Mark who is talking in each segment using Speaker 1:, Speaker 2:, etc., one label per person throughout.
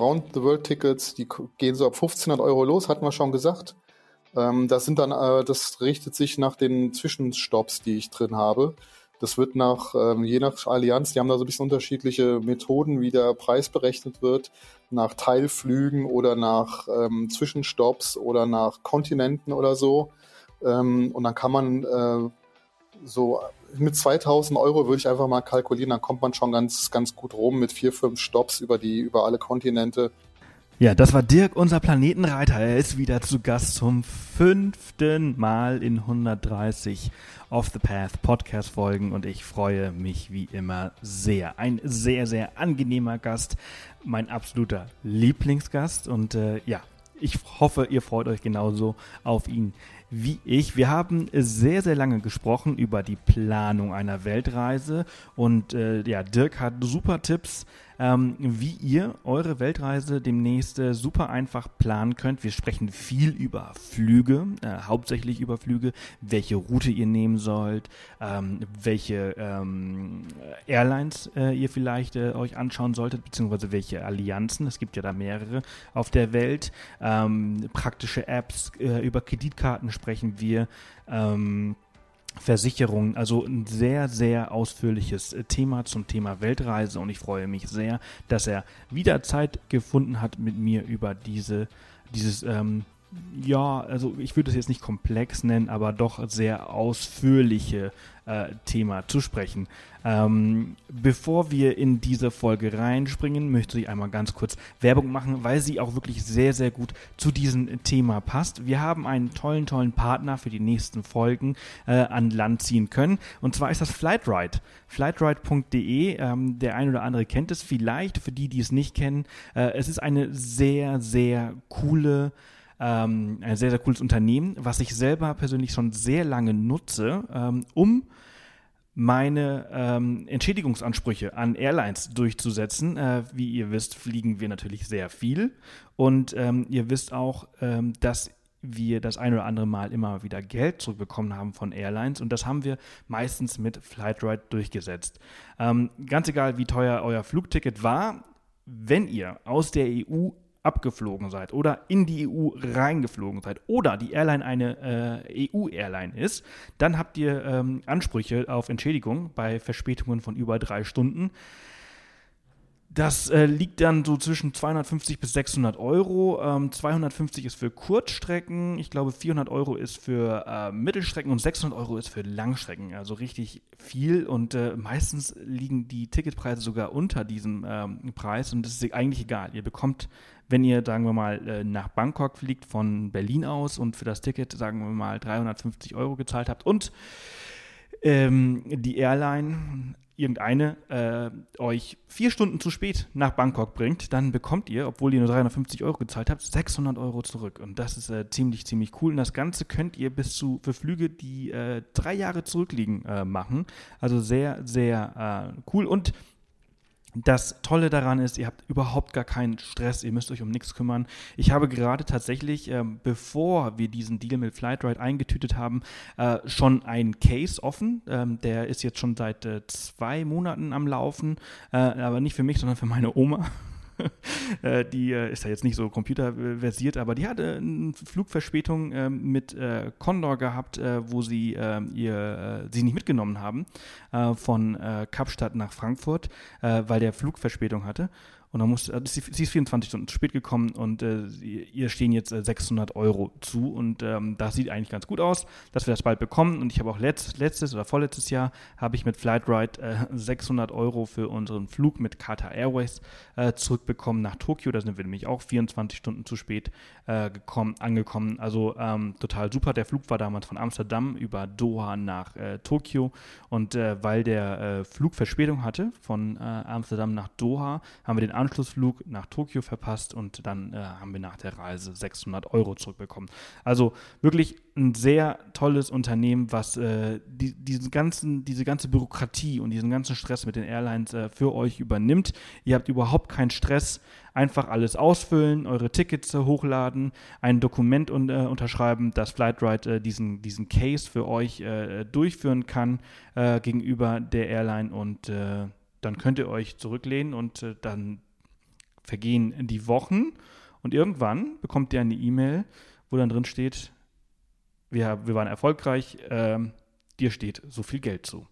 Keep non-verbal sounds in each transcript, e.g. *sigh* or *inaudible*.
Speaker 1: Round-the-World-Tickets, die gehen so ab 1500 Euro los, hatten wir schon gesagt. Ähm, das sind dann, äh, das richtet sich nach den Zwischenstopps, die ich drin habe. Das wird nach, ähm, je nach Allianz, die haben da so ein bisschen unterschiedliche Methoden, wie der Preis berechnet wird, nach Teilflügen oder nach ähm, Zwischenstopps oder nach Kontinenten oder so. Ähm, und dann kann man äh, so mit 2000 Euro würde ich einfach mal kalkulieren, dann kommt man schon ganz, ganz gut rum mit vier, fünf Stops über die, über alle Kontinente.
Speaker 2: Ja, das war Dirk, unser Planetenreiter. Er ist wieder zu Gast zum fünften Mal in 130 Off the Path Podcast Folgen und ich freue mich wie immer sehr. Ein sehr, sehr angenehmer Gast, mein absoluter Lieblingsgast und äh, ja, ich hoffe, ihr freut euch genauso auf ihn wie ich. Wir haben sehr, sehr lange gesprochen über die Planung einer Weltreise und äh, ja, Dirk hat super Tipps ähm, wie ihr eure Weltreise demnächst äh, super einfach planen könnt. Wir sprechen viel über Flüge, äh, hauptsächlich über Flüge, welche Route ihr nehmen sollt, ähm, welche ähm, Airlines äh, ihr vielleicht äh, euch anschauen solltet, beziehungsweise welche Allianzen. Es gibt ja da mehrere auf der Welt. Ähm, praktische Apps, äh, über Kreditkarten sprechen wir. Ähm, Versicherungen. Also ein sehr, sehr ausführliches äh, Thema zum Thema Weltreise und ich freue mich sehr, dass er wieder Zeit gefunden hat, mit mir über diese, dieses ähm, ja, also ich würde es jetzt nicht komplex nennen, aber doch sehr ausführliche äh, Thema zu sprechen. Ähm, bevor wir in diese Folge reinspringen, möchte ich einmal ganz kurz Werbung machen, weil sie auch wirklich sehr, sehr gut zu diesem Thema passt. Wir haben einen tollen, tollen Partner für die nächsten Folgen äh, an Land ziehen können. Und zwar ist das Flightride. Flightride.de. Ähm, der ein oder andere kennt es vielleicht. Für die, die es nicht kennen, äh, es ist eine sehr, sehr coole ähm, ein sehr, sehr cooles Unternehmen, was ich selber persönlich schon sehr lange nutze, ähm, um meine ähm, Entschädigungsansprüche an Airlines durchzusetzen. Äh, wie ihr wisst, fliegen wir natürlich sehr viel. Und ähm, ihr wisst auch, ähm, dass wir das ein oder andere Mal immer wieder Geld zurückbekommen haben von Airlines und das haben wir meistens mit Flightride durchgesetzt. Ähm, ganz egal, wie teuer euer Flugticket war, wenn ihr aus der EU abgeflogen seid oder in die EU reingeflogen seid oder die Airline eine äh, EU-Airline ist, dann habt ihr ähm, Ansprüche auf Entschädigung bei Verspätungen von über drei Stunden. Das äh, liegt dann so zwischen 250 bis 600 Euro. Ähm, 250 ist für Kurzstrecken, ich glaube 400 Euro ist für äh, Mittelstrecken und 600 Euro ist für Langstrecken. Also richtig viel und äh, meistens liegen die Ticketpreise sogar unter diesem ähm, Preis und das ist eigentlich egal. Ihr bekommt wenn ihr, sagen wir mal, äh, nach Bangkok fliegt von Berlin aus und für das Ticket, sagen wir mal, 350 Euro gezahlt habt und ähm, die Airline irgendeine äh, euch vier Stunden zu spät nach Bangkok bringt, dann bekommt ihr, obwohl ihr nur 350 Euro gezahlt habt, 600 Euro zurück. Und das ist äh, ziemlich, ziemlich cool. Und das Ganze könnt ihr bis zu für Flüge, die äh, drei Jahre zurückliegen, äh, machen. Also sehr, sehr äh, cool. Und das Tolle daran ist, ihr habt überhaupt gar keinen Stress, ihr müsst euch um nichts kümmern. Ich habe gerade tatsächlich, ähm, bevor wir diesen Deal mit Flightride eingetütet haben, äh, schon einen Case offen. Ähm, der ist jetzt schon seit äh, zwei Monaten am Laufen, äh, aber nicht für mich, sondern für meine Oma. *laughs* Äh, die äh, ist ja jetzt nicht so computerversiert, aber die hatte eine Flugverspätung äh, mit äh, Condor gehabt, wo sie ähm, ihr, sie nicht mitgenommen haben von Kapstadt nach Frankfurt, weil der Flug Verspätung hatte. Und dann muss, also sie, ist 24 Stunden zu spät gekommen und äh, ihr stehen jetzt äh, 600 Euro zu. Und ähm, das sieht eigentlich ganz gut aus, dass wir das bald bekommen. Und ich habe auch letzt, letztes oder vorletztes Jahr habe ich mit Flightride äh, 600 Euro für unseren Flug mit Qatar Airways äh, zurückbekommen nach Tokio. Da sind wir nämlich auch 24 Stunden zu spät äh, gekommen, angekommen. Also ähm, total super. Der Flug war damals von Amsterdam über Doha nach äh, Tokio. Und weil der Flug Verspätung hatte von Amsterdam nach Doha, haben wir den Anschlussflug nach Tokio verpasst und dann äh, haben wir nach der Reise 600 Euro zurückbekommen. Also wirklich ein sehr tolles Unternehmen, was äh, die, diesen ganzen, diese ganze Bürokratie und diesen ganzen Stress mit den Airlines äh, für euch übernimmt. Ihr habt überhaupt keinen Stress. Einfach alles ausfüllen, eure Tickets äh, hochladen, ein Dokument un äh, unterschreiben, das Flightride äh, diesen, diesen Case für euch äh, durchführen kann gegenüber der Airline und dann könnt ihr euch zurücklehnen und dann vergehen die Wochen und irgendwann bekommt ihr eine E-Mail, wo dann drin steht, wir, wir waren erfolgreich, äh, dir steht so viel Geld zu.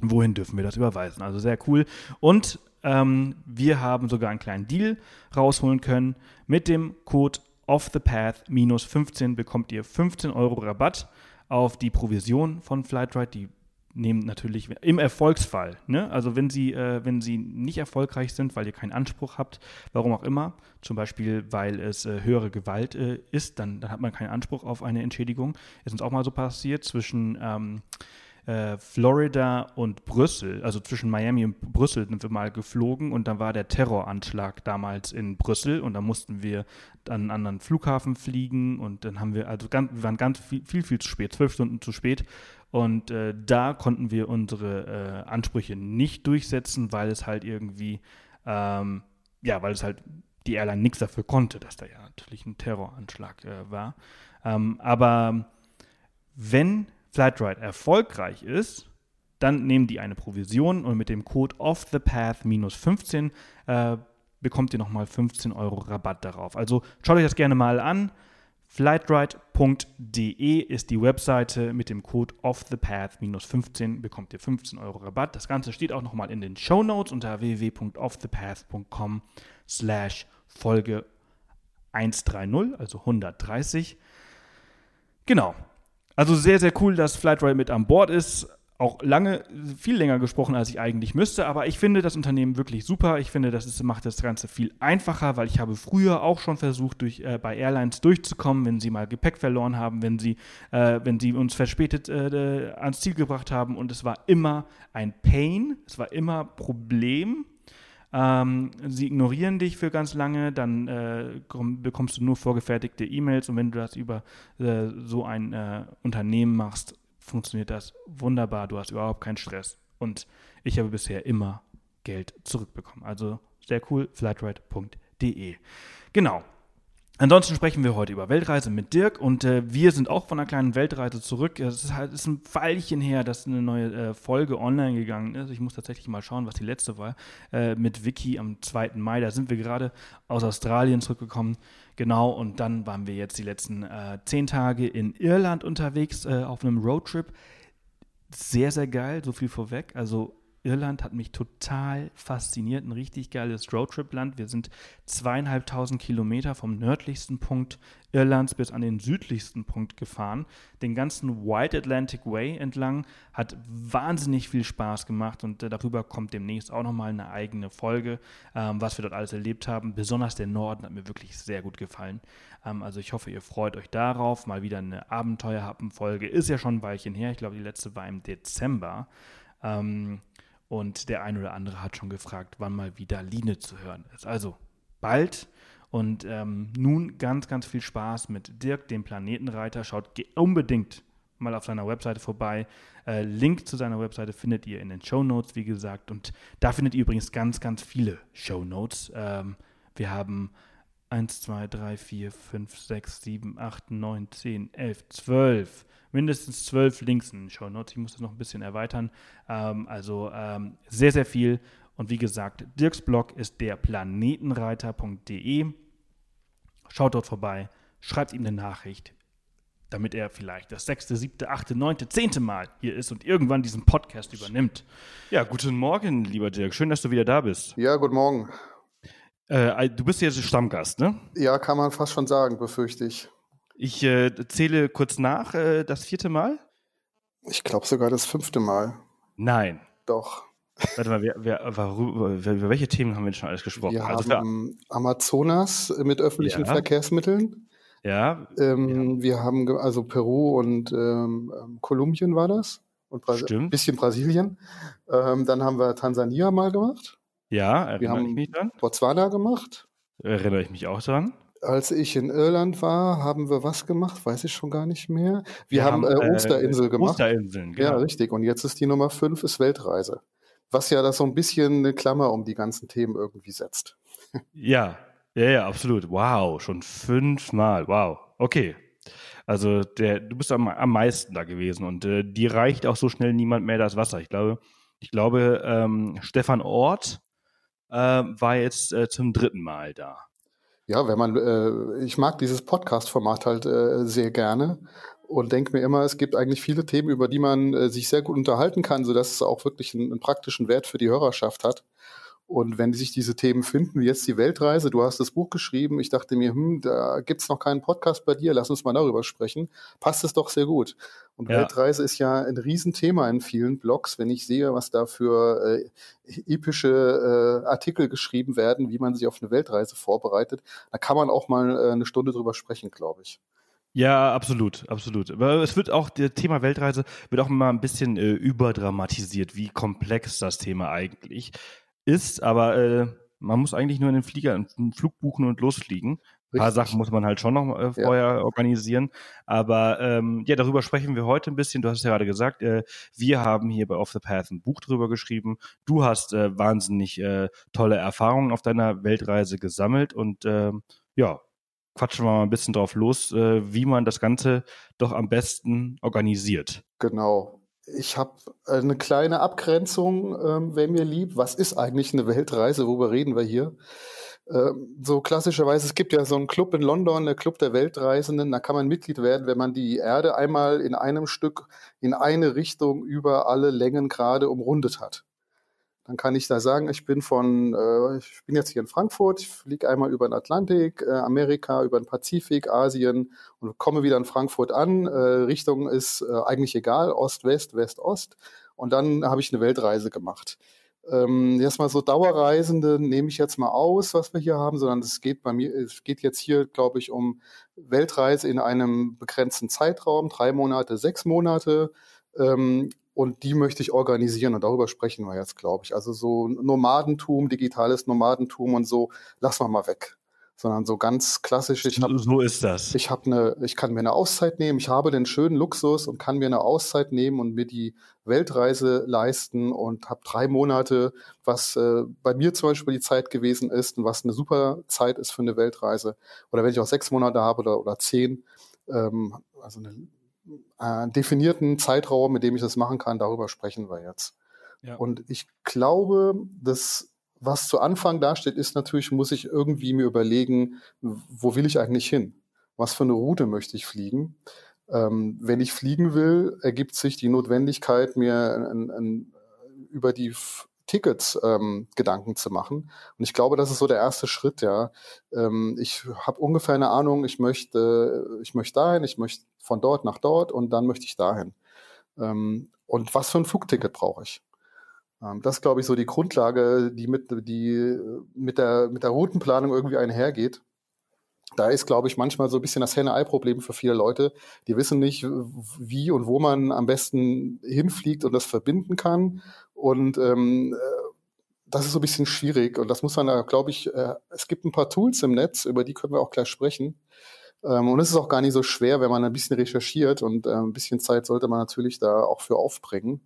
Speaker 2: Wohin dürfen wir das überweisen? Also sehr cool. Und ähm, wir haben sogar einen kleinen Deal rausholen können. Mit dem Code offthepath minus 15 bekommt ihr 15 Euro Rabatt auf die Provision von Flightride. Die nehmen natürlich im Erfolgsfall, ne? also wenn sie, äh, wenn sie nicht erfolgreich sind, weil ihr keinen Anspruch habt, warum auch immer, zum Beispiel weil es äh, höhere Gewalt äh, ist, dann, dann hat man keinen Anspruch auf eine Entschädigung. Ist uns auch mal so passiert zwischen ähm, äh, Florida und Brüssel, also zwischen Miami und Brüssel sind wir mal geflogen und dann war der Terroranschlag damals in Brüssel und da mussten wir an einen anderen Flughafen fliegen und dann haben wir, also ganz, wir waren ganz viel, viel, viel zu spät, zwölf Stunden zu spät und äh, da konnten wir unsere äh, Ansprüche nicht durchsetzen, weil es halt irgendwie, ähm, ja, weil es halt die Airline nichts dafür konnte, dass da ja natürlich ein Terroranschlag äh, war. Ähm, aber wenn Flightride erfolgreich ist, dann nehmen die eine Provision und mit dem Code off the path minus 15 äh, bekommt ihr nochmal 15 Euro Rabatt darauf. Also schaut euch das gerne mal an. Flightride.de ist die Webseite mit dem Code off the path minus 15 bekommt ihr 15 Euro Rabatt. Das Ganze steht auch nochmal in den Show Notes unter www.offthepath.com slash Folge 130, also 130. Genau, also sehr, sehr cool, dass Flightroy mit an Bord ist. Auch lange, viel länger gesprochen, als ich eigentlich müsste, aber ich finde das Unternehmen wirklich super. Ich finde, das ist, macht das Ganze viel einfacher, weil ich habe früher auch schon versucht, durch, äh, bei Airlines durchzukommen, wenn sie mal Gepäck verloren haben, wenn sie, äh, wenn sie uns verspätet äh, ans Ziel gebracht haben. Und es war immer ein Pain, es war immer Problem. Ähm, sie ignorieren dich für ganz lange, dann äh, bekommst du nur vorgefertigte E-Mails. Und wenn du das über äh, so ein äh, Unternehmen machst, funktioniert das wunderbar. Du hast überhaupt keinen Stress. Und ich habe bisher immer Geld zurückbekommen. Also sehr cool, flightride.de. Genau. Ansonsten sprechen wir heute über Weltreise mit Dirk und äh, wir sind auch von einer kleinen Weltreise zurück. Es ist halt ist ein Pfeilchen her, dass eine neue äh, Folge online gegangen ist. Ich muss tatsächlich mal schauen, was die letzte war. Äh, mit Vicky am 2. Mai. Da sind wir gerade aus Australien zurückgekommen. Genau, und dann waren wir jetzt die letzten äh, zehn Tage in Irland unterwegs äh, auf einem Roadtrip. Sehr, sehr geil, so viel vorweg. Also Irland hat mich total fasziniert. Ein richtig geiles Roadtrip-Land. Wir sind zweieinhalbtausend Kilometer vom nördlichsten Punkt Irlands bis an den südlichsten Punkt gefahren. Den ganzen White Atlantic Way entlang. Hat wahnsinnig viel Spaß gemacht und äh, darüber kommt demnächst auch nochmal eine eigene Folge, ähm, was wir dort alles erlebt haben. Besonders der Norden hat mir wirklich sehr gut gefallen. Ähm, also ich hoffe, ihr freut euch darauf. Mal wieder eine Abenteuerhappen-Folge. Ist ja schon ein Weilchen her. Ich glaube, die letzte war im Dezember. Ähm, und der eine oder andere hat schon gefragt, wann mal wieder Line zu hören ist. Also bald. Und ähm, nun ganz, ganz viel Spaß mit Dirk, dem Planetenreiter. Schaut unbedingt mal auf seiner Webseite vorbei. Äh, Link zu seiner Webseite findet ihr in den Show Notes, wie gesagt. Und da findet ihr übrigens ganz, ganz viele Show Notes. Ähm, wir haben 1, 2, 3, 4, 5, 6, 7, 8, 9, 10, 11, 12 mindestens zwölf Links in den Show Notes. Ich muss das noch ein bisschen erweitern. Ähm, also ähm, sehr, sehr viel. Und wie gesagt, Dirks Blog ist der planetenreiter.de. Schaut dort vorbei, schreibt ihm eine Nachricht, damit er vielleicht das sechste, siebte, achte, neunte, zehnte Mal hier ist und irgendwann diesen Podcast übernimmt. Ja, guten Morgen, lieber Dirk. Schön, dass du wieder da bist.
Speaker 1: Ja, guten Morgen.
Speaker 2: Äh, du bist jetzt Stammgast, ne?
Speaker 1: Ja, kann man fast schon sagen, befürchte ich.
Speaker 2: Ich äh, zähle kurz nach, äh, das vierte Mal?
Speaker 1: Ich glaube sogar das fünfte Mal.
Speaker 2: Nein.
Speaker 1: Doch.
Speaker 2: Warte mal, wer, wer, worüber, über welche Themen haben wir schon alles gesprochen?
Speaker 1: Wir also haben Amazonas mit öffentlichen ja. Verkehrsmitteln.
Speaker 2: Ja.
Speaker 1: Ähm, ja. Wir haben also Peru und ähm, ähm Kolumbien war das. Und ein bisschen Brasilien. Ähm, dann haben wir Tansania mal gemacht.
Speaker 2: Ja, erinnere
Speaker 1: wir haben
Speaker 2: ich mich dran.
Speaker 1: Botswana gemacht.
Speaker 2: Erinnere ich mich auch dran
Speaker 1: als ich in Irland war, haben wir was gemacht? Weiß ich schon gar nicht mehr. Wir, wir haben, haben äh, Osterinsel äh, gemacht.
Speaker 2: Osterinseln,
Speaker 1: genau. Ja, richtig. Und jetzt ist die Nummer fünf ist Weltreise. Was ja das so ein bisschen eine Klammer um die ganzen Themen irgendwie setzt.
Speaker 2: Ja, ja, ja, absolut. Wow, schon fünfmal. Wow. Okay. Also der, du bist am, am meisten da gewesen und äh, die reicht auch so schnell niemand mehr das Wasser. Ich glaube, ich glaube, ähm, Stefan Ort äh, war jetzt äh, zum dritten Mal da.
Speaker 1: Ja, wenn man, äh, ich mag dieses Podcast-Format halt äh, sehr gerne und denke mir immer, es gibt eigentlich viele Themen, über die man äh, sich sehr gut unterhalten kann, sodass es auch wirklich einen, einen praktischen Wert für die Hörerschaft hat. Und wenn sich diese Themen finden, wie jetzt die Weltreise, du hast das Buch geschrieben, ich dachte mir, hm, da gibt's noch keinen Podcast bei dir, lass uns mal darüber sprechen, passt es doch sehr gut. Und ja. Weltreise ist ja ein Riesenthema in vielen Blogs, wenn ich sehe, was da für äh, epische äh, Artikel geschrieben werden, wie man sich auf eine Weltreise vorbereitet, da kann man auch mal äh, eine Stunde drüber sprechen, glaube ich.
Speaker 2: Ja, absolut, absolut. Aber es wird auch, das Thema Weltreise wird auch immer ein bisschen äh, überdramatisiert, wie komplex das Thema eigentlich ist, aber äh, man muss eigentlich nur in den Flieger, einen Flug buchen und losfliegen. Ein paar Sachen muss man halt schon noch äh, vorher ja. organisieren. Aber ähm, ja, darüber sprechen wir heute ein bisschen. Du hast es ja gerade gesagt, äh, wir haben hier bei Off the Path ein Buch drüber geschrieben. Du hast äh, wahnsinnig äh, tolle Erfahrungen auf deiner Weltreise gesammelt und äh, ja, quatschen wir mal ein bisschen drauf los, äh, wie man das Ganze doch am besten organisiert.
Speaker 1: Genau ich habe eine kleine Abgrenzung, ähm, wäre mir lieb. Was ist eigentlich eine Weltreise? Worüber reden wir hier? Ähm, so klassischerweise, es gibt ja so einen Club in London, der Club der Weltreisenden. Da kann man Mitglied werden, wenn man die Erde einmal in einem Stück in eine Richtung über alle Längengrade umrundet hat dann kann ich da sagen, ich bin von, äh, ich bin jetzt hier in Frankfurt, ich fliege einmal über den Atlantik, äh, Amerika, über den Pazifik, Asien und komme wieder in Frankfurt an. Äh, Richtung ist äh, eigentlich egal, Ost, West, West, Ost. Und dann habe ich eine Weltreise gemacht. Ähm, erstmal so Dauerreisende nehme ich jetzt mal aus, was wir hier haben, sondern es geht bei mir, es geht jetzt hier, glaube ich, um Weltreise in einem begrenzten Zeitraum, drei Monate, sechs Monate. Ähm, und die möchte ich organisieren und darüber sprechen wir jetzt, glaube ich. Also so Nomadentum, digitales Nomadentum und so, lassen wir mal weg. Sondern so ganz klassisch.
Speaker 2: Ich hab, so ist das.
Speaker 1: Ich habe eine, ich kann mir eine Auszeit nehmen. Ich habe den schönen Luxus und kann mir eine Auszeit nehmen und mir die Weltreise leisten und habe drei Monate, was äh, bei mir zum Beispiel die Zeit gewesen ist und was eine super Zeit ist für eine Weltreise. Oder wenn ich auch sechs Monate habe oder, oder zehn, ähm, also eine äh, definierten Zeitraum, mit dem ich das machen kann, darüber sprechen wir jetzt. Ja. Und ich glaube, dass was zu Anfang dasteht, ist natürlich, muss ich irgendwie mir überlegen, wo will ich eigentlich hin? Was für eine Route möchte ich fliegen? Ähm, wenn ich fliegen will, ergibt sich die Notwendigkeit, mir ein, ein, über die Tickets ähm, Gedanken zu machen. Und ich glaube, das ist so der erste Schritt, ja. Ähm, ich habe ungefähr eine Ahnung, ich möchte, ich möchte dahin, ich möchte von dort nach dort und dann möchte ich dahin. Ähm, und was für ein Flugticket brauche ich? Ähm, das ist, glaube ich, so die Grundlage, die mit, die mit der, mit der Routenplanung irgendwie einhergeht da ist, glaube ich, manchmal so ein bisschen das Henne-Ei-Problem für viele Leute. Die wissen nicht, wie und wo man am besten hinfliegt und das verbinden kann. Und ähm, äh, das ist so ein bisschen schwierig. Und das muss man glaube ich, äh, es gibt ein paar Tools im Netz, über die können wir auch gleich sprechen. Ähm, und es ist auch gar nicht so schwer, wenn man ein bisschen recherchiert und äh, ein bisschen Zeit sollte man natürlich da auch für aufbringen.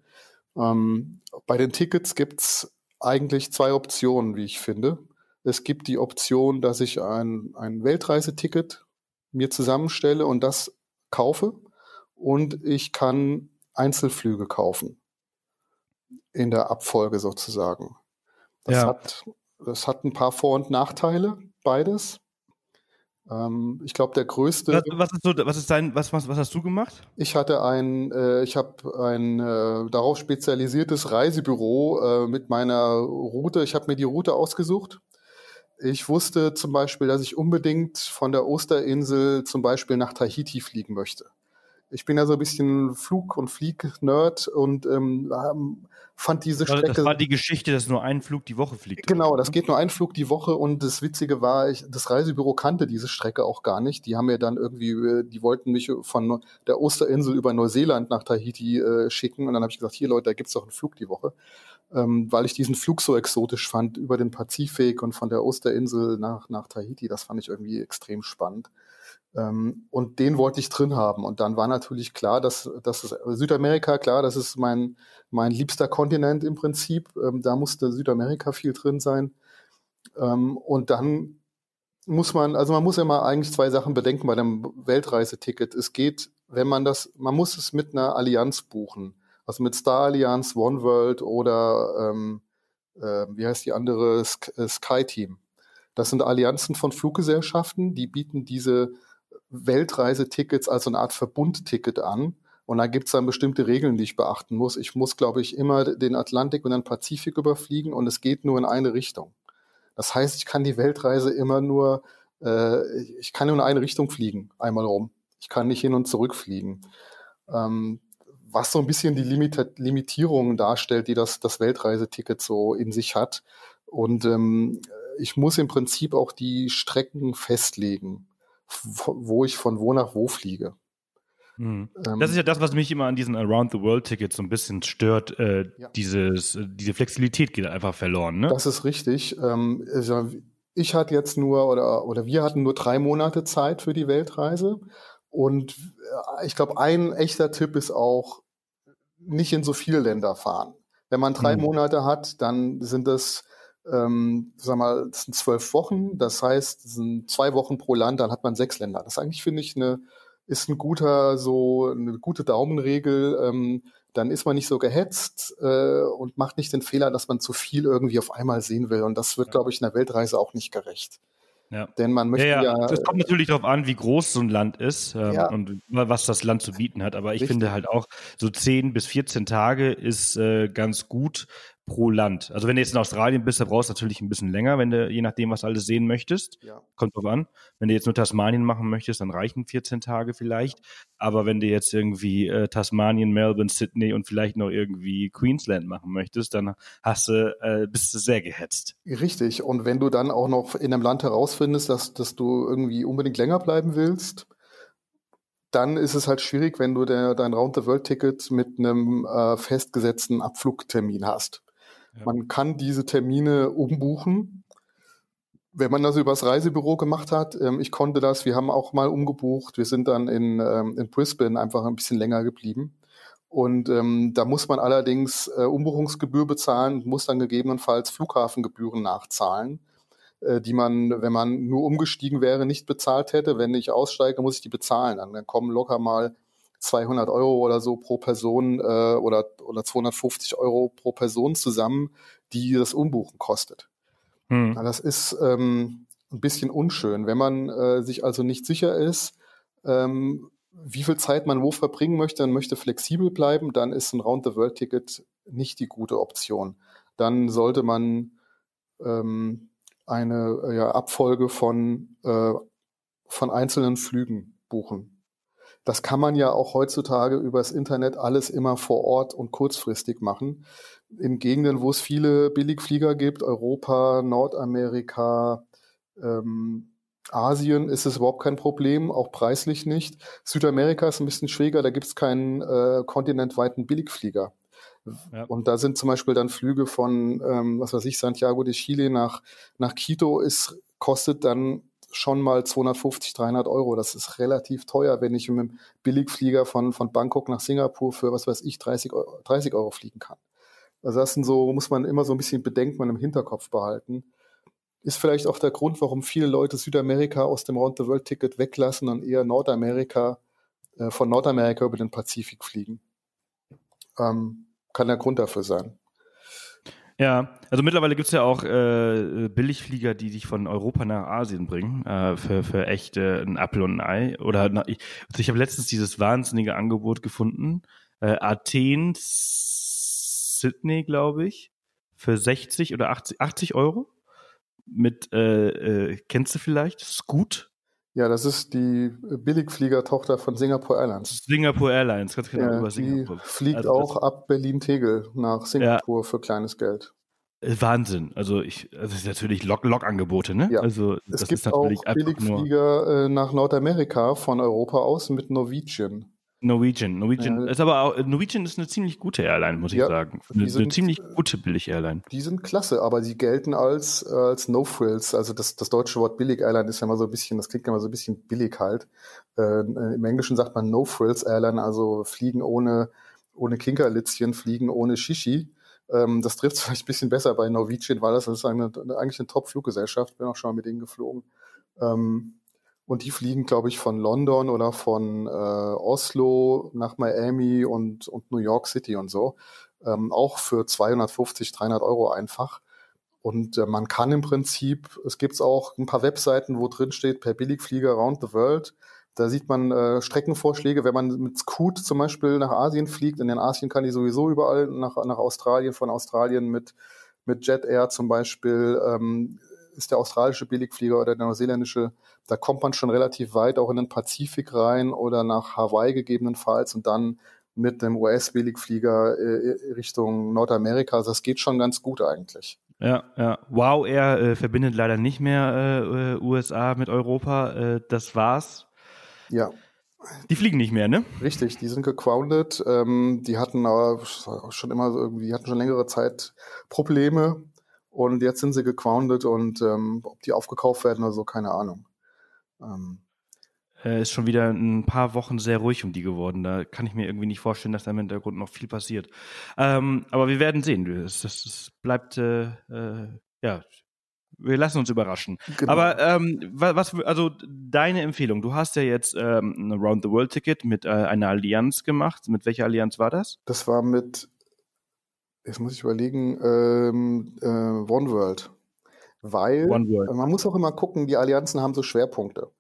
Speaker 1: Ähm, bei den Tickets gibt's eigentlich zwei Optionen, wie ich finde. Es gibt die Option, dass ich ein, ein Weltreiseticket mir zusammenstelle und das kaufe. Und ich kann Einzelflüge kaufen. In der Abfolge sozusagen. Das, ja. hat, das hat ein paar Vor- und Nachteile, beides. Ähm, ich glaube, der größte.
Speaker 2: Was, was, ist so, was ist dein, was, was, was hast du gemacht?
Speaker 1: Ich hatte ein, äh, ich habe ein äh, darauf spezialisiertes Reisebüro äh, mit meiner Route. Ich habe mir die Route ausgesucht ich wusste zum Beispiel, dass ich unbedingt von der Osterinsel zum Beispiel nach Tahiti fliegen möchte. Ich bin ja so ein bisschen Flug- und Flieg-Nerd und ähm, fand diese Strecke.
Speaker 2: Das war die Geschichte, dass nur ein Flug die Woche fliegt.
Speaker 1: Genau, das geht nur ein Flug die Woche und das Witzige war, ich, das Reisebüro kannte diese Strecke auch gar nicht. Die haben mir dann irgendwie, äh, die wollten mich von der Osterinsel über Neuseeland nach Tahiti äh, schicken und dann habe ich gesagt, hier Leute, da gibt's doch einen Flug die Woche ähm, weil ich diesen Flug so exotisch fand über den Pazifik und von der Osterinsel nach, nach Tahiti. Das fand ich irgendwie extrem spannend. Ähm, und den wollte ich drin haben. Und dann war natürlich klar, dass, dass es, Südamerika, klar, das ist mein, mein liebster Kontinent im Prinzip. Ähm, da musste Südamerika viel drin sein. Ähm, und dann muss man, also man muss immer eigentlich zwei Sachen bedenken bei dem Weltreiseticket. Es geht, wenn man das, man muss es mit einer Allianz buchen also mit Star Allianz, One World oder ähm, äh, wie heißt die andere, äh, Sky Team. Das sind Allianzen von Fluggesellschaften, die bieten diese Weltreisetickets als eine Art Verbundticket an. Und da gibt es dann bestimmte Regeln, die ich beachten muss. Ich muss, glaube ich, immer den Atlantik und den Pazifik überfliegen und es geht nur in eine Richtung. Das heißt, ich kann die Weltreise immer nur, äh, ich kann nur in eine Richtung fliegen, einmal rum. Ich kann nicht hin und zurück fliegen. Ähm, was so ein bisschen die Limit Limitierungen darstellt, die das, das Weltreiseticket so in sich hat. Und ähm, ich muss im Prinzip auch die Strecken festlegen, wo ich von wo nach wo fliege.
Speaker 2: Mhm. Ähm, das ist ja das, was mich immer an diesen Around the World Tickets so ein bisschen stört. Äh, ja. dieses, äh, diese Flexibilität geht einfach verloren. Ne?
Speaker 1: Das ist richtig. Ähm, also ich hatte jetzt nur oder oder wir hatten nur drei Monate Zeit für die Weltreise und äh, ich glaube, ein echter Tipp ist auch nicht in so viele Länder fahren. Wenn man drei mhm. Monate hat, dann sind das ähm, sag mal, das sind zwölf Wochen. Das heißt, das sind zwei Wochen pro Land, dann hat man sechs Länder. Das ist eigentlich finde ich eine ist ein guter, so eine gute Daumenregel. Ähm, dann ist man nicht so gehetzt äh, und macht nicht den Fehler, dass man zu viel irgendwie auf einmal sehen will. Und das wird, glaube ich, in der Weltreise auch nicht gerecht.
Speaker 2: Ja. Denn man möchte ja, ja, ja. Es kommt natürlich darauf an, wie groß so ein Land ist ähm, ja. und was das Land zu bieten hat. Aber ich Richtig. finde halt auch, so 10 bis 14 Tage ist äh, ganz gut, pro Land. Also wenn du jetzt in Australien bist, da brauchst du natürlich ein bisschen länger, wenn du je nachdem, was alles sehen möchtest. Ja. Kommt drauf an. Wenn du jetzt nur Tasmanien machen möchtest, dann reichen 14 Tage vielleicht. Aber wenn du jetzt irgendwie äh, Tasmanien, Melbourne, Sydney und vielleicht noch irgendwie Queensland machen möchtest, dann hast du, äh, bist du sehr gehetzt.
Speaker 1: Richtig. Und wenn du dann auch noch in einem Land herausfindest, dass, dass du irgendwie unbedingt länger bleiben willst, dann ist es halt schwierig, wenn du der, dein Round-the-World-Ticket mit einem äh, festgesetzten Abflugtermin hast. Man kann diese Termine umbuchen. Wenn man das übers Reisebüro gemacht hat, ähm, ich konnte das, wir haben auch mal umgebucht. Wir sind dann in, ähm, in Brisbane einfach ein bisschen länger geblieben. Und ähm, da muss man allerdings äh, Umbuchungsgebühr bezahlen, muss dann gegebenenfalls Flughafengebühren nachzahlen, äh, die man, wenn man nur umgestiegen wäre, nicht bezahlt hätte. Wenn ich aussteige, muss ich die bezahlen. Dann kommen locker mal 200 Euro oder so pro Person äh, oder, oder 250 Euro pro Person zusammen, die das Umbuchen kostet. Hm. Das ist ähm, ein bisschen unschön. Wenn man äh, sich also nicht sicher ist, ähm, wie viel Zeit man wo verbringen möchte und möchte flexibel bleiben, dann ist ein Round-the-World-Ticket nicht die gute Option. Dann sollte man ähm, eine ja, Abfolge von, äh, von einzelnen Flügen buchen. Das kann man ja auch heutzutage übers Internet alles immer vor Ort und kurzfristig machen. In Gegenden, wo es viele Billigflieger gibt, Europa, Nordamerika, ähm, Asien ist es überhaupt kein Problem, auch preislich nicht. Südamerika ist ein bisschen schwieriger, da gibt es keinen äh, kontinentweiten Billigflieger. Ja. Und da sind zum Beispiel dann Flüge von, ähm, was weiß ich, Santiago de Chile nach, nach Quito ist, kostet dann schon mal 250, 300 Euro. Das ist relativ teuer, wenn ich mit einem Billigflieger von, von Bangkok nach Singapur für, was weiß ich, 30 Euro, 30 Euro fliegen kann. Also das sind so, muss man immer so ein bisschen bedenken und im Hinterkopf behalten. Ist vielleicht auch der Grund, warum viele Leute Südamerika aus dem Round-the-World-Ticket weglassen und eher Nordamerika, äh, von Nordamerika über den Pazifik fliegen. Ähm, kann der Grund dafür sein.
Speaker 2: Ja, also mittlerweile gibt's ja auch äh, Billigflieger, die dich von Europa nach Asien bringen, äh, für, für echt äh, ein Apfel und ein Ei. Oder na, ich, also ich habe letztens dieses wahnsinnige Angebot gefunden. Äh, Athen, Sydney, glaube ich, für 60 oder 80, 80 Euro. Mit, äh, äh, kennst du vielleicht? Scoot?
Speaker 1: Ja, das ist die Billigfliegertochter von Singapore Airlines.
Speaker 2: Singapore Airlines, ganz genau ja,
Speaker 1: über Singapur. Die fliegt also auch ab Berlin-Tegel nach Singapur ja. für kleines Geld.
Speaker 2: Äh, Wahnsinn. Also ich, das ist natürlich Log-Angebote, ne?
Speaker 1: Ja.
Speaker 2: Also
Speaker 1: es das gibt ist natürlich auch Billigflieger äh, nach Nordamerika von Europa aus mit Norwegian.
Speaker 2: Norwegian. Norwegian ja. ist aber auch, Norwegian ist eine ziemlich gute Airline, muss ich ja, sagen. Eine, sind, eine, ziemlich gute Billig-Airline.
Speaker 1: Die sind klasse, aber sie gelten als, als No-Frills. Also das, das deutsche Wort Billig-Airline ist ja immer so ein bisschen, das klingt ja immer so ein bisschen billig halt. Äh, Im Englischen sagt man No-Frills-Airline, also fliegen ohne, ohne Kinkerlitzchen, fliegen ohne Shishi. Ähm, das trifft *laughs* vielleicht ein bisschen besser bei Norwegian, weil das ist eine, eigentlich eine Top-Fluggesellschaft. Bin auch schon mal mit denen geflogen. Ähm, und die fliegen, glaube ich, von London oder von äh, Oslo nach Miami und, und New York City und so. ähm, auch für 250, 300 Euro einfach. Und äh, man kann im Prinzip, es gibt auch ein paar Webseiten, wo drin steht, per Billigflieger around the world. Da sieht man äh, Streckenvorschläge, wenn man mit Scoot zum Beispiel nach Asien fliegt. In den Asien kann ich sowieso überall nach, nach Australien, von Australien mit, mit Jet Air zum Beispiel, ähm, ist der australische Billigflieger oder der neuseeländische. Da kommt man schon relativ weit auch in den Pazifik rein oder nach Hawaii gegebenenfalls und dann mit dem US-Billigflieger äh, Richtung Nordamerika. Also das geht schon ganz gut eigentlich.
Speaker 2: Ja, ja. Wow Air äh, verbindet leider nicht mehr äh, äh USA mit Europa. Äh, das war's.
Speaker 1: Ja.
Speaker 2: Die fliegen nicht mehr, ne?
Speaker 1: Richtig, die sind gegroundet. Ähm, die hatten aber schon immer irgendwie, hatten schon längere Zeit Probleme und jetzt sind sie gegroundet und ähm, ob die aufgekauft werden oder so, keine Ahnung.
Speaker 2: Ähm, äh, ist schon wieder ein paar Wochen sehr ruhig um die geworden. Da kann ich mir irgendwie nicht vorstellen, dass da im Hintergrund noch viel passiert. Ähm, aber wir werden sehen. Es, das, das bleibt, äh, äh, ja, wir lassen uns überraschen. Genau. Aber ähm, was, also deine Empfehlung? Du hast ja jetzt ähm, ein Around the World Ticket mit äh, einer Allianz gemacht. Mit welcher Allianz war das?
Speaker 1: Das war mit, jetzt muss ich überlegen, ähm, äh, One World. Weil One World. man muss auch immer gucken, die Allianzen haben so Schwerpunkte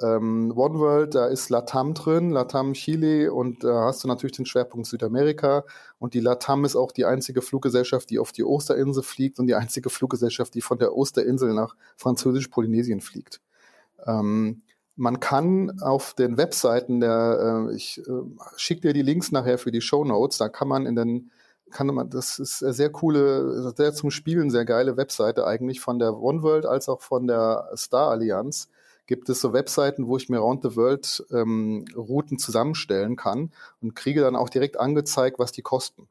Speaker 1: ähm, One World, da ist Latam drin, Latam Chile und da hast du natürlich den Schwerpunkt Südamerika und die Latam ist auch die einzige Fluggesellschaft, die auf die Osterinsel fliegt und die einzige Fluggesellschaft, die von der Osterinsel nach Französisch-Polynesien fliegt. Ähm, man kann auf den Webseiten der, äh, ich äh, schicke dir die Links nachher für die Show Notes, da kann man in den kann man, das ist eine sehr coole, sehr zum Spielen sehr geile Webseite eigentlich von der One World als auch von der Star Allianz gibt es so Webseiten, wo ich mir Round the World ähm, Routen zusammenstellen kann und kriege dann auch direkt angezeigt, was die kosten.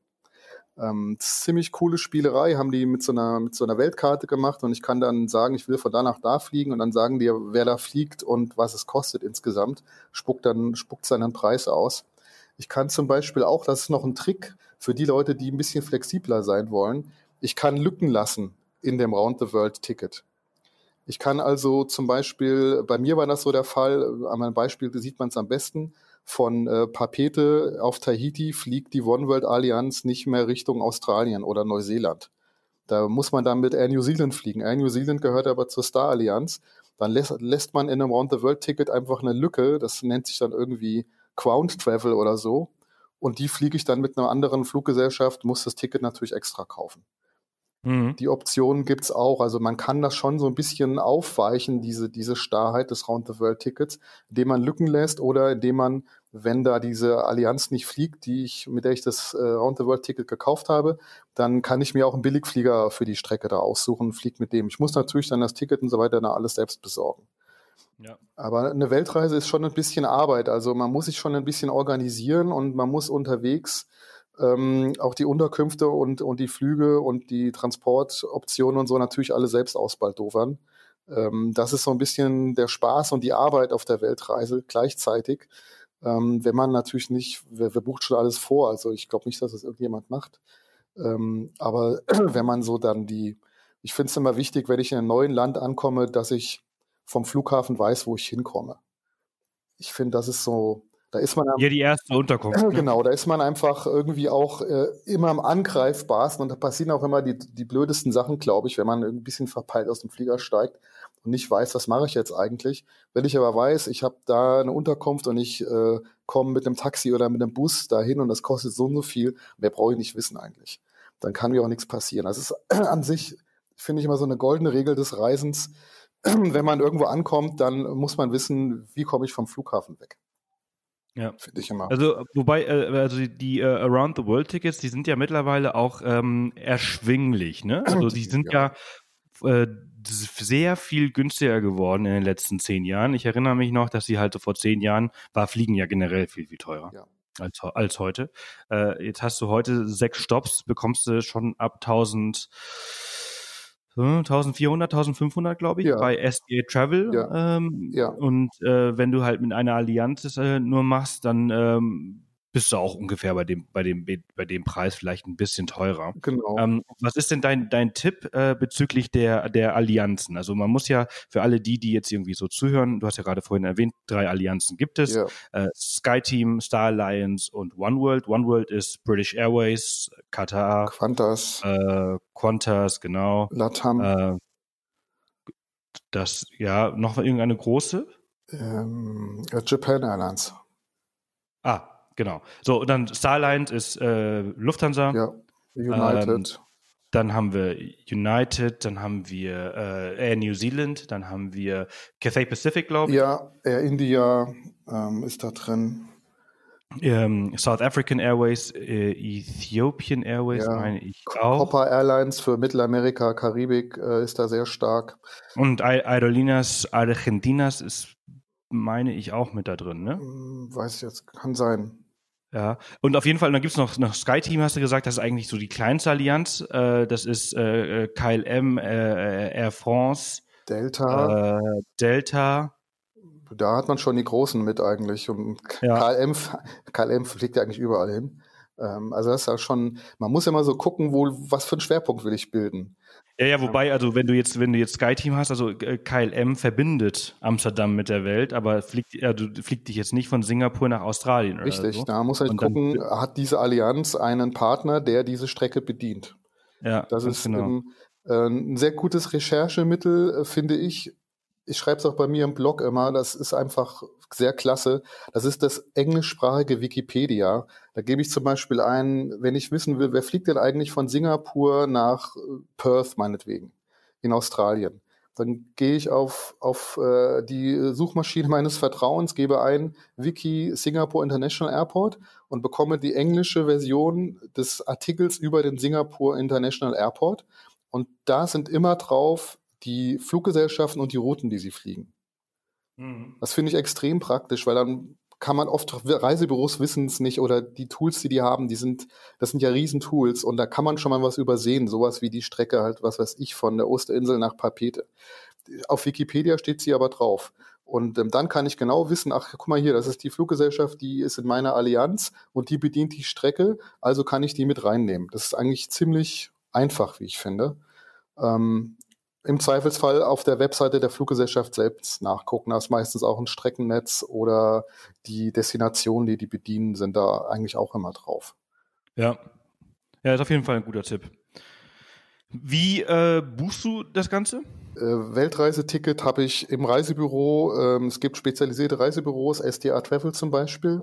Speaker 1: Ähm, ziemlich coole Spielerei, haben die mit so, einer, mit so einer Weltkarte gemacht und ich kann dann sagen, ich will von da nach da fliegen und dann sagen die, wer da fliegt und was es kostet insgesamt, spuckt dann, spuckt seinen Preis aus. Ich kann zum Beispiel auch, das ist noch ein Trick für die Leute, die ein bisschen flexibler sein wollen, ich kann Lücken lassen in dem Round the World Ticket. Ich kann also zum Beispiel, bei mir war das so der Fall, an meinem Beispiel sieht man es am besten, von äh, Papete auf Tahiti fliegt die One World Allianz nicht mehr Richtung Australien oder Neuseeland. Da muss man dann mit Air New Zealand fliegen. Air New Zealand gehört aber zur Star Allianz. Dann lässt, lässt man in einem Round the World Ticket einfach eine Lücke, das nennt sich dann irgendwie Crowned Travel oder so. Und die fliege ich dann mit einer anderen Fluggesellschaft, muss das Ticket natürlich extra kaufen. Mhm. Die Option gibt's auch. Also man kann das schon so ein bisschen aufweichen, diese, diese Starrheit des Round-the-World-Tickets, indem man Lücken lässt oder indem man, wenn da diese Allianz nicht fliegt, die ich, mit der ich das äh, Round-the-World-Ticket gekauft habe, dann kann ich mir auch einen Billigflieger für die Strecke da aussuchen und fliege mit dem. Ich muss natürlich dann das Ticket und so weiter dann alles selbst besorgen. Ja. Aber eine Weltreise ist schon ein bisschen Arbeit. Also man muss sich schon ein bisschen organisieren und man muss unterwegs ähm, auch die Unterkünfte und, und die Flüge und die Transportoptionen und so natürlich alle selbst ausbaldowern. Ähm, das ist so ein bisschen der Spaß und die Arbeit auf der Weltreise gleichzeitig. Ähm, wenn man natürlich nicht, wer, wer bucht schon alles vor, also ich glaube nicht, dass das irgendjemand macht. Ähm, aber *clears throat* wenn man so dann die, ich finde es immer wichtig, wenn ich in einem neuen Land ankomme, dass ich vom Flughafen weiß, wo ich hinkomme. Ich finde, das ist so, da ist man
Speaker 2: ja die erste Unterkunft.
Speaker 1: Äh, *clears throat* genau, da ist man einfach irgendwie auch äh, immer am angreifbarsten und da passieren auch immer die, die blödesten Sachen, glaube ich, wenn man ein bisschen verpeilt aus dem Flieger steigt und nicht weiß, was mache ich jetzt eigentlich. Wenn ich aber weiß, ich habe da eine Unterkunft und ich äh, komme mit einem Taxi oder mit einem Bus dahin und das kostet so und so viel, mehr brauche ich nicht wissen eigentlich. Dann kann mir auch nichts passieren. Das ist *clears throat* an sich, finde ich, immer so eine goldene Regel des Reisens. *clears throat* Wenn man irgendwo ankommt, dann muss man wissen, wie komme ich vom Flughafen weg.
Speaker 2: Ja. Finde ich immer. Also, wobei, äh, also die, die uh, Around the World Tickets, die sind ja mittlerweile auch ähm, erschwinglich, ne? *clears throat* Also die sind ja, ja äh, sehr viel günstiger geworden in den letzten zehn Jahren. Ich erinnere mich noch, dass sie halt so vor zehn Jahren war Fliegen ja generell viel, viel teurer. Ja. Als, als heute. Äh, jetzt hast du heute sechs Stops, bekommst du schon ab 1000 1400, 1500, glaube ich, ja. bei SBA Travel. Ja. Ähm, ja. Und äh, wenn du halt mit einer Allianz äh, nur machst, dann ähm, bist du auch ungefähr bei dem, bei dem, bei dem Preis vielleicht ein bisschen teurer.
Speaker 1: Genau.
Speaker 2: Ähm, was ist denn dein, dein Tipp äh, bezüglich der, der Allianzen? Also man muss ja für alle die, die jetzt irgendwie so zuhören, du hast ja gerade vorhin erwähnt, drei Allianzen gibt es. Ja. Äh, SkyTeam, Star Alliance und OneWorld. OneWorld ist British Airways, Qatar.
Speaker 1: Qantas.
Speaker 2: Äh, Qantas, genau.
Speaker 1: Latam. Äh,
Speaker 2: das, ja, noch irgendeine große?
Speaker 1: Ähm, Japan Airlines.
Speaker 2: Ah, genau. So, und dann Starline ist äh, Lufthansa.
Speaker 1: Ja, United. Ähm,
Speaker 2: dann haben wir United, dann haben wir äh, Air New Zealand, dann haben wir Cathay Pacific, glaube
Speaker 1: ich. Ja, Air India ähm, ist da drin.
Speaker 2: Ähm, South African Airways, äh, Ethiopian Airways, ja. meine ich auch.
Speaker 1: Copper Airlines für Mittelamerika, Karibik äh, ist da sehr stark.
Speaker 2: Und Aerolinas Argentinas ist, meine ich, auch mit da drin, ne?
Speaker 1: Hm, weiß ich jetzt, kann sein.
Speaker 2: Ja, und auf jeden Fall, dann gibt's noch, noch Sky Team, hast du gesagt, das ist eigentlich so die kleinste Allianz. Äh, das ist äh, äh KLM, äh, Air France,
Speaker 1: Delta.
Speaker 2: Äh, Delta.
Speaker 1: Da hat man schon die Großen mit eigentlich. Und ja. KLM, KLM fliegt ja eigentlich überall hin. Ähm, also das ist ja schon, man muss ja mal so gucken, wo, was für einen Schwerpunkt will ich bilden.
Speaker 2: Ja, ja, wobei, also wenn du jetzt, wenn du jetzt SkyTeam hast, also äh, KLM verbindet Amsterdam mit der Welt, aber fliegt, du fliegt dich jetzt nicht von Singapur nach Australien.
Speaker 1: Richtig,
Speaker 2: so.
Speaker 1: da muss halt Und gucken, dann, hat diese Allianz einen Partner, der diese Strecke bedient.
Speaker 2: Ja,
Speaker 1: das ist genau. ein, äh, ein sehr gutes Recherchemittel, äh, finde ich, ich schreibe es auch bei mir im Blog immer, das ist einfach sehr klasse. Das ist das englischsprachige Wikipedia. Da gebe ich zum Beispiel ein, wenn ich wissen will, wer fliegt denn eigentlich von Singapur nach äh, Perth meinetwegen in Australien. Dann gehe ich auf, auf äh, die Suchmaschine meines Vertrauens, gebe ein Wiki Singapore International Airport und bekomme die englische Version des Artikels über den Singapore International Airport. Und da sind immer drauf die Fluggesellschaften und die Routen, die sie fliegen. Mhm. Das finde ich extrem praktisch, weil dann kann man oft, Reisebüros wissen es nicht oder die Tools, die die haben, die sind, das sind ja Riesentools und da kann man schon mal was übersehen, sowas wie die Strecke halt, was weiß ich, von der Osterinsel nach Papete. Auf Wikipedia steht sie aber drauf. Und ähm, dann kann ich genau wissen, ach, guck mal hier, das ist die Fluggesellschaft, die ist in meiner Allianz und die bedient die Strecke, also kann ich die mit reinnehmen. Das ist eigentlich ziemlich einfach, wie ich finde. Ähm, im Zweifelsfall auf der Webseite der Fluggesellschaft selbst nachgucken. Da ist meistens auch ein Streckennetz oder die Destinationen, die die bedienen, sind da eigentlich auch immer drauf.
Speaker 2: Ja, ja, ist auf jeden Fall ein guter Tipp. Wie äh, buchst du das Ganze?
Speaker 1: Äh, Weltreiseticket habe ich im Reisebüro. Ähm, es gibt spezialisierte Reisebüros, SDA Travel zum Beispiel.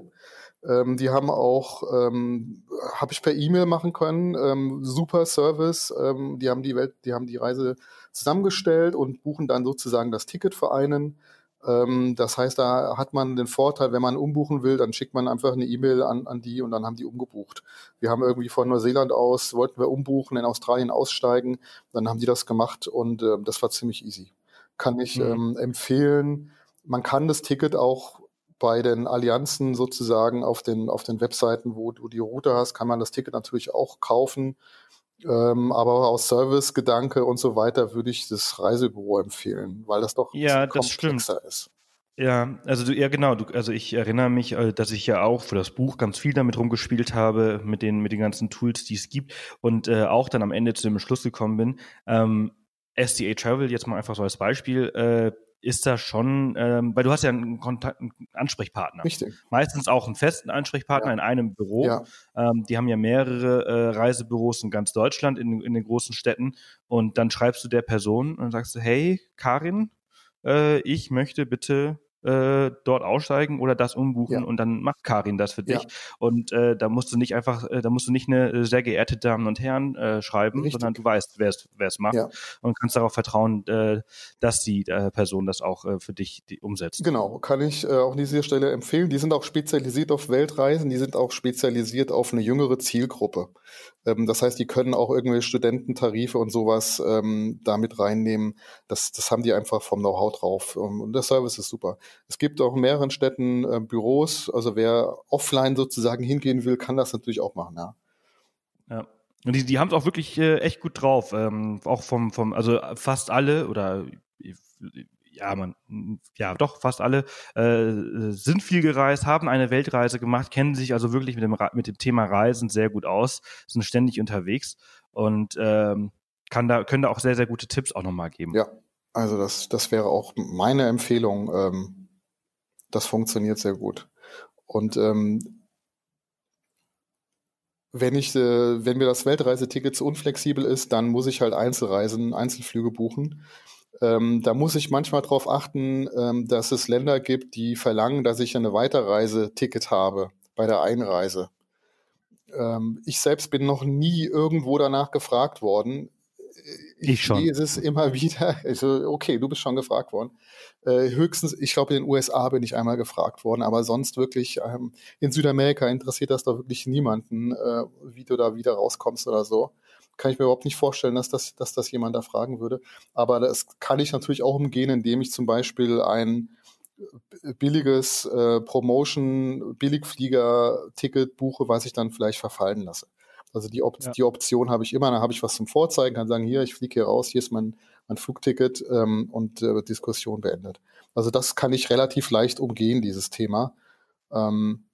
Speaker 1: Ähm, die haben auch, ähm, habe ich per E-Mail machen können, ähm, super Service. Ähm, die haben die Welt, die haben die Reise zusammengestellt und buchen dann sozusagen das Ticket für einen. Ähm, das heißt, da hat man den Vorteil, wenn man umbuchen will, dann schickt man einfach eine E-Mail an, an die und dann haben die umgebucht. Wir haben irgendwie von Neuseeland aus, wollten wir umbuchen, in Australien aussteigen, dann haben die das gemacht und äh, das war ziemlich easy. Kann ich mhm. ähm, empfehlen. Man kann das Ticket auch bei den Allianzen sozusagen auf den, auf den Webseiten, wo du die Route hast, kann man das Ticket natürlich auch kaufen. Ähm, aber aus Servicegedanke und so weiter würde ich das Reisebüro empfehlen, weil das doch
Speaker 2: ja, das stimmt. ist. Ja, also du, ja genau, du, also ich erinnere mich, äh, dass ich ja auch für das Buch ganz viel damit rumgespielt habe, mit den, mit den ganzen Tools, die es gibt und äh, auch dann am Ende zu dem Schluss gekommen bin. Ähm, SDA Travel, jetzt mal einfach so als Beispiel, äh, ist da schon, ähm, weil du hast ja einen, Kontakt, einen Ansprechpartner.
Speaker 1: Richtig.
Speaker 2: Meistens auch einen festen Ansprechpartner ja. in einem Büro.
Speaker 1: Ja.
Speaker 2: Ähm, die haben ja mehrere äh, Reisebüros in ganz Deutschland, in, in den großen Städten. Und dann schreibst du der Person und sagst, hey, Karin, äh, ich möchte bitte äh, dort aussteigen oder das umbuchen ja. und dann macht Karin das für dich. Ja. Und äh, da musst du nicht einfach, äh, da musst du nicht eine äh, sehr geehrte Damen und Herren äh, schreiben, Richtig. sondern du weißt, wer es macht ja. und kannst darauf vertrauen, äh, dass die äh, Person das auch äh, für dich die, umsetzt.
Speaker 1: Genau, kann ich äh, auch an dieser Stelle empfehlen. Die sind auch spezialisiert auf Weltreisen, die sind auch spezialisiert auf eine jüngere Zielgruppe. Ähm, das heißt, die können auch irgendwelche Studententarife und sowas ähm, damit reinnehmen. Das, das haben die einfach vom Know-how drauf. Ähm, und der Service ist super. Es gibt auch in mehreren Städten äh, Büros. Also wer offline sozusagen hingehen will, kann das natürlich auch machen, ja.
Speaker 2: Ja. Und die, die haben es auch wirklich äh, echt gut drauf. Ähm, auch vom, vom, also fast alle oder ja, man, ja, doch, fast alle äh, sind viel gereist, haben eine Weltreise gemacht, kennen sich also wirklich mit dem, mit dem Thema Reisen sehr gut aus, sind ständig unterwegs und ähm, kann da, können da auch sehr, sehr gute Tipps auch nochmal geben.
Speaker 1: Ja, also das, das wäre auch meine Empfehlung. Ähm, das funktioniert sehr gut. Und ähm, wenn ich, äh, wenn mir das Weltreiseticket zu unflexibel ist, dann muss ich halt Einzelreisen, Einzelflüge buchen. Ähm, da muss ich manchmal darauf achten, ähm, dass es Länder gibt, die verlangen, dass ich eine Weiterreiseticket habe bei der Einreise. Ähm, ich selbst bin noch nie irgendwo danach gefragt worden.
Speaker 2: Ich, schon.
Speaker 1: lese es immer *laughs* wieder. Also, okay, du bist schon gefragt worden. Äh, höchstens, ich glaube, in den USA bin ich einmal gefragt worden, aber sonst wirklich ähm, in Südamerika interessiert das doch wirklich niemanden, äh, wie du da wieder rauskommst oder so kann ich mir überhaupt nicht vorstellen, dass das, dass das jemand da fragen würde. Aber das kann ich natürlich auch umgehen, indem ich zum Beispiel ein billiges äh, Promotion-Billigflieger-Ticket buche, was ich dann vielleicht verfallen lasse. Also die, Op ja. die Option habe ich immer, da habe ich was zum Vorzeigen, kann sagen, hier, ich fliege hier raus, hier ist mein, mein Flugticket ähm, und äh, Diskussion beendet. Also das kann ich relativ leicht umgehen, dieses Thema. Ähm,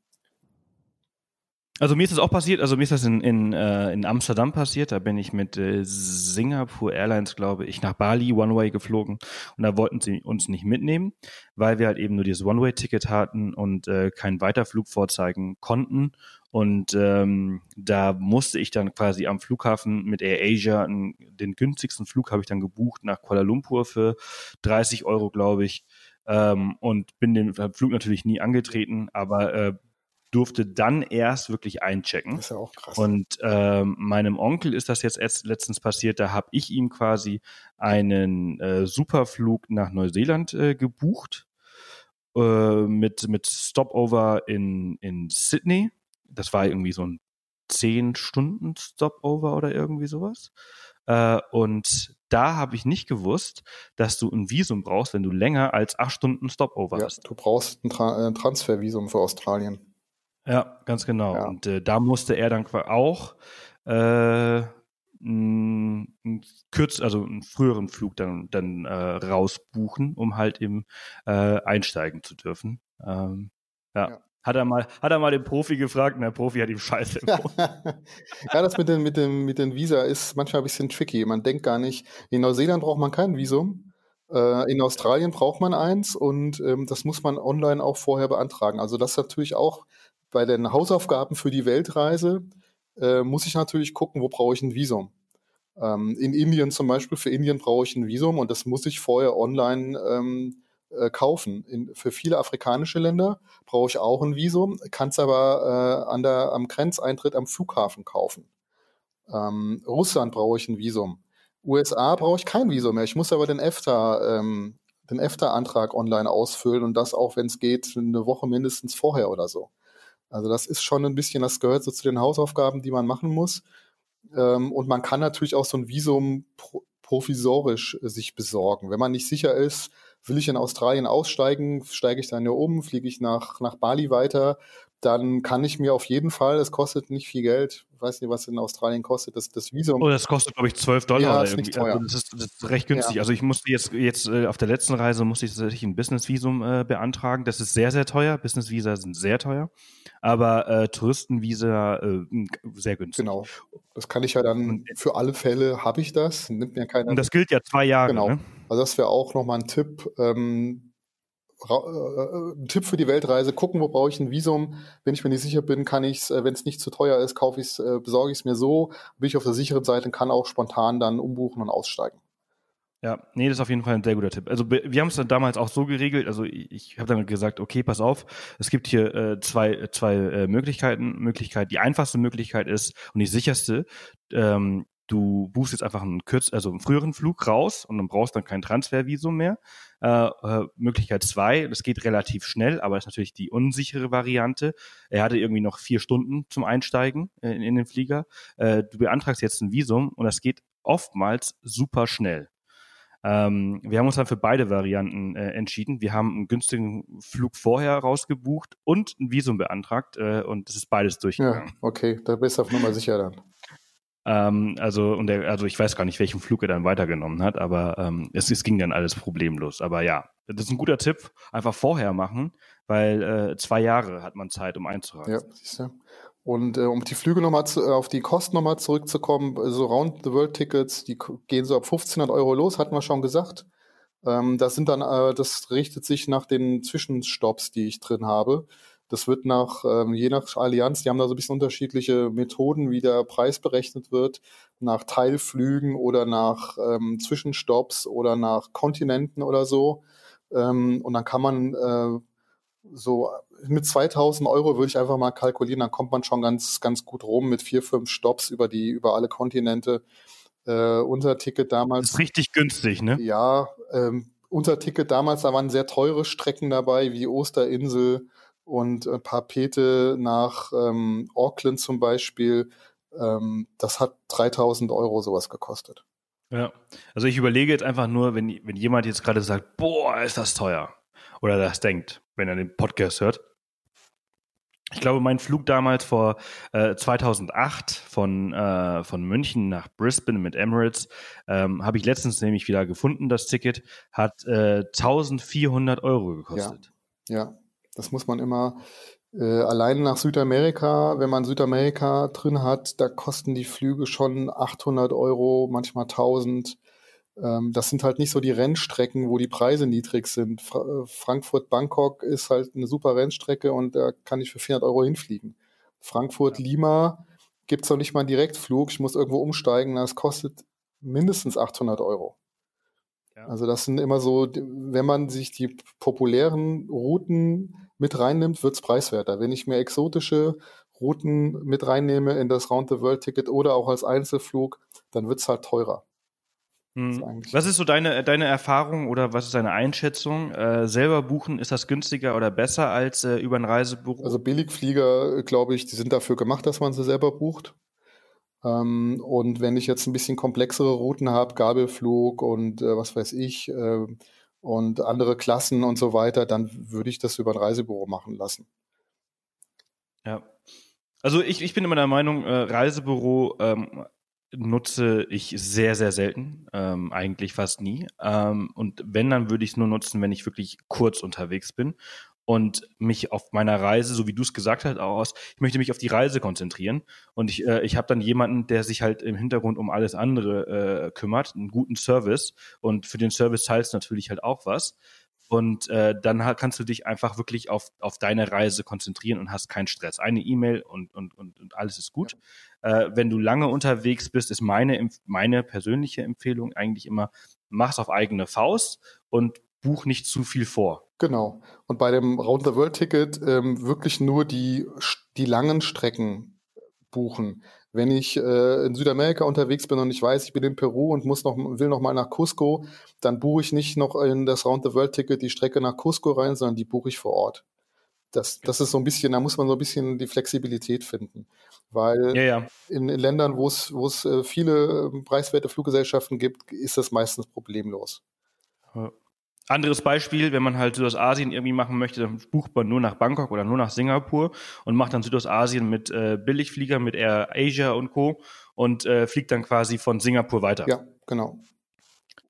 Speaker 2: also mir ist das auch passiert, also mir ist das in, in, äh, in Amsterdam passiert, da bin ich mit äh, Singapore Airlines, glaube ich, nach Bali One-Way geflogen. Und da wollten sie uns nicht mitnehmen, weil wir halt eben nur dieses One-Way-Ticket hatten und äh, keinen Weiterflug vorzeigen konnten. Und ähm, da musste ich dann quasi am Flughafen mit Air Asia, den günstigsten Flug habe ich dann gebucht nach Kuala Lumpur für 30 Euro, glaube ich. Ähm, und bin den Flug natürlich nie angetreten, aber äh, durfte dann erst wirklich einchecken.
Speaker 1: Das ist ja auch krass.
Speaker 2: Und ähm, meinem Onkel ist das jetzt erst letztens passiert. Da habe ich ihm quasi einen äh, Superflug nach Neuseeland äh, gebucht äh, mit mit Stopover in in Sydney. Das war irgendwie so ein zehn Stunden Stopover oder irgendwie sowas. Äh, und da habe ich nicht gewusst, dass du ein Visum brauchst, wenn du länger als acht Stunden Stopover ja, hast.
Speaker 1: Du brauchst ein, Tra ein Transfervisum für Australien.
Speaker 2: Ja, ganz genau. Ja. Und äh, da musste er dann auch äh, einen kürz, also einen früheren Flug dann, dann äh, rausbuchen, um halt eben äh, einsteigen zu dürfen. Ähm, ja. ja. Hat er mal, hat er mal den Profi gefragt und der Profi hat ihm Scheiße empfohlen. *laughs*
Speaker 1: ja, das mit den, mit dem, mit den Visa ist manchmal ein bisschen tricky. Man denkt gar nicht, in Neuseeland braucht man kein Visum. Äh, in Australien braucht man eins und ähm, das muss man online auch vorher beantragen. Also das ist natürlich auch bei den Hausaufgaben für die Weltreise äh, muss ich natürlich gucken, wo brauche ich ein Visum. Ähm, in Indien zum Beispiel, für Indien brauche ich ein Visum und das muss ich vorher online ähm, äh, kaufen. In, für viele afrikanische Länder brauche ich auch ein Visum, kann es aber äh, an der, am Grenzeintritt am Flughafen kaufen. Ähm, Russland brauche ich ein Visum. USA brauche ich kein Visum mehr. Ich muss aber den EFTA, ähm, den EFTA-Antrag online ausfüllen und das auch, wenn es geht, eine Woche mindestens vorher oder so. Also das ist schon ein bisschen, das gehört so zu den Hausaufgaben, die man machen muss. Ähm, und man kann natürlich auch so ein Visum pro provisorisch äh, sich besorgen. Wenn man nicht sicher ist, will ich in Australien aussteigen, steige ich dann hier um, fliege ich nach, nach Bali weiter, dann kann ich mir auf jeden Fall, es kostet nicht viel Geld, ich weiß nicht, was in Australien kostet, das, das Visum.
Speaker 2: Oh, das kostet, glaube ich, 12 Dollar. Ja, ist nicht teuer. Also das, ist, das ist recht günstig. Ja. Also ich musste jetzt, jetzt äh, auf der letzten Reise musste ich tatsächlich ein Business-Visum äh, beantragen. Das ist sehr, sehr teuer. Business-Visa sind sehr teuer. Aber äh, Touristenvisa äh, sehr günstig.
Speaker 1: Genau. Das kann ich ja dann für alle Fälle habe ich das. Nimmt mir keiner.
Speaker 2: Und das gilt ja zwei Jahre.
Speaker 1: Genau.
Speaker 2: Ne?
Speaker 1: Also das wäre auch nochmal ein Tipp. Ähm, äh, äh, ein Tipp für die Weltreise, gucken, wo brauche ich ein Visum. Wenn ich mir nicht sicher bin, kann ich es, äh, wenn es nicht zu teuer ist, kaufe ich es, besorge ich es mir so, bin ich auf der sicheren Seite und kann auch spontan dann umbuchen und aussteigen.
Speaker 2: Ja, nee, das ist auf jeden Fall ein sehr guter Tipp. Also wir haben es dann damals auch so geregelt, also ich habe dann gesagt, okay, pass auf, es gibt hier äh, zwei, zwei äh, Möglichkeiten. Möglichkeit, die einfachste Möglichkeit ist und die sicherste, ähm, du buchst jetzt einfach einen kürz, also einen früheren Flug raus und dann brauchst dann kein Transfervisum mehr. Äh, äh, Möglichkeit zwei, das geht relativ schnell, aber ist natürlich die unsichere Variante. Er hatte irgendwie noch vier Stunden zum Einsteigen äh, in, in, den Flieger. Äh, du beantragst jetzt ein Visum und das geht oftmals super schnell. Ähm, wir haben uns dann für beide Varianten äh, entschieden. Wir haben einen günstigen Flug vorher rausgebucht und ein Visum beantragt äh, und das ist beides durchgegangen. Ja,
Speaker 1: okay, da bist du auf Nummer sicher dann.
Speaker 2: Ähm, also, und der, also ich weiß gar nicht, welchen Flug er dann weitergenommen hat, aber ähm, es, es ging dann alles problemlos. Aber ja, das ist ein guter Tipp. Einfach vorher machen, weil äh, zwei Jahre hat man Zeit, um einzureisen. Ja, siehst du.
Speaker 1: Und äh, um die Flüge nochmal zu, äh, auf die Kosten nochmal zurückzukommen, so Round-the-World-Tickets, die gehen so ab 1500 Euro los, hatten wir schon gesagt. Ähm, das sind dann, äh, das richtet sich nach den Zwischenstopps, die ich drin habe. Das wird nach, ähm, je nach Allianz, die haben da so ein bisschen unterschiedliche Methoden, wie der Preis berechnet wird, nach Teilflügen oder nach ähm, Zwischenstopps oder nach Kontinenten oder so. Ähm, und dann kann man äh, so mit 2000 Euro würde ich einfach mal kalkulieren, dann kommt man schon ganz, ganz gut rum mit vier, fünf Stops über die, über alle Kontinente. Äh, unser Ticket damals.
Speaker 2: Das ist richtig günstig, ne?
Speaker 1: Ja, ähm, unser Ticket damals, da waren sehr teure Strecken dabei, wie Osterinsel und ein paar Pete nach ähm, Auckland zum Beispiel. Ähm, das hat 3000 Euro sowas gekostet.
Speaker 2: Ja, also ich überlege jetzt einfach nur, wenn, wenn jemand jetzt gerade sagt, boah, ist das teuer. Oder das denkt, wenn er den Podcast hört. Ich glaube, mein Flug damals vor äh, 2008 von, äh, von München nach Brisbane mit Emirates ähm, habe ich letztens nämlich wieder gefunden. Das Ticket hat äh, 1400 Euro gekostet.
Speaker 1: Ja, ja, das muss man immer äh, allein nach Südamerika, wenn man Südamerika drin hat, da kosten die Flüge schon 800 Euro, manchmal 1000. Ähm, das sind halt nicht so die Rennstrecken, wo die Preise niedrig sind. Fra äh, Frankfurt-Bangkok ist halt eine super Rennstrecke und da kann ich für 400 Euro hinfliegen. Frankfurt-Lima gibt es noch nicht mal einen Direktflug. Ich muss irgendwo umsteigen. Das kostet mindestens 800 Euro. Ja. Also das sind immer so, wenn man sich die populären Routen mit reinnimmt, wird es preiswerter. Wenn ich mir exotische Routen mit reinnehme in das Round-the-World-Ticket oder auch als Einzelflug, dann wird es halt teurer.
Speaker 2: Hm. Was ist so deine, deine Erfahrung oder was ist deine Einschätzung? Äh, selber buchen, ist das günstiger oder besser als äh, über ein Reisebüro?
Speaker 1: Also Billigflieger, glaube ich, die sind dafür gemacht, dass man sie selber bucht. Ähm, und wenn ich jetzt ein bisschen komplexere Routen habe, Gabelflug und äh, was weiß ich, äh, und andere Klassen und so weiter, dann würde ich das über ein Reisebüro machen lassen.
Speaker 2: Ja. Also ich, ich bin immer der Meinung, äh, Reisebüro ähm, nutze ich sehr, sehr selten, ähm, eigentlich fast nie. Ähm, und wenn, dann würde ich es nur nutzen, wenn ich wirklich kurz unterwegs bin und mich auf meiner Reise, so wie du es gesagt hast, auch aus, ich möchte mich auf die Reise konzentrieren und ich, äh, ich habe dann jemanden, der sich halt im Hintergrund um alles andere äh, kümmert, einen guten Service und für den Service zahlst du natürlich halt auch was und äh, dann kannst du dich einfach wirklich auf, auf deine Reise konzentrieren und hast keinen Stress. Eine E-Mail und, und, und, und alles ist gut. Ja. Äh, wenn du lange unterwegs bist, ist meine, meine persönliche Empfehlung eigentlich immer, mach's auf eigene Faust und buch nicht zu viel vor.
Speaker 1: Genau. Und bei dem Round-the-World-Ticket ähm, wirklich nur die, die langen Strecken buchen. Wenn ich äh, in Südamerika unterwegs bin und ich weiß, ich bin in Peru und muss noch, will noch mal nach Cusco, dann buche ich nicht noch in das Round-the-World-Ticket die Strecke nach Cusco rein, sondern die buche ich vor Ort. Das, das ist so ein bisschen, da muss man so ein bisschen die Flexibilität finden. Weil
Speaker 2: ja, ja.
Speaker 1: In, in, Ländern, wo es, wo es äh, viele äh, preiswerte Fluggesellschaften gibt, ist das meistens problemlos.
Speaker 2: Anderes Beispiel, wenn man halt Südostasien irgendwie machen möchte, dann bucht man nur nach Bangkok oder nur nach Singapur und macht dann Südostasien mit äh, Billigflieger, mit Air Asia und Co. und äh, fliegt dann quasi von Singapur weiter.
Speaker 1: Ja, genau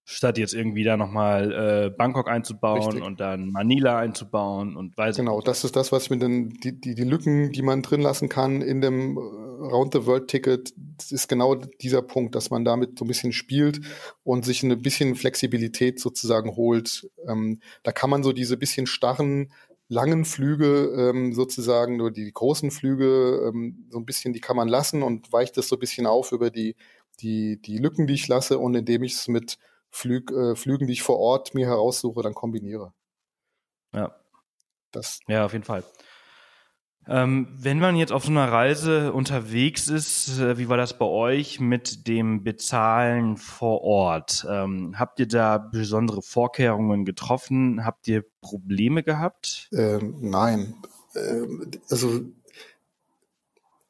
Speaker 2: statt jetzt irgendwie da nochmal äh, Bangkok einzubauen Richtig. und dann Manila einzubauen und weiß
Speaker 1: Genau, das ist das, was ich mit den, die, die, die Lücken, die man drin lassen kann in dem äh, Round-the-World-Ticket, ist genau dieser Punkt, dass man damit so ein bisschen spielt und sich ein bisschen Flexibilität sozusagen holt. Ähm, da kann man so diese bisschen starren langen Flüge ähm, sozusagen, nur die großen Flüge ähm, so ein bisschen, die kann man lassen und weicht das so ein bisschen auf über die, die, die Lücken, die ich lasse und indem ich es mit Flüg, äh, Flügen, die ich vor Ort mir heraussuche, dann kombiniere.
Speaker 2: Ja. Das. Ja, auf jeden Fall. Ähm, wenn man jetzt auf so einer Reise unterwegs ist, äh, wie war das bei euch mit dem Bezahlen vor Ort? Ähm, habt ihr da besondere Vorkehrungen getroffen? Habt ihr Probleme gehabt?
Speaker 1: Ähm, nein. Ähm, also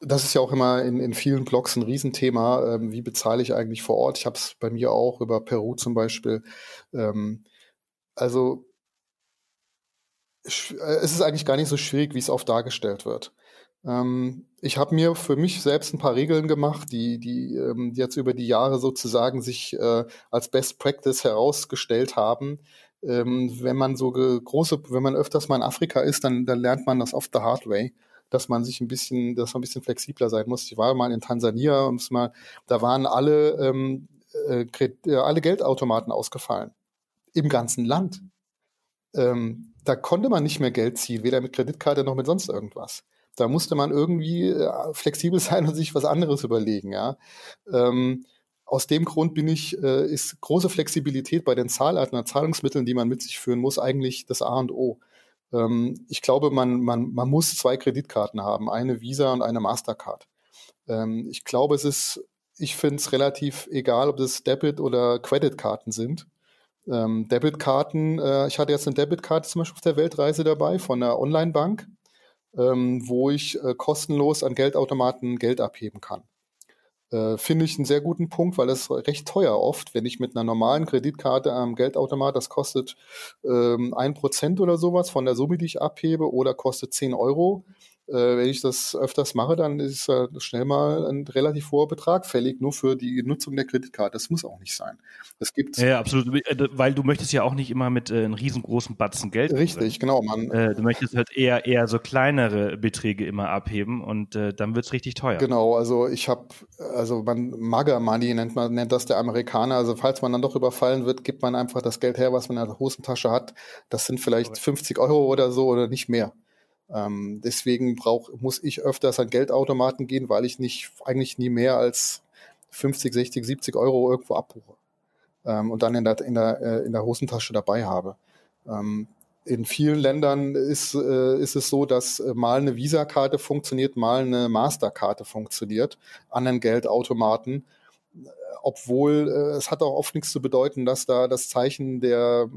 Speaker 1: das ist ja auch immer in, in vielen Blogs ein Riesenthema. Ähm, wie bezahle ich eigentlich vor Ort? Ich habe es bei mir auch über Peru zum Beispiel. Ähm, also äh, es ist eigentlich gar nicht so schwierig, wie es oft dargestellt wird. Ähm, ich habe mir für mich selbst ein paar Regeln gemacht, die, die, ähm, jetzt über die Jahre sozusagen sich äh, als Best Practice herausgestellt haben. Ähm, wenn man so große, wenn man öfters mal in Afrika ist, dann, dann lernt man das oft the hard way dass man sich ein bisschen, dass man ein bisschen flexibler sein muss. Ich war mal in Tansania und mal, da waren alle, ähm, äh, äh, alle Geldautomaten ausgefallen. Im ganzen Land. Ähm, da konnte man nicht mehr Geld ziehen, weder mit Kreditkarte noch mit sonst irgendwas. Da musste man irgendwie äh, flexibel *laughs* sein und sich was anderes überlegen, ja. Ähm, aus dem Grund bin ich, äh, ist große Flexibilität bei den Zahlarten und Zahlungsmitteln, die man mit sich führen muss, eigentlich das A und O. Ähm, ich glaube, man, man, man muss zwei Kreditkarten haben, eine Visa und eine Mastercard. Ähm, ich glaube, es ist, ich finde es relativ egal, ob es Debit- oder Creditkarten sind. Ähm, Debitkarten, äh, ich hatte jetzt eine Debitkarte zum Beispiel auf der Weltreise dabei von einer Online-Bank, ähm, wo ich äh, kostenlos an Geldautomaten Geld abheben kann. Äh, Finde ich einen sehr guten Punkt, weil es recht teuer oft, wenn ich mit einer normalen Kreditkarte am Geldautomat, das kostet ähm, ein Prozent oder sowas von der Summe, die ich abhebe, oder kostet 10 Euro. Äh, wenn ich das öfters mache, dann ist schnell mal ein relativ hoher Betrag fällig, nur für die Nutzung der Kreditkarte. Das muss auch nicht sein. Das gibt's.
Speaker 2: Ja, absolut. Äh, weil du möchtest ja auch nicht immer mit äh, einem riesengroßen Batzen Geld.
Speaker 1: Richtig, genau. Man,
Speaker 2: äh, du möchtest halt eher, eher so kleinere Beträge immer abheben und äh, dann wird's richtig teuer.
Speaker 1: Genau, also ich habe, also man Mugger Money nennt man, nennt das der Amerikaner. Also falls man dann doch überfallen wird, gibt man einfach das Geld her, was man in der Hosentasche hat. Das sind vielleicht 50 Euro oder so oder nicht mehr. Ähm, deswegen brauch, muss ich öfters an Geldautomaten gehen, weil ich nicht eigentlich nie mehr als 50, 60, 70 Euro irgendwo abbuche ähm, und dann in der, in, der, äh, in der Hosentasche dabei habe. Ähm, in vielen Ländern ist, äh, ist es so, dass äh, mal eine Visa-Karte funktioniert, mal eine Masterkarte funktioniert an den Geldautomaten obwohl äh, es hat auch oft nichts zu bedeuten, dass da das Zeichen der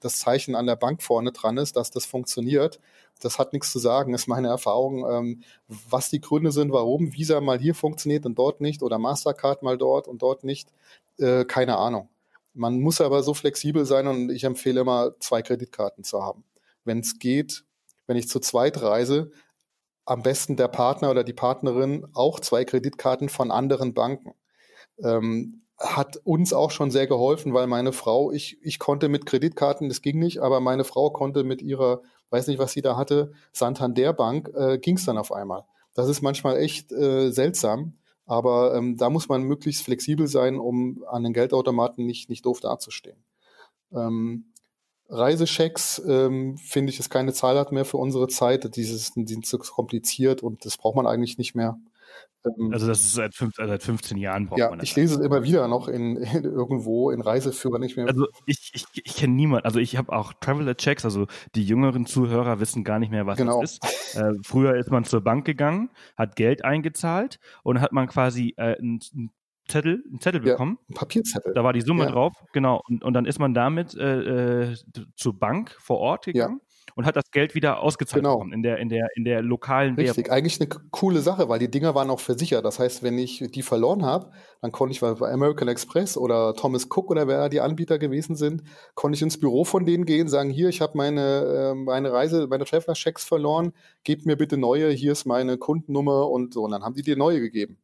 Speaker 1: das Zeichen an der Bank vorne dran ist, dass das funktioniert. Das hat nichts zu sagen, ist meine Erfahrung. Ähm, was die Gründe sind, warum Visa mal hier funktioniert und dort nicht oder Mastercard mal dort und dort nicht, äh, keine Ahnung. Man muss aber so flexibel sein und ich empfehle immer, zwei Kreditkarten zu haben. Wenn es geht, wenn ich zu zweit reise, am besten der Partner oder die Partnerin auch zwei Kreditkarten von anderen Banken ähm, hat uns auch schon sehr geholfen, weil meine Frau, ich, ich konnte mit Kreditkarten, das ging nicht, aber meine Frau konnte mit ihrer, weiß nicht, was sie da hatte, Santander Bank, äh, ging es dann auf einmal. Das ist manchmal echt äh, seltsam, aber ähm, da muss man möglichst flexibel sein, um an den Geldautomaten nicht, nicht doof dazustehen. Ähm, Reisechecks, ähm, finde ich, ist keine Zahlart mehr für unsere Zeit. Dieses, die sind zu kompliziert und das braucht man eigentlich nicht mehr.
Speaker 2: Ähm, also das ist seit, fünf, also seit 15 Jahren
Speaker 1: braucht ja, man das. Ich lese es immer wieder noch in, *laughs* in irgendwo in Reiseführern nicht mehr.
Speaker 2: Also ich, ich, ich kenne niemanden, also ich habe auch Traveler-Checks, also die jüngeren Zuhörer wissen gar nicht mehr, was genau. das ist. Äh, früher ist man zur Bank gegangen, hat Geld eingezahlt und hat man quasi äh, einen Zettel, einen Zettel bekommen.
Speaker 1: Ja, ein Papierzettel.
Speaker 2: Da war die Summe ja. drauf, genau. Und, und dann ist man damit äh, äh zur Bank vor Ort gegangen. Und hat das Geld wieder ausgezahlt genau. in der, in der, in der lokalen
Speaker 1: Richtig,
Speaker 2: Währung.
Speaker 1: eigentlich eine coole Sache, weil die Dinger waren auch versichert. Das heißt, wenn ich die verloren habe, dann konnte ich bei American Express oder Thomas Cook oder wer die Anbieter gewesen sind, konnte ich ins Büro von denen gehen, sagen, hier, ich habe meine, äh, meine Reise, meine Traveler-Checks verloren, gebt mir bitte neue, hier ist meine Kundennummer und so. Und dann haben die dir neue gegeben.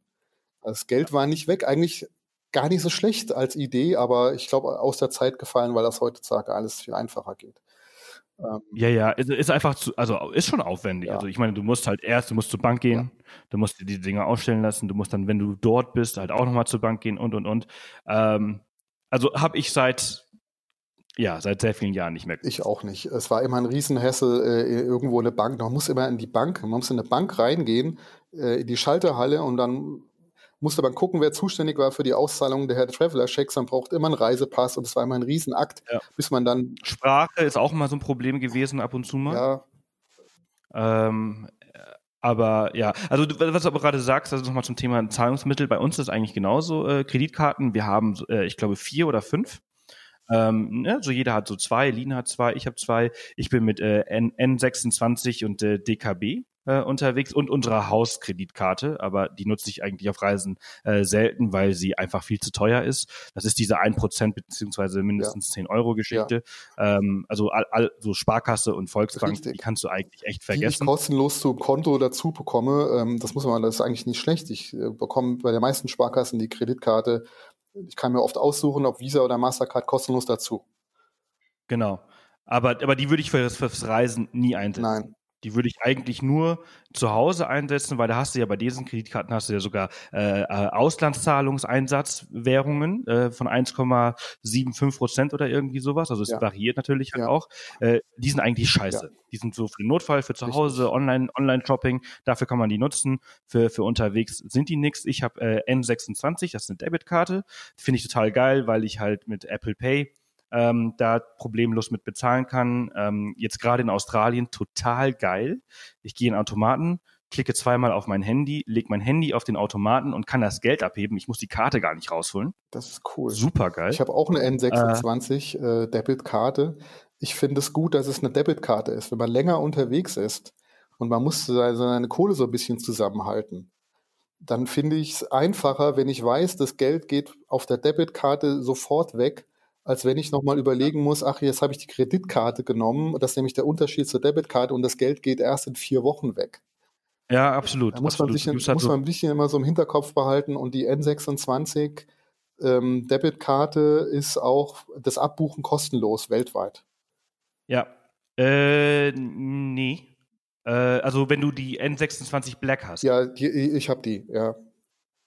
Speaker 1: Das Geld war nicht weg. Eigentlich gar nicht so schlecht als Idee, aber ich glaube aus der Zeit gefallen, weil das heutzutage alles viel einfacher geht.
Speaker 2: Ähm, ja, ja, ist, ist einfach zu, also ist schon aufwendig. Ja. Also ich meine, du musst halt erst, du musst zur Bank gehen, ja. du musst dir die Dinge ausstellen lassen, du musst dann, wenn du dort bist, halt auch nochmal zur Bank gehen und und und. Ähm, also habe ich seit ja, seit sehr vielen Jahren nicht mehr.
Speaker 1: Ich auch nicht. Es war immer ein Riesenhässel, äh, irgendwo eine Bank. Man muss immer in die Bank, man muss in eine Bank reingehen, äh, in die Schalterhalle und dann musste man gucken, wer zuständig war für die Auszahlung der Traveler-Checks. Man braucht immer einen Reisepass und es war immer ein Riesenakt, ja. bis man dann.
Speaker 2: Sprache ist auch mal so ein Problem gewesen ab und zu mal. Ja. Ähm, aber ja, also was du aber gerade sagst, also nochmal zum Thema Zahlungsmittel, bei uns ist eigentlich genauso äh, Kreditkarten. Wir haben, äh, ich glaube, vier oder fünf. Ähm, ne, so jeder hat so zwei, Lina hat zwei, ich habe zwei. Ich bin mit äh, N N26 und äh, DKB äh, unterwegs und unsere Hauskreditkarte, aber die nutze ich eigentlich auf Reisen äh, selten, weil sie einfach viel zu teuer ist. Das ist diese 1% beziehungsweise mindestens ja. 10 Euro Geschichte. Ja. Ähm, also all, all, so Sparkasse und Volksbank, Richtig. die kannst du eigentlich echt vergessen. Die
Speaker 1: ich kostenlos zum Konto dazu bekomme, ähm, das muss man, das ist eigentlich nicht schlecht. Ich äh, bekomme bei den meisten Sparkassen die Kreditkarte. Ich kann mir oft aussuchen, ob Visa oder Mastercard kostenlos dazu.
Speaker 2: Genau. Aber, aber die würde ich für das, fürs Reisen nie einsetzen. Nein. Die würde ich eigentlich nur zu Hause einsetzen, weil da hast du ja bei diesen Kreditkarten hast du ja sogar äh, äh Auslandszahlungseinsatzwährungen äh, von 1,75 Prozent oder irgendwie sowas. Also es ja. variiert natürlich halt ja. auch. Äh, die sind eigentlich scheiße. Ja. Die sind so für den Notfall, für zu Hause, Online, Online-Shopping. Dafür kann man die nutzen. Für, für unterwegs sind die nix. Ich habe äh, N26, das ist eine Debitkarte. Finde ich total geil, weil ich halt mit Apple Pay ähm, da problemlos mit bezahlen kann. Ähm, jetzt gerade in Australien total geil. Ich gehe in Automaten, klicke zweimal auf mein Handy, lege mein Handy auf den Automaten und kann das Geld abheben. Ich muss die Karte gar nicht rausholen.
Speaker 1: Das ist cool.
Speaker 2: Super geil.
Speaker 1: Ich habe auch eine N26 äh, äh, Debitkarte. Ich finde es gut, dass es eine Debitkarte ist. Wenn man länger unterwegs ist und man muss seine Kohle so ein bisschen zusammenhalten, dann finde ich es einfacher, wenn ich weiß, das Geld geht auf der Debitkarte sofort weg, als wenn ich nochmal überlegen muss, ach, jetzt habe ich die Kreditkarte genommen, das ist nämlich der Unterschied zur Debitkarte und das Geld geht erst in vier Wochen weg.
Speaker 2: Ja, absolut.
Speaker 1: Da muss,
Speaker 2: absolut.
Speaker 1: Man, sich, muss halt man ein bisschen immer so im Hinterkopf behalten und die N26 ähm, Debitkarte ist auch das Abbuchen kostenlos weltweit.
Speaker 2: Ja. Äh, nee. Äh, also wenn du die N26 Black hast.
Speaker 1: Ja, die, ich habe die, ja.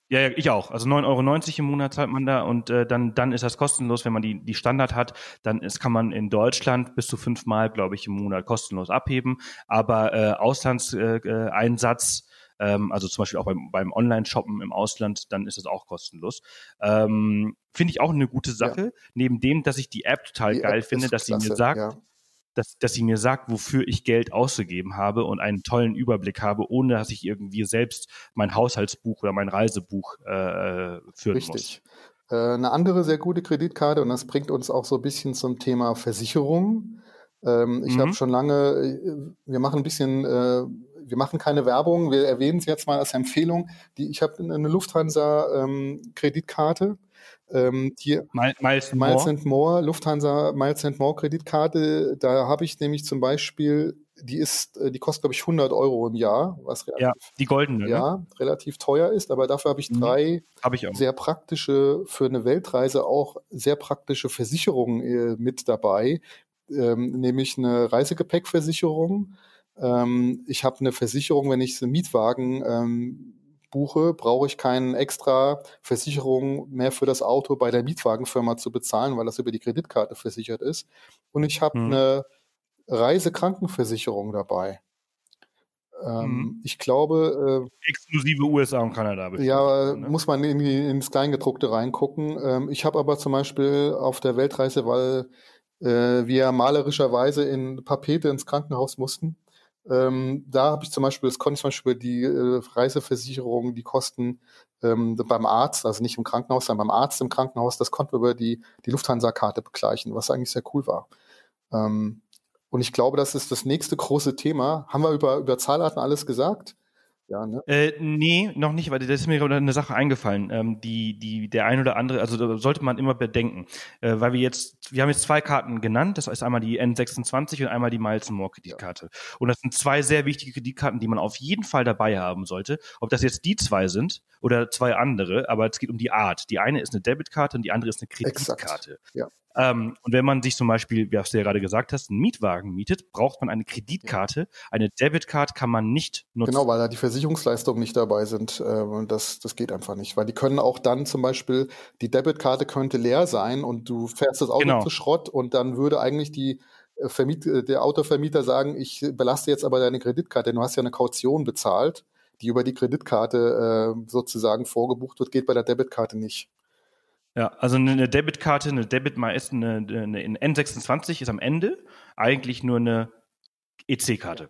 Speaker 2: Ja, ja, ich auch. Also 9,90 Euro im Monat zahlt man da und äh, dann, dann ist das kostenlos, wenn man die, die Standard hat. Dann ist, kann man in Deutschland bis zu fünfmal, glaube ich, im Monat kostenlos abheben. Aber äh, Auslandseinsatz, äh, ähm, also zum Beispiel auch beim, beim Online-Shoppen im Ausland, dann ist das auch kostenlos. Ähm, finde ich auch eine gute Sache. Ja. Neben dem, dass ich die App total die geil App finde, dass klasse, sie mir sagt, ja dass, dass sie mir sagt, wofür ich Geld ausgegeben habe und einen tollen Überblick habe, ohne dass ich irgendwie selbst mein Haushaltsbuch oder mein Reisebuch äh, führen Richtig. muss. Richtig.
Speaker 1: Äh, eine andere sehr gute Kreditkarte, und das bringt uns auch so ein bisschen zum Thema Versicherung. Ähm, ich mhm. habe schon lange, äh, wir machen ein bisschen, äh, wir machen keine Werbung, wir erwähnen es jetzt mal als Empfehlung. Die, ich habe eine Lufthansa-Kreditkarte. Ähm, ähm, die
Speaker 2: Miles,
Speaker 1: Miles and More, Lufthansa Miles and More Kreditkarte, da habe ich nämlich zum Beispiel, die ist, äh, die kostet glaube ich 100 Euro im Jahr, was
Speaker 2: relativ, ja, die goldene,
Speaker 1: ne? ja, ne? relativ teuer ist, aber dafür habe ich mhm. drei
Speaker 2: hab ich
Speaker 1: sehr praktische für eine Weltreise auch sehr praktische Versicherungen äh, mit dabei, ähm, nämlich eine Reisegepäckversicherung. Ähm, ich habe eine Versicherung, wenn ich einen Mietwagen ähm, buche, brauche ich keine extra Versicherung mehr für das Auto bei der Mietwagenfirma zu bezahlen, weil das über die Kreditkarte versichert ist. Und ich habe mhm. eine Reisekrankenversicherung dabei. Ähm, mhm. Ich glaube.
Speaker 2: Äh, Exklusive USA und Kanada.
Speaker 1: Ja, ne? muss man in die, ins Kleingedruckte reingucken. Ähm, ich habe aber zum Beispiel auf der Weltreise, weil äh, wir malerischerweise in Papete ins Krankenhaus mussten, ähm, da habe ich zum Beispiel, das konnte ich zum Beispiel die äh, Reiseversicherung, die Kosten ähm, beim Arzt, also nicht im Krankenhaus, sondern beim Arzt im Krankenhaus, das konnten wir über die, die Lufthansa-Karte begleichen, was eigentlich sehr cool war. Ähm, und ich glaube, das ist das nächste große Thema. Haben wir über, über Zahlarten alles gesagt?
Speaker 2: Ja, ne? Äh, nee, noch nicht, weil da ist mir gerade eine Sache eingefallen, ähm, die, die, der ein oder andere, also da sollte man immer bedenken, äh, weil wir jetzt, wir haben jetzt zwei Karten genannt, das ist einmal die N26 und einmal die Miles More Kreditkarte. Ja. Und das sind zwei sehr wichtige Kreditkarten, die man auf jeden Fall dabei haben sollte. Ob das jetzt die zwei sind oder zwei andere, aber es geht um die Art. Die eine ist eine Debitkarte und die andere ist eine Kreditkarte. Exakt. Ja. Ähm, und wenn man sich zum Beispiel, wie du ja gerade gesagt hast, einen Mietwagen mietet, braucht man eine Kreditkarte. Eine Debitcard kann man nicht nutzen.
Speaker 1: Genau, weil da die Versicherungsleistungen nicht dabei sind. Äh, das, das geht einfach nicht. Weil die können auch dann zum Beispiel, die Debitkarte könnte leer sein und du fährst das Auto genau. zu Schrott und dann würde eigentlich die äh, Vermiet, äh, der Autovermieter sagen, ich belaste jetzt aber deine Kreditkarte, du hast ja eine Kaution bezahlt, die über die Kreditkarte äh, sozusagen vorgebucht wird, geht bei der Debitkarte nicht.
Speaker 2: Ja, also eine Debitkarte, eine Debit ist eine, eine N26 ist am Ende eigentlich nur eine EC-Karte.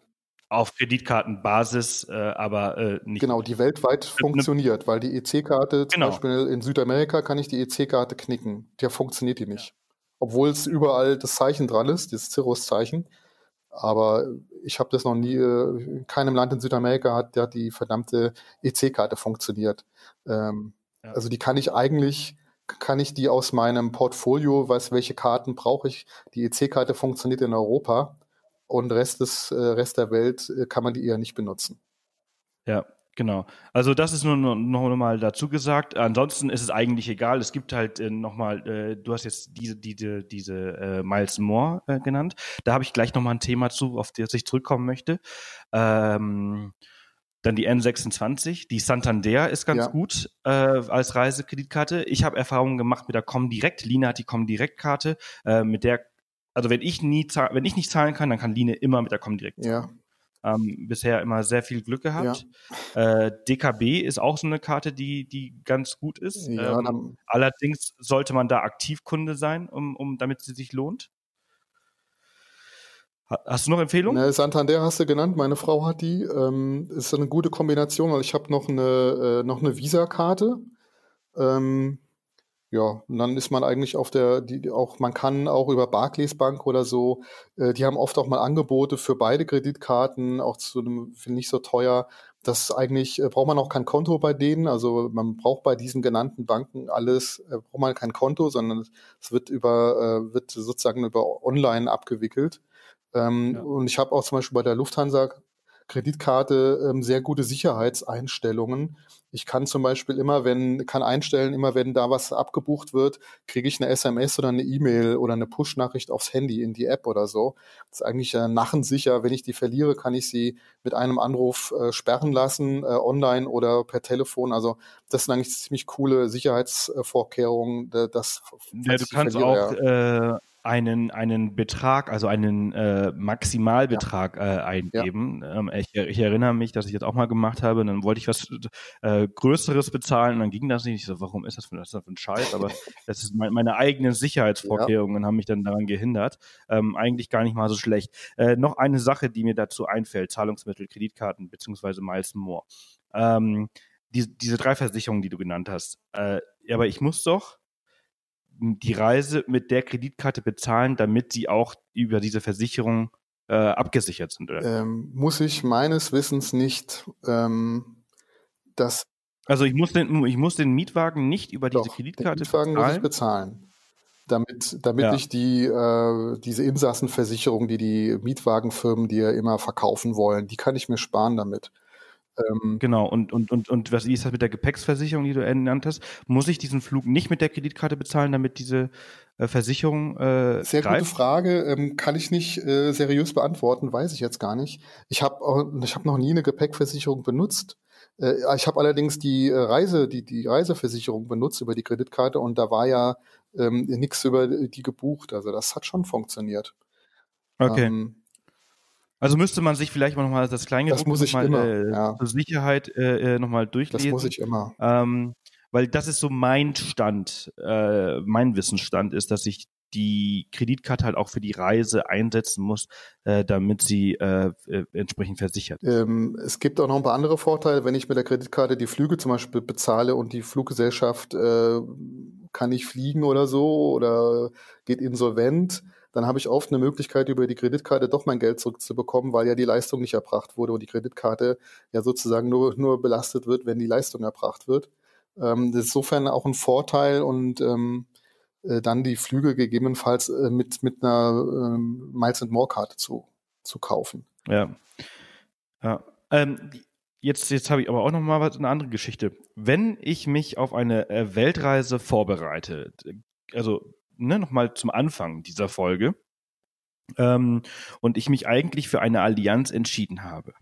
Speaker 2: Auf Kreditkartenbasis, äh, aber äh, nicht.
Speaker 1: Genau, die weltweit funktioniert, weil die EC-Karte, zum genau. Beispiel in Südamerika kann ich die EC-Karte knicken. Der funktioniert die nicht. Obwohl es überall das Zeichen dran ist, das Cirrus-Zeichen. Aber ich habe das noch nie, äh, in keinem Land in Südamerika hat, hat die verdammte EC-Karte funktioniert. Ähm, ja. Also die kann ich eigentlich, kann ich die aus meinem Portfolio, weiß welche Karten brauche ich. Die EC-Karte funktioniert in Europa und Rest des äh, Rest der Welt äh, kann man die eher nicht benutzen.
Speaker 2: Ja, Genau. Also das ist nur noch, mal dazu gesagt. Ansonsten ist es eigentlich egal. Es gibt halt äh, noch mal, äh, du hast jetzt diese diese diese äh, Miles Moore äh, genannt. Da habe ich gleich noch mal ein Thema zu, auf das ich zurückkommen möchte. Ähm, dann die N26, die Santander ist ganz ja. gut äh, als Reisekreditkarte. Ich habe Erfahrungen gemacht mit der Comdirect. Lina hat die Comdirect-Karte, äh, mit der, also wenn ich nie wenn ich nicht zahlen kann, dann kann Line immer mit der Comdirect zahlen. Ja. Ähm, bisher immer sehr viel Glück gehabt. Ja. Äh, DKB ist auch so eine Karte, die, die ganz gut ist. Ja, ähm, allerdings sollte man da Aktivkunde sein, um, um damit sie sich lohnt. Hast du noch Empfehlungen?
Speaker 1: Ne, Santander hast du genannt, meine Frau hat die. Ähm, ist eine gute Kombination, weil ich habe noch eine, äh, noch eine Visa-Karte. Ähm, ja, und dann ist man eigentlich auf der, die auch, man kann auch über Barclays Bank oder so, äh, die haben oft auch mal Angebote für beide Kreditkarten, auch zu einem, ich so teuer. Das eigentlich äh, braucht man auch kein Konto bei denen. Also man braucht bei diesen genannten Banken alles, äh, braucht man kein Konto, sondern es wird über, äh, wird sozusagen über online abgewickelt. Ähm, ja. Und ich habe auch zum Beispiel bei der Lufthansa Kreditkarte ähm, sehr gute Sicherheitseinstellungen. Ich kann zum Beispiel immer, wenn, kann einstellen, immer wenn da was abgebucht wird, kriege ich eine SMS oder eine E-Mail oder eine Push-Nachricht aufs Handy in die App oder so. Das ist eigentlich äh, nachensicher. Wenn ich die verliere, kann ich sie mit einem Anruf äh, sperren lassen, äh, online oder per Telefon. Also das sind eigentlich ziemlich coole Sicherheitsvorkehrungen. Das,
Speaker 2: ja, du kannst verliere, auch ja. Einen, einen Betrag, also einen äh, Maximalbetrag ja. äh, eingeben. Ja. Ähm, ich, ich, erinnere mich, dass ich das auch mal gemacht habe und dann wollte ich was äh, Größeres bezahlen und dann ging das nicht. Ich so, warum ist das für, das für ein Scheiß? Aber *laughs* das ist mein, meine eigenen Sicherheitsvorkehrungen ja. haben mich dann daran gehindert. Ähm, eigentlich gar nicht mal so schlecht. Äh, noch eine Sache, die mir dazu einfällt, Zahlungsmittel, Kreditkarten beziehungsweise Miles More. Ähm, die, diese drei Versicherungen, die du genannt hast. Äh, aber ich muss doch die Reise mit der Kreditkarte bezahlen, damit sie auch über diese Versicherung äh, abgesichert sind?
Speaker 1: Ähm, muss ich meines Wissens nicht. Ähm, das
Speaker 2: also ich muss den, ich muss den Mietwagen nicht über diese Kreditkarte
Speaker 1: den Mietwagen bezahlen. muss ich bezahlen. Damit, damit ja. ich die, äh, diese Insassenversicherung, die die Mietwagenfirmen dir immer verkaufen wollen, die kann ich mir sparen damit.
Speaker 2: Ähm, genau, und, und, und, und was ist das mit der Gepäcksversicherung, die du ernannt hast? Muss ich diesen Flug nicht mit der Kreditkarte bezahlen, damit diese äh, Versicherung äh,
Speaker 1: Sehr greift? gute Frage, ähm, kann ich nicht äh, seriös beantworten, weiß ich jetzt gar nicht. Ich habe ich hab noch nie eine Gepäckversicherung benutzt. Äh, ich habe allerdings die äh, Reise, die, die Reiseversicherung benutzt über die Kreditkarte und da war ja ähm, nichts über die gebucht. Also das hat schon funktioniert.
Speaker 2: Okay. Ähm, also müsste man sich vielleicht mal nochmal das Kleingedruckte
Speaker 1: das
Speaker 2: mal, äh,
Speaker 1: ja.
Speaker 2: zur Sicherheit äh, äh nochmal durchlesen.
Speaker 1: Das muss ich immer.
Speaker 2: Ähm, weil das ist so mein Stand, äh, mein Wissensstand ist, dass ich die Kreditkarte halt auch für die Reise einsetzen muss, äh, damit sie äh, äh, entsprechend versichert
Speaker 1: ist. Ähm, es gibt auch noch ein paar andere Vorteile, wenn ich mit der Kreditkarte die Flüge zum Beispiel bezahle und die Fluggesellschaft äh, kann nicht fliegen oder so oder geht insolvent dann habe ich oft eine Möglichkeit, über die Kreditkarte doch mein Geld zurückzubekommen, weil ja die Leistung nicht erbracht wurde und die Kreditkarte ja sozusagen nur, nur belastet wird, wenn die Leistung erbracht wird. Ähm, das ist insofern auch ein Vorteil und ähm, äh, dann die Flüge gegebenenfalls äh, mit, mit einer ähm, Miles and More Karte zu, zu kaufen.
Speaker 2: Ja. Ja. Ähm, jetzt, jetzt habe ich aber auch noch mal was, eine andere Geschichte. Wenn ich mich auf eine äh, Weltreise vorbereite, also ne, nochmal zum Anfang dieser Folge, ähm, und ich mich eigentlich für eine Allianz entschieden habe.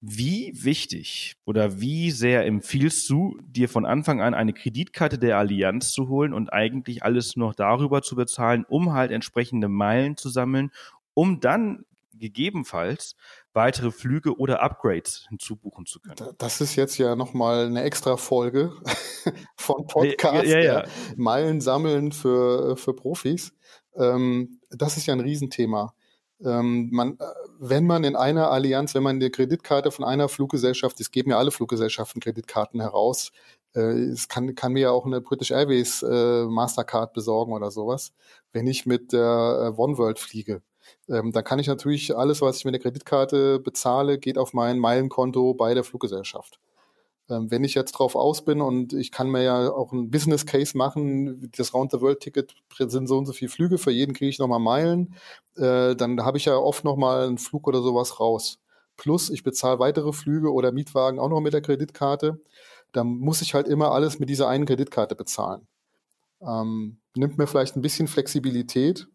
Speaker 2: Wie wichtig oder wie sehr empfiehlst du, dir von Anfang an eine Kreditkarte der Allianz zu holen und eigentlich alles noch darüber zu bezahlen, um halt entsprechende Meilen zu sammeln, um dann gegebenenfalls weitere Flüge oder Upgrades hinzubuchen zu können.
Speaker 1: Das ist jetzt ja nochmal eine extra Folge *laughs* von Podcast. Ja, ja, ja. Meilen sammeln für, für Profis. Ähm, das ist ja ein Riesenthema. Ähm, man, äh, wenn man in einer Allianz, wenn man eine Kreditkarte von einer Fluggesellschaft, es geben ja alle Fluggesellschaften Kreditkarten heraus, äh, es kann, kann mir ja auch eine British Airways äh, Mastercard besorgen oder sowas, wenn ich mit der äh, OneWorld fliege Ähm, dann kann ich natürlich alles, was ich mit der Kreditkarte bezahle, geht auf mein Meilenkonto bei der Fluggesellschaft. Ähm, wenn ich jetzt drauf aus bin und ich kann mir ja auch ein Business Case machen, das Round-the-World-Ticket sind so und so viele Flüge, für jeden kriege ich nochmal Meilen, äh, dann habe ich ja oft nochmal einen Flug oder sowas raus. Plus ich bezahle weitere Flüge oder Mietwagen auch noch mit der Kreditkarte. Dann muss ich halt immer alles mit dieser einen Kreditkarte bezahlen. Ähm, nimmt mir vielleicht ein bisschen Flexibilität.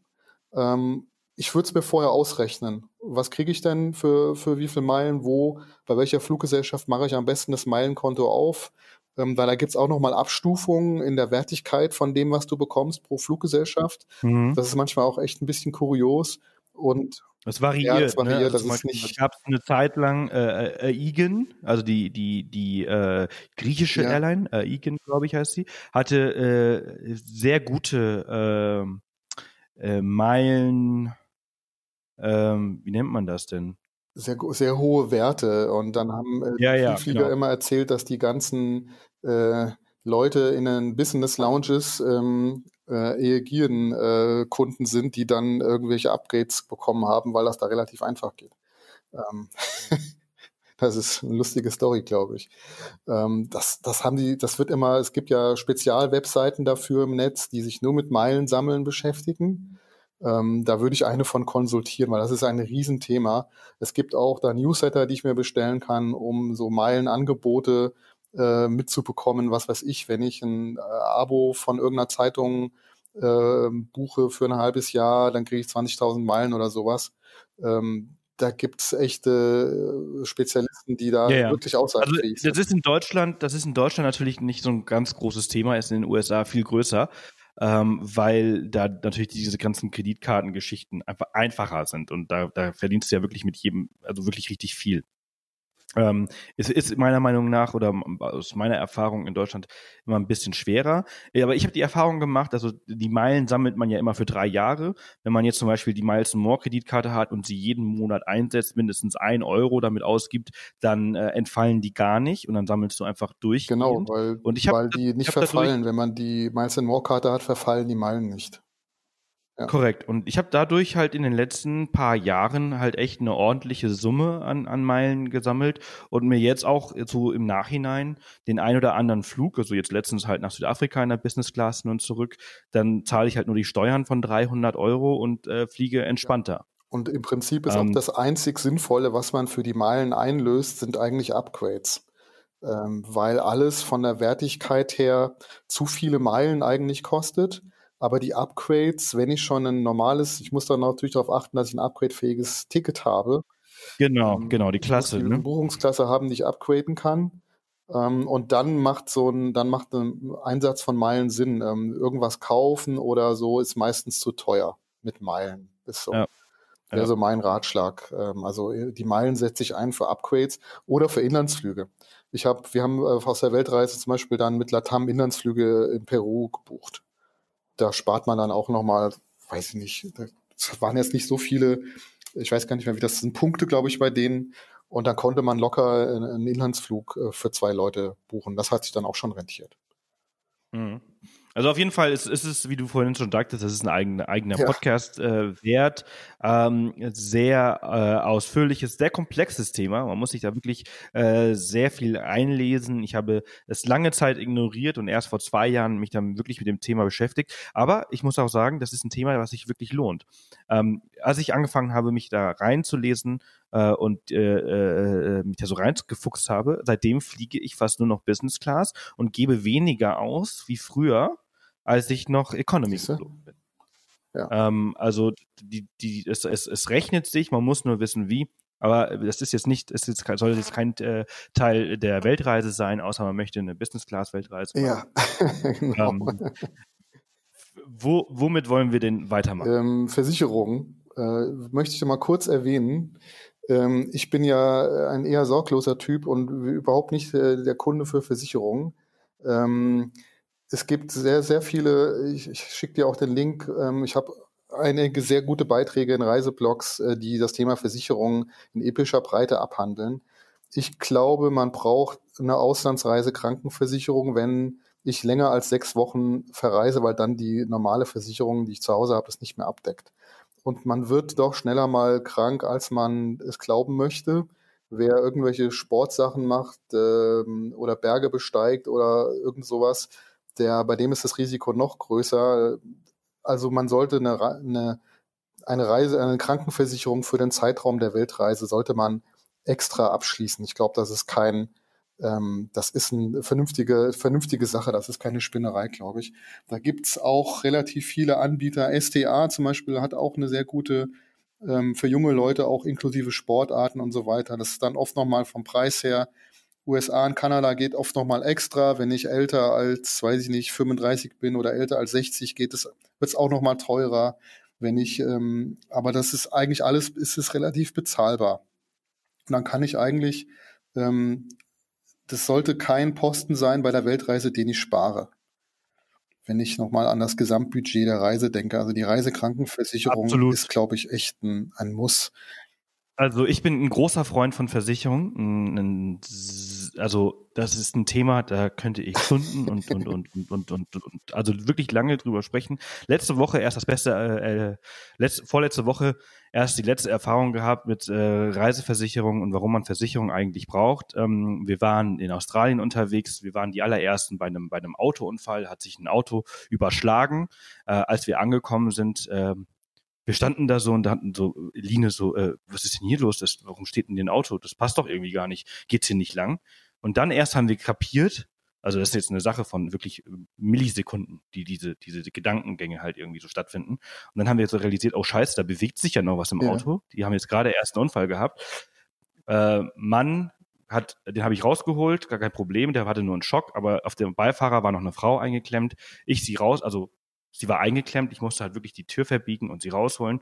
Speaker 1: Ähm, ich würde es mir vorher ausrechnen. Was kriege ich denn für, für wie viele Meilen, wo, bei welcher Fluggesellschaft mache ich am besten das Meilenkonto auf? Ähm, weil da gibt es auch nochmal Abstufungen in der Wertigkeit von dem, was du bekommst pro Fluggesellschaft. Mhm. Das ist manchmal auch echt ein bisschen kurios. Und
Speaker 2: das variiert. Ja, das variiert. Ne? Also das ist nicht. gab es eine Zeit lang äh, äh, also die die die äh, griechische ja. Airline, Aegon, glaube ich, heißt sie, hatte äh, sehr gute äh, äh, Meilen ähm, wie nennt man das denn?
Speaker 1: Sehr, sehr hohe Werte. Und dann haben äh, ja, ja, Flieger genau. immer erzählt, dass die ganzen äh, Leute in den Business Lounges ähm, äh, Aegieren-Kunden äh, sind, die dann irgendwelche Upgrades bekommen haben, weil das da relativ einfach geht. Ähm, *laughs* das ist eine lustige Story, glaube ich. Ähm, das, das haben die, das wird immer, es gibt ja Spezialwebseiten dafür im Netz, die sich nur mit Meilen sammeln beschäftigen. Ähm, da würde ich eine von konsultieren, weil das ist ein Riesenthema. Es gibt auch da Newsletter, die ich mir bestellen kann, um so Meilenangebote äh, mitzubekommen. Was weiß ich, wenn ich ein äh, Abo von irgendeiner Zeitung äh, buche für ein halbes Jahr, dann kriege ich 20.000 Meilen oder sowas. Ähm, da gibt's echte äh, Spezialisten, die da ja, ja. wirklich aussagefähig
Speaker 2: also, sind. Das ist in Deutschland, das ist in Deutschland natürlich nicht so ein ganz großes Thema, ist in den USA viel größer ähm, weil da natürlich diese ganzen Kreditkartengeschichten einfach einfacher sind und da, da verdienst du ja wirklich mit jedem, also wirklich richtig viel. Ähm, es ist meiner Meinung nach oder aus meiner Erfahrung in Deutschland immer ein bisschen schwerer. Aber ich habe die Erfahrung gemacht, also die Meilen sammelt man ja immer für drei Jahre. Wenn man jetzt zum Beispiel die Miles More Kreditkarte hat und sie jeden Monat einsetzt, mindestens ein Euro damit ausgibt, dann äh, entfallen die gar nicht und dann sammelst du einfach durch.
Speaker 1: Genau, weil, und ich hab, weil die nicht verfallen. Wenn man die Miles More Karte hat, verfallen die Meilen nicht.
Speaker 2: Ja. Korrekt. Und ich habe dadurch halt in den letzten paar Jahren halt echt eine ordentliche Summe an, an Meilen gesammelt und mir jetzt auch so im Nachhinein den ein oder anderen Flug, also jetzt letztens halt nach Südafrika in der Business Class und zurück, dann zahle ich halt nur die Steuern von 300 Euro und äh, fliege entspannter.
Speaker 1: Und im Prinzip ist ähm, auch das einzig Sinnvolle, was man für die Meilen einlöst, sind eigentlich Upgrades. Ähm, weil alles von der Wertigkeit her zu viele Meilen eigentlich kostet aber die Upgrades, wenn ich schon ein normales, ich muss dann natürlich darauf achten, dass ich ein upgradefähiges Ticket habe.
Speaker 2: Genau, ähm, genau, die Klasse. Ich
Speaker 1: muss die ne? Buchungsklasse haben, die ich upgraden kann. Ähm, und dann macht so ein, dann macht ein Einsatz von Meilen Sinn. Ähm, irgendwas kaufen oder so ist meistens zu teuer mit Meilen. Ist so. Ja. Wäre ja. so mein Ratschlag. Ähm, also äh, die Meilen setze ich ein für Upgrades oder für Inlandsflüge. Ich habe, wir haben äh, aus der Weltreise zum Beispiel dann mit Latam Inlandsflüge in Peru gebucht da spart man dann auch nochmal, weiß ich nicht, das waren jetzt nicht so viele, ich weiß gar nicht mehr, wie das sind Punkte, glaube ich, bei denen. Und dann konnte man locker einen Inlandsflug äh, für zwei Leute buchen. Das hat sich dann auch schon rentiert.
Speaker 2: Mhm. Also auf jeden Fall ist, ist es, wie du vorhin schon sagtest, das ist ein eigener, eigener ja. Podcast äh, wert. Ähm, sehr äh, ausführliches, sehr komplexes Thema. Man muss sich da wirklich äh, sehr viel einlesen. Ich habe es lange Zeit ignoriert und erst vor zwei Jahren mich dann wirklich mit dem Thema beschäftigt. Aber ich muss auch sagen, das ist ein Thema, was sich wirklich lohnt. Ähm, als ich angefangen habe, mich da reinzulesen äh, und äh, äh, mich da so reingefuchst habe, seitdem fliege ich fast nur noch Business Class und gebe weniger aus wie früher als ich noch Economy geflogen bin. Ja. Ähm, also die, die, es, es, es rechnet sich, man muss nur wissen, wie. Aber das ist jetzt nicht, es ist, soll jetzt kein äh, Teil der Weltreise sein, außer man möchte eine Business-Class-Weltreise
Speaker 1: machen. Ja, *laughs* genau. Ähm,
Speaker 2: wo, womit wollen wir denn weitermachen?
Speaker 1: Ähm, Versicherung äh, möchte ich mal kurz erwähnen. Ähm, ich bin ja ein eher sorgloser Typ und überhaupt nicht äh, der Kunde für Versicherungen. Ähm, es gibt sehr, sehr viele, ich, ich schicke dir auch den Link, ähm, ich habe einige sehr gute Beiträge in Reiseblogs, äh, die das Thema Versicherung in epischer Breite abhandeln. Ich glaube, man braucht eine Auslandsreise Krankenversicherung, wenn ich länger als sechs Wochen verreise, weil dann die normale Versicherung, die ich zu Hause habe, das nicht mehr abdeckt. Und man wird doch schneller mal krank, als man es glauben möchte. Wer irgendwelche Sportsachen macht ähm, oder Berge besteigt oder irgend sowas, der, bei dem ist das Risiko noch größer. Also man sollte eine, eine, eine Reise, eine Krankenversicherung für den Zeitraum der Weltreise sollte man extra abschließen. Ich glaube, das ist kein, ähm, das ist eine vernünftige, vernünftige Sache, das ist keine Spinnerei, glaube ich. Da gibt's auch relativ viele Anbieter. STA zum Beispiel hat auch eine sehr gute, ähm, für junge Leute auch inklusive Sportarten und so weiter. Das ist dann oft nochmal vom Preis her. USA und Kanada geht oft nochmal extra. Wenn ich älter als, weiß ich nicht, 35 bin oder älter als 60, geht es, wird's auch nochmal teurer. Wenn ich, ähm, aber das ist eigentlich alles, ist es relativ bezahlbar. Und dann kann ich eigentlich ähm, das sollte kein Posten sein bei der Weltreise, den ich spare. Wenn ich nochmal an das Gesamtbudget der Reise denke, also die Reisekrankenversicherung Absolut. ist, glaube ich, echt ein, ein Muss.
Speaker 2: Also ich bin ein großer Freund von Versicherungen. Also das ist ein Thema, da könnte ich Stunden und, und, und, und, und, und, und also wirklich lange drüber sprechen. Letzte Woche erst das Beste, äh, äh, letzte, vorletzte Woche erst die letzte Erfahrung gehabt mit äh, Reiseversicherung und warum man Versicherung eigentlich braucht. Ähm, wir waren in Australien unterwegs, wir waren die allerersten bei einem, bei einem Autounfall, hat sich ein Auto überschlagen. Äh, als wir angekommen sind, äh, wir standen da so und da hatten so Line so, äh, was ist denn hier los? Das, warum steht denn ein Auto? Das passt doch irgendwie gar nicht. Geht's hier nicht lang? Und dann erst haben wir kapiert, also das ist jetzt eine Sache von wirklich äh, Millisekunden, die diese, diese Gedankengänge halt irgendwie so stattfinden. Und dann haben wir jetzt so realisiert, oh scheiße, da bewegt sich ja noch was im ja. Auto. Die haben jetzt gerade erst einen Unfall gehabt. Äh, Mann hat, den habe ich rausgeholt, gar kein Problem, der hatte nur einen Schock, aber auf dem Beifahrer war noch eine Frau eingeklemmt. Ich sie raus, also Sie war eingeklemmt, ich musste halt wirklich die Tür verbiegen und sie rausholen.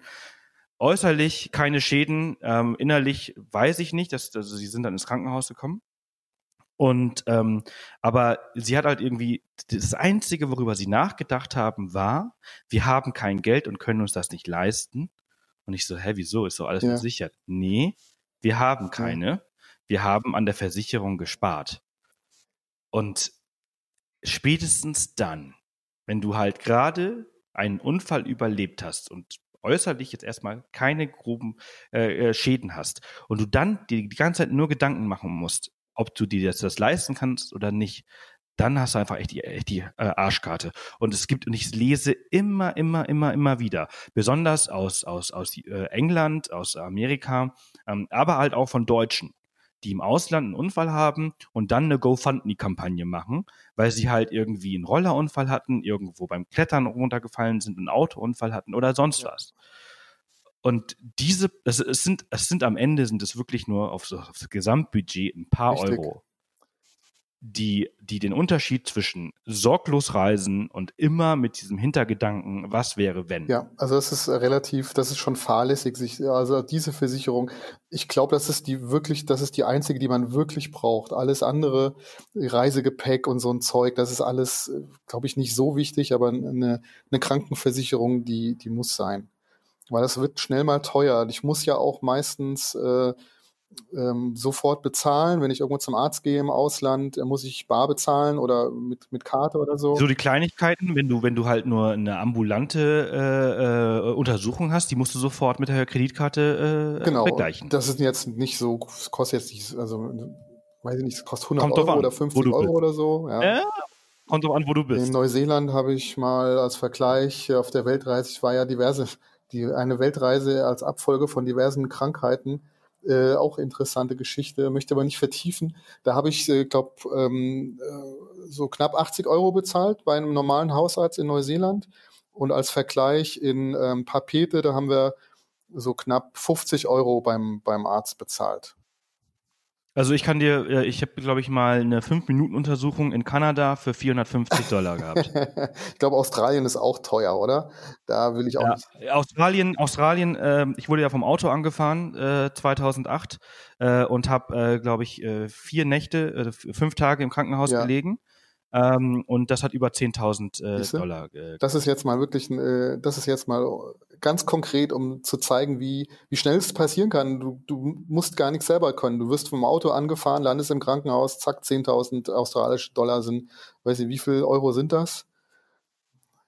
Speaker 2: Äußerlich keine Schäden, ähm, innerlich weiß ich nicht, dass, also sie sind dann ins Krankenhaus gekommen. Und ähm, aber sie hat halt irgendwie das Einzige, worüber sie nachgedacht haben, war, wir haben kein Geld und können uns das nicht leisten. Und ich so, hä, wieso? Ist so alles ja. versichert? Nee, wir haben keine. Ja. Wir haben an der Versicherung gespart. Und spätestens dann, wenn du halt gerade einen Unfall überlebt hast und äußerlich jetzt erstmal keine groben äh, äh, Schäden hast und du dann die, die ganze Zeit nur Gedanken machen musst, ob du dir das, das leisten kannst oder nicht, dann hast du einfach echt die, echt die äh, Arschkarte. Und es gibt, und ich lese immer, immer, immer, immer wieder, besonders aus, aus, aus äh, England, aus Amerika, ähm, aber halt auch von Deutschen, die im Ausland einen Unfall haben und dann eine GoFundMe-Kampagne machen, weil sie halt irgendwie einen Rollerunfall hatten, irgendwo beim Klettern runtergefallen sind, einen Autounfall hatten oder sonst ja. was. Und diese, es, sind, es sind am Ende sind es wirklich nur auf, so, auf das Gesamtbudget ein paar Richtig. Euro die, die den Unterschied zwischen sorglos reisen und immer mit diesem Hintergedanken, was wäre wenn.
Speaker 1: Ja, also das ist relativ, das ist schon fahrlässig, sich, also diese Versicherung, ich glaube, das ist die wirklich, das ist die einzige, die man wirklich braucht. Alles andere, Reisegepäck und so ein Zeug, das ist alles, glaube ich, nicht so wichtig, aber eine, eine Krankenversicherung, die, die muss sein. Weil das wird schnell mal teuer. Ich muss ja auch meistens äh, ähm, sofort bezahlen. Wenn ich irgendwo zum Arzt gehe im Ausland, äh, muss ich bar bezahlen oder mit, mit Karte oder so.
Speaker 2: So die Kleinigkeiten, wenn du, wenn du halt nur eine ambulante äh, äh, Untersuchung hast, die musst du sofort mit der Kreditkarte äh,
Speaker 1: genau,
Speaker 2: begleichen.
Speaker 1: Das ist jetzt nicht so, kostet jetzt nicht, also weiß ich nicht, es kostet 100 Kommt Euro an, oder 50 Euro bist. oder so. Ja. ja.
Speaker 2: Kommt drauf an, wo du bist.
Speaker 1: In Neuseeland habe ich mal als Vergleich auf der Weltreise, ich war ja diverse, die, eine Weltreise als Abfolge von diversen Krankheiten äh, auch interessante Geschichte, möchte aber nicht vertiefen. Da habe ich, äh, glaube ähm, äh, so knapp 80 Euro bezahlt bei einem normalen Hausarzt in Neuseeland. Und als Vergleich in ähm, Papete, da haben wir so knapp 50 Euro beim, beim Arzt bezahlt.
Speaker 2: Also ich kann dir, äh, ich habe, glaube ich, mal eine 5-Minuten-Untersuchung in Kanada für 450 Dollar gehabt. *laughs*
Speaker 1: ich glaube, Australien ist auch teuer, oder? Da will ich auch
Speaker 2: ja, nicht. Australien, Australien, äh, ich wurde ja vom Auto angefahren äh, 2008 äh, und habe, äh, glaube ich, äh, vier Nächte, fünf Tage im Krankenhaus ja. gelegen. Ähm, und das hat über 10.000 äh, Dollar.
Speaker 1: Das ist jetzt mal wirklich, äh, das ist jetzt mal ganz konkret, um zu zeigen, wie, wie schnell es passieren kann. Du, du musst gar nichts selber können. Du wirst vom Auto angefahren, landest im Krankenhaus, zack, 10.000 australische Dollar sind, weiß ich, wie viel Euro sind das?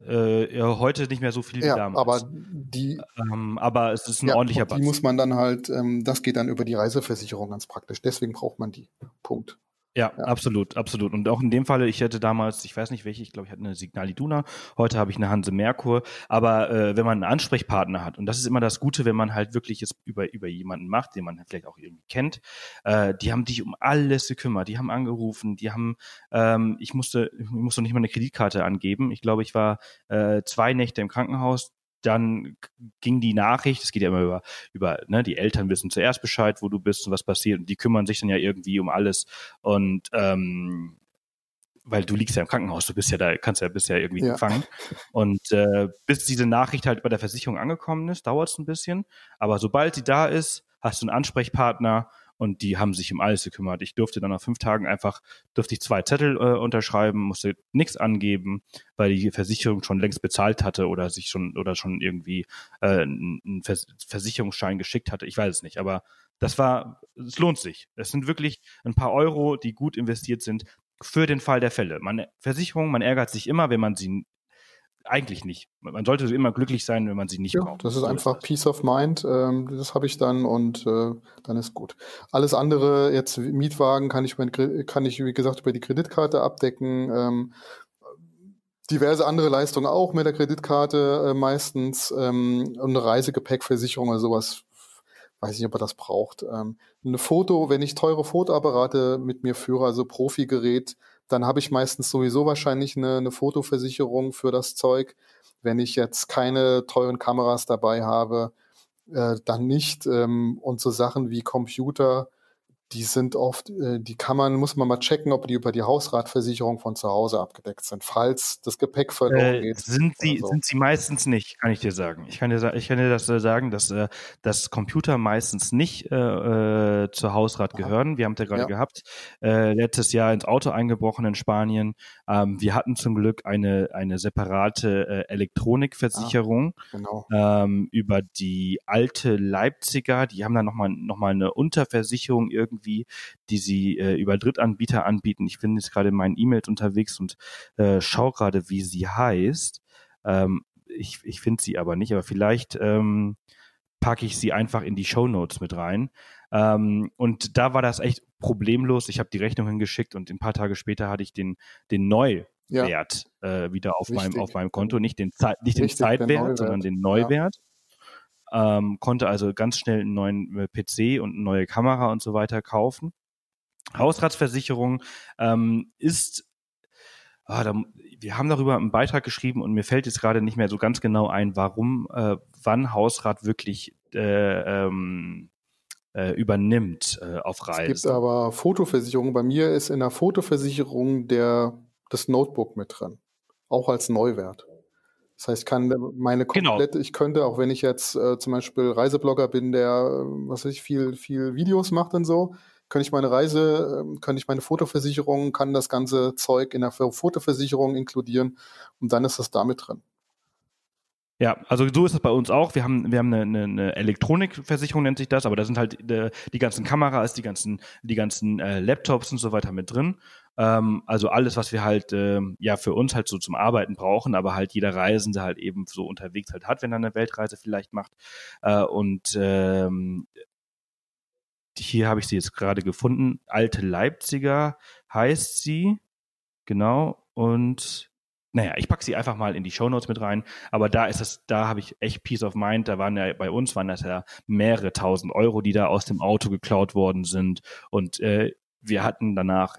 Speaker 2: Äh, ja, heute nicht mehr so viel wie
Speaker 1: ja,
Speaker 2: damals.
Speaker 1: Aber die,
Speaker 2: ähm, aber es ist ein
Speaker 1: ja,
Speaker 2: ordentlicher
Speaker 1: Die muss man dann halt, ähm, das geht dann über die Reiseversicherung ganz praktisch. Deswegen braucht man die. Punkt.
Speaker 2: Ja, ja, absolut, absolut. Und auch in dem Falle, ich hätte damals, ich weiß nicht welche, ich glaube, ich hatte eine Signal Iduna, heute habe ich eine Hanse Merkur, aber äh, wenn man einen Ansprechpartner hat, und das ist immer das Gute, wenn man halt wirklich es über, über jemanden macht, den man vielleicht auch irgendwie kennt, äh, die haben dich um alles gekümmert, die haben angerufen, die haben, ähm, ich musste, ich musste nicht mal eine Kreditkarte angeben. Ich glaube, ich war äh, zwei Nächte im Krankenhaus, dann ging die Nachricht, es geht ja immer über, über ne, die Eltern wissen zuerst Bescheid, wo du bist und was passiert und die kümmern sich dann ja irgendwie um alles und ähm, weil du liegst ja im Krankenhaus, du bist ja da, kannst ja bist ja irgendwie ja. gefangen. Und äh, bis diese Nachricht halt bei der Versicherung angekommen ist, dauert es ein bisschen. Aber sobald sie da ist, hast du einen Ansprechpartner und die haben sich um alles gekümmert. Ich durfte dann nach fünf Tagen einfach, durfte ich zwei Zettel äh, unterschreiben, musste nichts angeben, weil die Versicherung schon längst bezahlt hatte oder sich schon oder schon irgendwie äh, einen Vers Versicherungsschein geschickt hatte. Ich weiß es nicht, aber das war, es lohnt sich. Es sind wirklich ein paar Euro, die gut investiert sind für den Fall der Fälle. Man, Versicherung, man ärgert sich immer, wenn man sie eigentlich nicht. Man sollte immer glücklich sein, wenn man sie nicht
Speaker 1: ja,
Speaker 2: braucht.
Speaker 1: Das ist einfach Peace of Mind. Ähm, das habe ich dann und äh, dann ist gut. Alles andere, jetzt Mietwagen, kann ich, mein, kann ich wie gesagt über die Kreditkarte abdecken. Ähm, diverse andere Leistungen auch mit der Kreditkarte äh, meistens. Ähm, und eine Reisegepäckversicherung oder sowas. Weiß nicht, ob er das braucht. Ähm, eine Foto, wenn ich teure Fotoapparate mit mir führe, also Profigerät, dann habe ich meistens sowieso wahrscheinlich eine, eine Fotoversicherung für das Zeug. Wenn ich jetzt keine teuren Kameras dabei habe, äh, dann nicht. Ähm, und so Sachen wie Computer die sind oft, äh, die kann man, muss man mal checken, ob die über die Hausratversicherung von zu Hause abgedeckt sind, falls das Gepäck verloren äh, geht.
Speaker 2: Sind sie, so. sind sie meistens nicht, kann ich dir sagen. Ich kann dir, ich kann dir das äh, sagen, dass, äh, dass Computer meistens nicht äh, äh, zur Hausrat gehören. Wir haben es ja gerade ja. gehabt, äh, letztes Jahr ins Auto eingebrochen in Spanien. Ähm, wir hatten zum Glück eine, eine separate äh, Elektronikversicherung ah, genau. ähm, über die alte Leipziger. Die haben dann nochmal noch mal eine Unterversicherung irgendwie irgendwie, die sie äh, über Drittanbieter anbieten. Ich bin jetzt gerade in meinen E-Mails unterwegs und äh, schaue gerade, wie sie heißt. Ähm, ich ich finde sie aber nicht, aber vielleicht ähm, packe ich sie einfach in die Show Notes mit rein. Ähm, und da war das echt problemlos. Ich habe die Rechnung hingeschickt und ein paar Tage später hatte ich den, den Neuwert ja. äh, wieder auf meinem, auf meinem Konto. Nicht den, Zeit, nicht den Zeitwert, sondern den Neuwert. Ja ähm, konnte also ganz schnell einen neuen äh, PC und eine neue Kamera und so weiter kaufen. Hausratsversicherung ähm, ist Ah, da, wir haben darüber einen Beitrag geschrieben und mir fällt jetzt gerade nicht mehr so ganz genau ein, warum, äh, wann Hausrat wirklich äh, ähm, äh, übernimmt äh, auf Reisen.
Speaker 1: Es gibt aber Fotoversicherungen. Bei mir ist in der Fotoversicherung der das Notebook mit drin, auch als Neuwert. Das heißt, ich kann meine genau. komplette, genau. ich könnte, auch wenn ich jetzt äh, zum Beispiel Reiseblogger bin, der, äh, was weiß ich, viel, viel Videos macht und so, kann ich meine Reise, äh, kann ich meine Fotoversicherung, kann das ganze Zeug in der Fotoversicherung inkludieren und dann ist das damit drin.
Speaker 2: Ja, also so ist es bei uns auch. Wir haben, wir haben eine, eine, eine Elektronikversicherung, nennt sich das, aber da sind halt äh, die ganzen Kameras, die ganzen, die ganzen äh, Laptops und so weiter mit drin. Ähm, also alles, was wir halt äh, ja für uns halt so zum Arbeiten brauchen, aber halt jeder Reisende halt eben so unterwegs halt hat, wenn er eine Weltreise vielleicht macht. Äh, und ähm, hier habe ich sie jetzt gerade gefunden. Alte Leipziger heißt sie. Genau. Und naja, ich packe sie einfach mal in die Shownotes mit rein, aber da ist das, da habe ich echt Peace of Mind. Da waren ja bei uns waren das ja mehrere tausend Euro, die da aus dem Auto geklaut worden sind. Und äh, wir hatten danach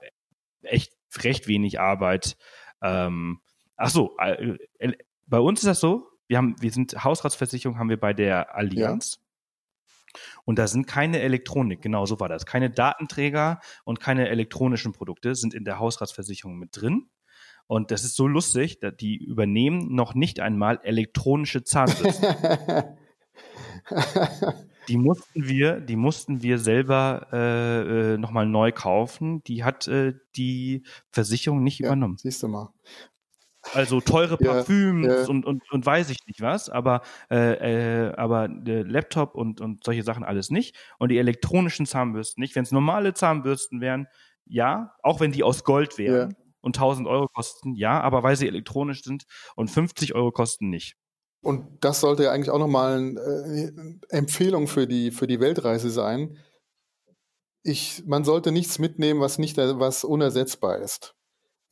Speaker 2: echt recht wenig Arbeit. Ähm, ach so, äh, äh, bei uns ist das so, wir haben, wir sind Hausratsversicherung haben wir bei der Allianz. Ja. Und da sind keine Elektronik, genau so war das. Keine Datenträger und keine elektronischen Produkte sind in der Hausratsversicherung mit drin. Und das ist so lustig, die übernehmen noch nicht einmal elektronische Zahnbürsten. *laughs* die mussten wir, die mussten wir selber äh, äh, nochmal neu kaufen. Die hat äh, die Versicherung nicht ja, übernommen.
Speaker 1: Siehst du mal.
Speaker 2: Also teure Parfüms ja, ja. Und, und, und weiß ich nicht was, aber, äh, äh, aber der Laptop und, und solche Sachen alles nicht. Und die elektronischen Zahnbürsten nicht. Wenn es normale Zahnbürsten wären, ja, auch wenn die aus Gold wären, und 1000 Euro kosten, ja, aber weil sie elektronisch sind und 50 Euro kosten nicht.
Speaker 1: Und das sollte ja eigentlich auch nochmal eine äh, Empfehlung für die, für die Weltreise sein. Ich, man sollte nichts mitnehmen, was nicht, was unersetzbar ist.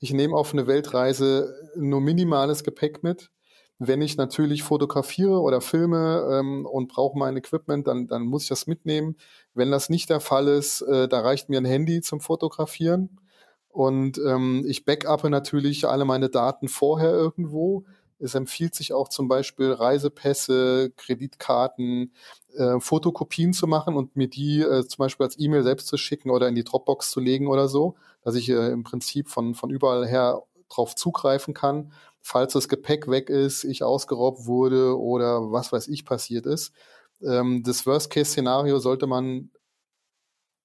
Speaker 1: Ich nehme auf eine Weltreise nur minimales Gepäck mit. Wenn ich natürlich fotografiere oder filme ähm, und brauche mein Equipment, dann, dann muss ich das mitnehmen. Wenn das nicht der Fall ist, äh, da reicht mir ein Handy zum Fotografieren. Und ähm, ich backuppe natürlich alle meine Daten vorher irgendwo. Es empfiehlt sich auch zum Beispiel Reisepässe, Kreditkarten, äh, Fotokopien zu machen und mir die äh, zum Beispiel als E-Mail selbst zu schicken oder in die Dropbox zu legen oder so, dass ich äh, im Prinzip von, von überall her drauf zugreifen kann, falls das Gepäck weg ist, ich ausgeraubt wurde oder was weiß ich passiert ist. Ähm, das Worst-Case-Szenario sollte man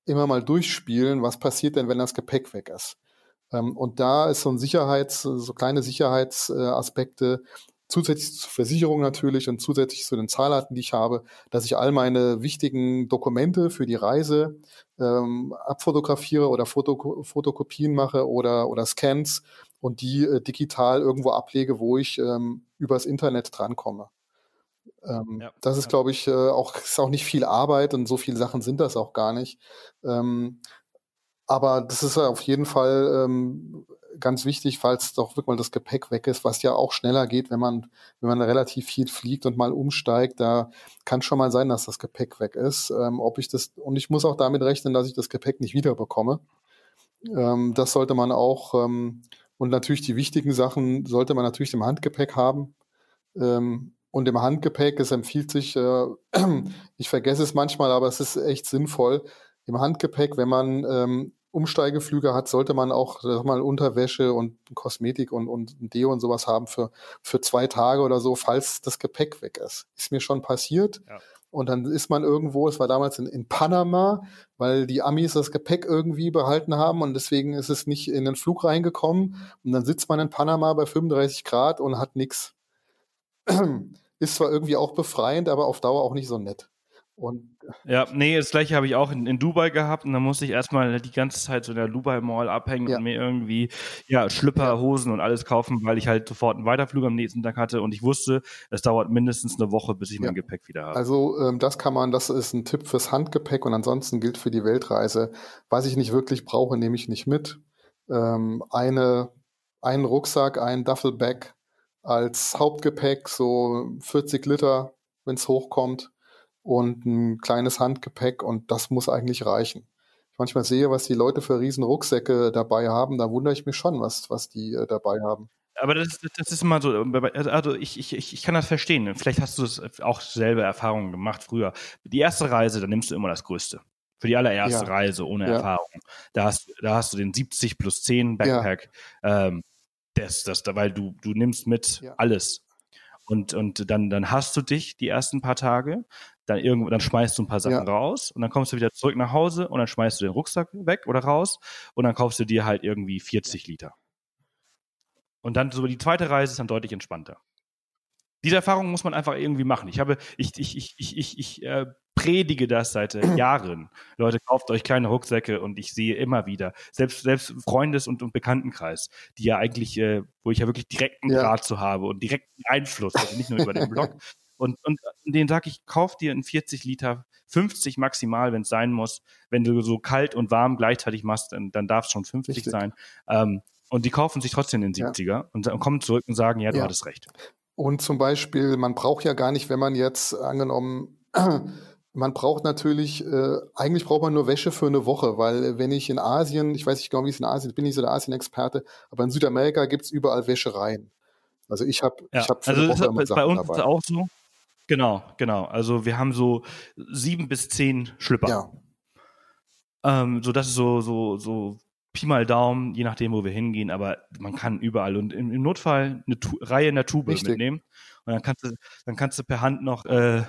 Speaker 1: immer mal durchspielen, was passiert denn, wenn das Gepäck weg ist. Ähm, und da ist so ein Sicherheits, so kleine Sicherheitsaspekte, zusätzlich zur Versicherung natürlich und zusätzlich zu den Zahlarten, die ich habe, dass ich all meine wichtigen Dokumente für die Reise ähm, abfotografiere oder Foto, Fotokopien mache oder, oder Scans und die äh, digital irgendwo ablege, wo ich ähm, übers Internet drankomme. Ähm, ja, das ist, ja. glaube ich, äh, auch, *laughs* ist auch nicht viel Arbeit und so viele Sachen sind das auch gar nicht. Ähm, aber das ist auf jeden Fall ähm, ganz wichtig, falls doch wirklich mal das Gepäck weg ist, was ja auch schneller geht, wenn man, wenn man relativ viel fliegt und mal umsteigt. Da kann schon mal sein, dass das Gepäck weg ist. Ähm, ob ich das, und ich muss auch damit rechnen, dass ich das Gepäck nicht wiederbekomme. Ähm, das sollte man auch, ähm, und natürlich die wichtigen Sachen sollte man natürlich im Handgepäck haben. Ähm, und im Handgepäck, es empfiehlt sich, äh, *clears throat* ich vergesse es manchmal, aber es ist echt sinnvoll, im Handgepäck, wenn man ähm, Umsteigeflüge hat, sollte man auch sag mal Unterwäsche und Kosmetik und, und Deo und sowas haben für, für zwei Tage oder so, falls das Gepäck weg ist. Ist mir schon passiert. Ja. Und dann ist man irgendwo, es war damals in, in Panama, weil die Amis das Gepäck irgendwie behalten haben und deswegen ist es nicht in den Flug reingekommen. Und dann sitzt man in Panama bei 35 Grad und hat nichts. *clears throat* Ist zwar irgendwie auch befreiend, aber auf Dauer auch nicht so nett. Und
Speaker 2: ja, nee, das gleiche habe ich auch in, in, Dubai gehabt und da musste ich erstmal die ganze Zeit so in der Dubai Mall abhängen ja. und mir irgendwie ja, Schlüpper, Hosen und alles kaufen, weil ich halt sofort einen Weiterflug am nächsten Tag hatte und ich wusste, es dauert mindestens eine Woche, bis ich ja. mein Gepäck wieder habe.
Speaker 1: Also ähm, das kann man, das ist ein Tipp fürs Handgepäck und ansonsten gilt für die Weltreise, was ich nicht wirklich brauche, nehme ich nicht mit. Ähm, eine, einen Rucksack, ein Duffelbag als Hauptgepäck, so 40 Liter, wenn es hochkommt und ein kleines Handgepäck und das muss eigentlich reichen. Ich manchmal sehe, was die Leute für riesen Rucksäcke dabei haben, da wundere ich mich schon, was, was die äh, dabei haben.
Speaker 2: Aber das, das ist immer so, also ich, ich, ich kann das verstehen. Vielleicht hast du es auch selber Erfahrungen gemacht früher. Die erste Reise, da nimmst du immer das Größte. Für die allererste ja. Reise ohne ja. Erfahrung. Da hast, da hast du den 70 plus 10 Backpack. Ja. Ähm, das, das, weil du, du nimmst mit alles. Und, und dann, dann hast du dich die ersten paar Tage, dann irgendwo, dann schmeißt du ein paar Sachen ja. raus und dann kommst du wieder zurück nach Hause und dann schmeißt du den Rucksack weg oder raus und dann kaufst du dir halt irgendwie 40 Liter. Und dann so die zweite Reise ist dann deutlich entspannter. Diese Erfahrung muss man einfach irgendwie machen. Ich habe, ich, ich, ich, ich, ich, ich äh, predige das seit äh, *clears throat* Jahren. Leute, kauft euch kleine Rucksäcke und ich sehe immer wieder, selbst, selbst Freundes- und, und Bekanntenkreis, die ja eigentlich, äh, wo ich ja wirklich direkten ja. Draht zu habe und direkten Einfluss, also nicht nur über den *laughs* Blog, Und, und den sage ich, kauf dir einen 40 Liter, 50 maximal, wenn es sein muss. Wenn du so kalt und warm gleichzeitig machst, dann, dann darf es schon 50 Richtig. sein. Ähm, und die kaufen sich trotzdem den 70er ja. und, und, kommen zurück und sagen, ja, du ja. hattest recht.
Speaker 1: Und zum Beispiel, man braucht ja gar nicht, wenn man jetzt angenommen, *clears throat* man braucht natürlich, äh, eigentlich braucht man nur Wäsche für eine Woche, weil äh, wenn ich in Asien, ich weiß nicht genau, wie es in Asien ist, bin nicht so der Asien-Experte, aber in Südamerika gibt es überall Wäschereien. Also ich habe
Speaker 2: ja.
Speaker 1: ich hab
Speaker 2: für also eine Woche immer Sachen bei uns dabei. ist auch so. Genau, genau. Also wir haben so sieben bis zehn Schlüpper. Ja. Ähm, so das ist so, so, so Pi mal Daumen, je nachdem, wo wir hingehen, aber man kann überall und im, im Notfall eine tu Reihe in der Tube Richtig. mitnehmen. Und dann kannst du, dann kannst du per Hand noch äh,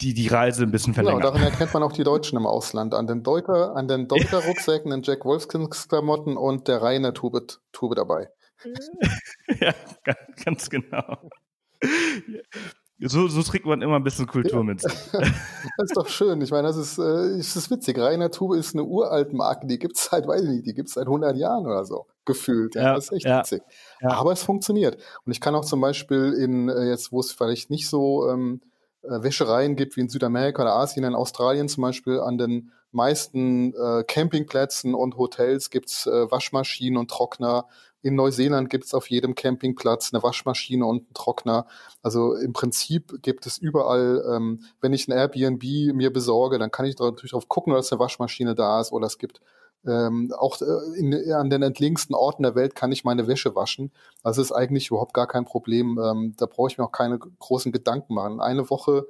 Speaker 2: die, die Reise ein bisschen verlängern.
Speaker 1: Genau, daran erkennt man auch die Deutschen im Ausland. An den Deuter, an den Deuter-Rucksäcken, den Jack Wolfskins-Klamotten und der Reihe in der Tube, Tube dabei. *laughs*
Speaker 2: ja, ganz genau. *laughs* So, so trägt man immer ein bisschen Kultur ja. mit *laughs*
Speaker 1: das ist doch schön. Ich meine, das ist, äh, ist, ist witzig. Rainer Tube ist eine uralt Marke, die gibt es seit, weiß ich nicht, die gibt es seit 100 Jahren oder so, gefühlt. Ja, ja das ist echt ja. witzig. Aber es funktioniert. Und ich kann auch zum Beispiel in, äh, jetzt, wo es vielleicht nicht so ähm, äh, Wäschereien gibt wie in Südamerika oder Asien, in Australien zum Beispiel, an den meisten äh, Campingplätzen und Hotels gibt's äh, Waschmaschinen und Trockner in Neuseeland gibt es auf jedem Campingplatz eine Waschmaschine und einen Trockner. Also im Prinzip gibt es überall, ähm, wenn ich ein Airbnb mir besorge, dann kann ich natürlich darauf gucken, dass eine Waschmaschine da ist oder es gibt ähm, auch äh, in, an den entlegensten Orten der Welt kann ich meine Wäsche waschen. Also ist eigentlich überhaupt gar kein Problem. Ähm, da brauche ich mir auch keine großen Gedanken machen. Eine Woche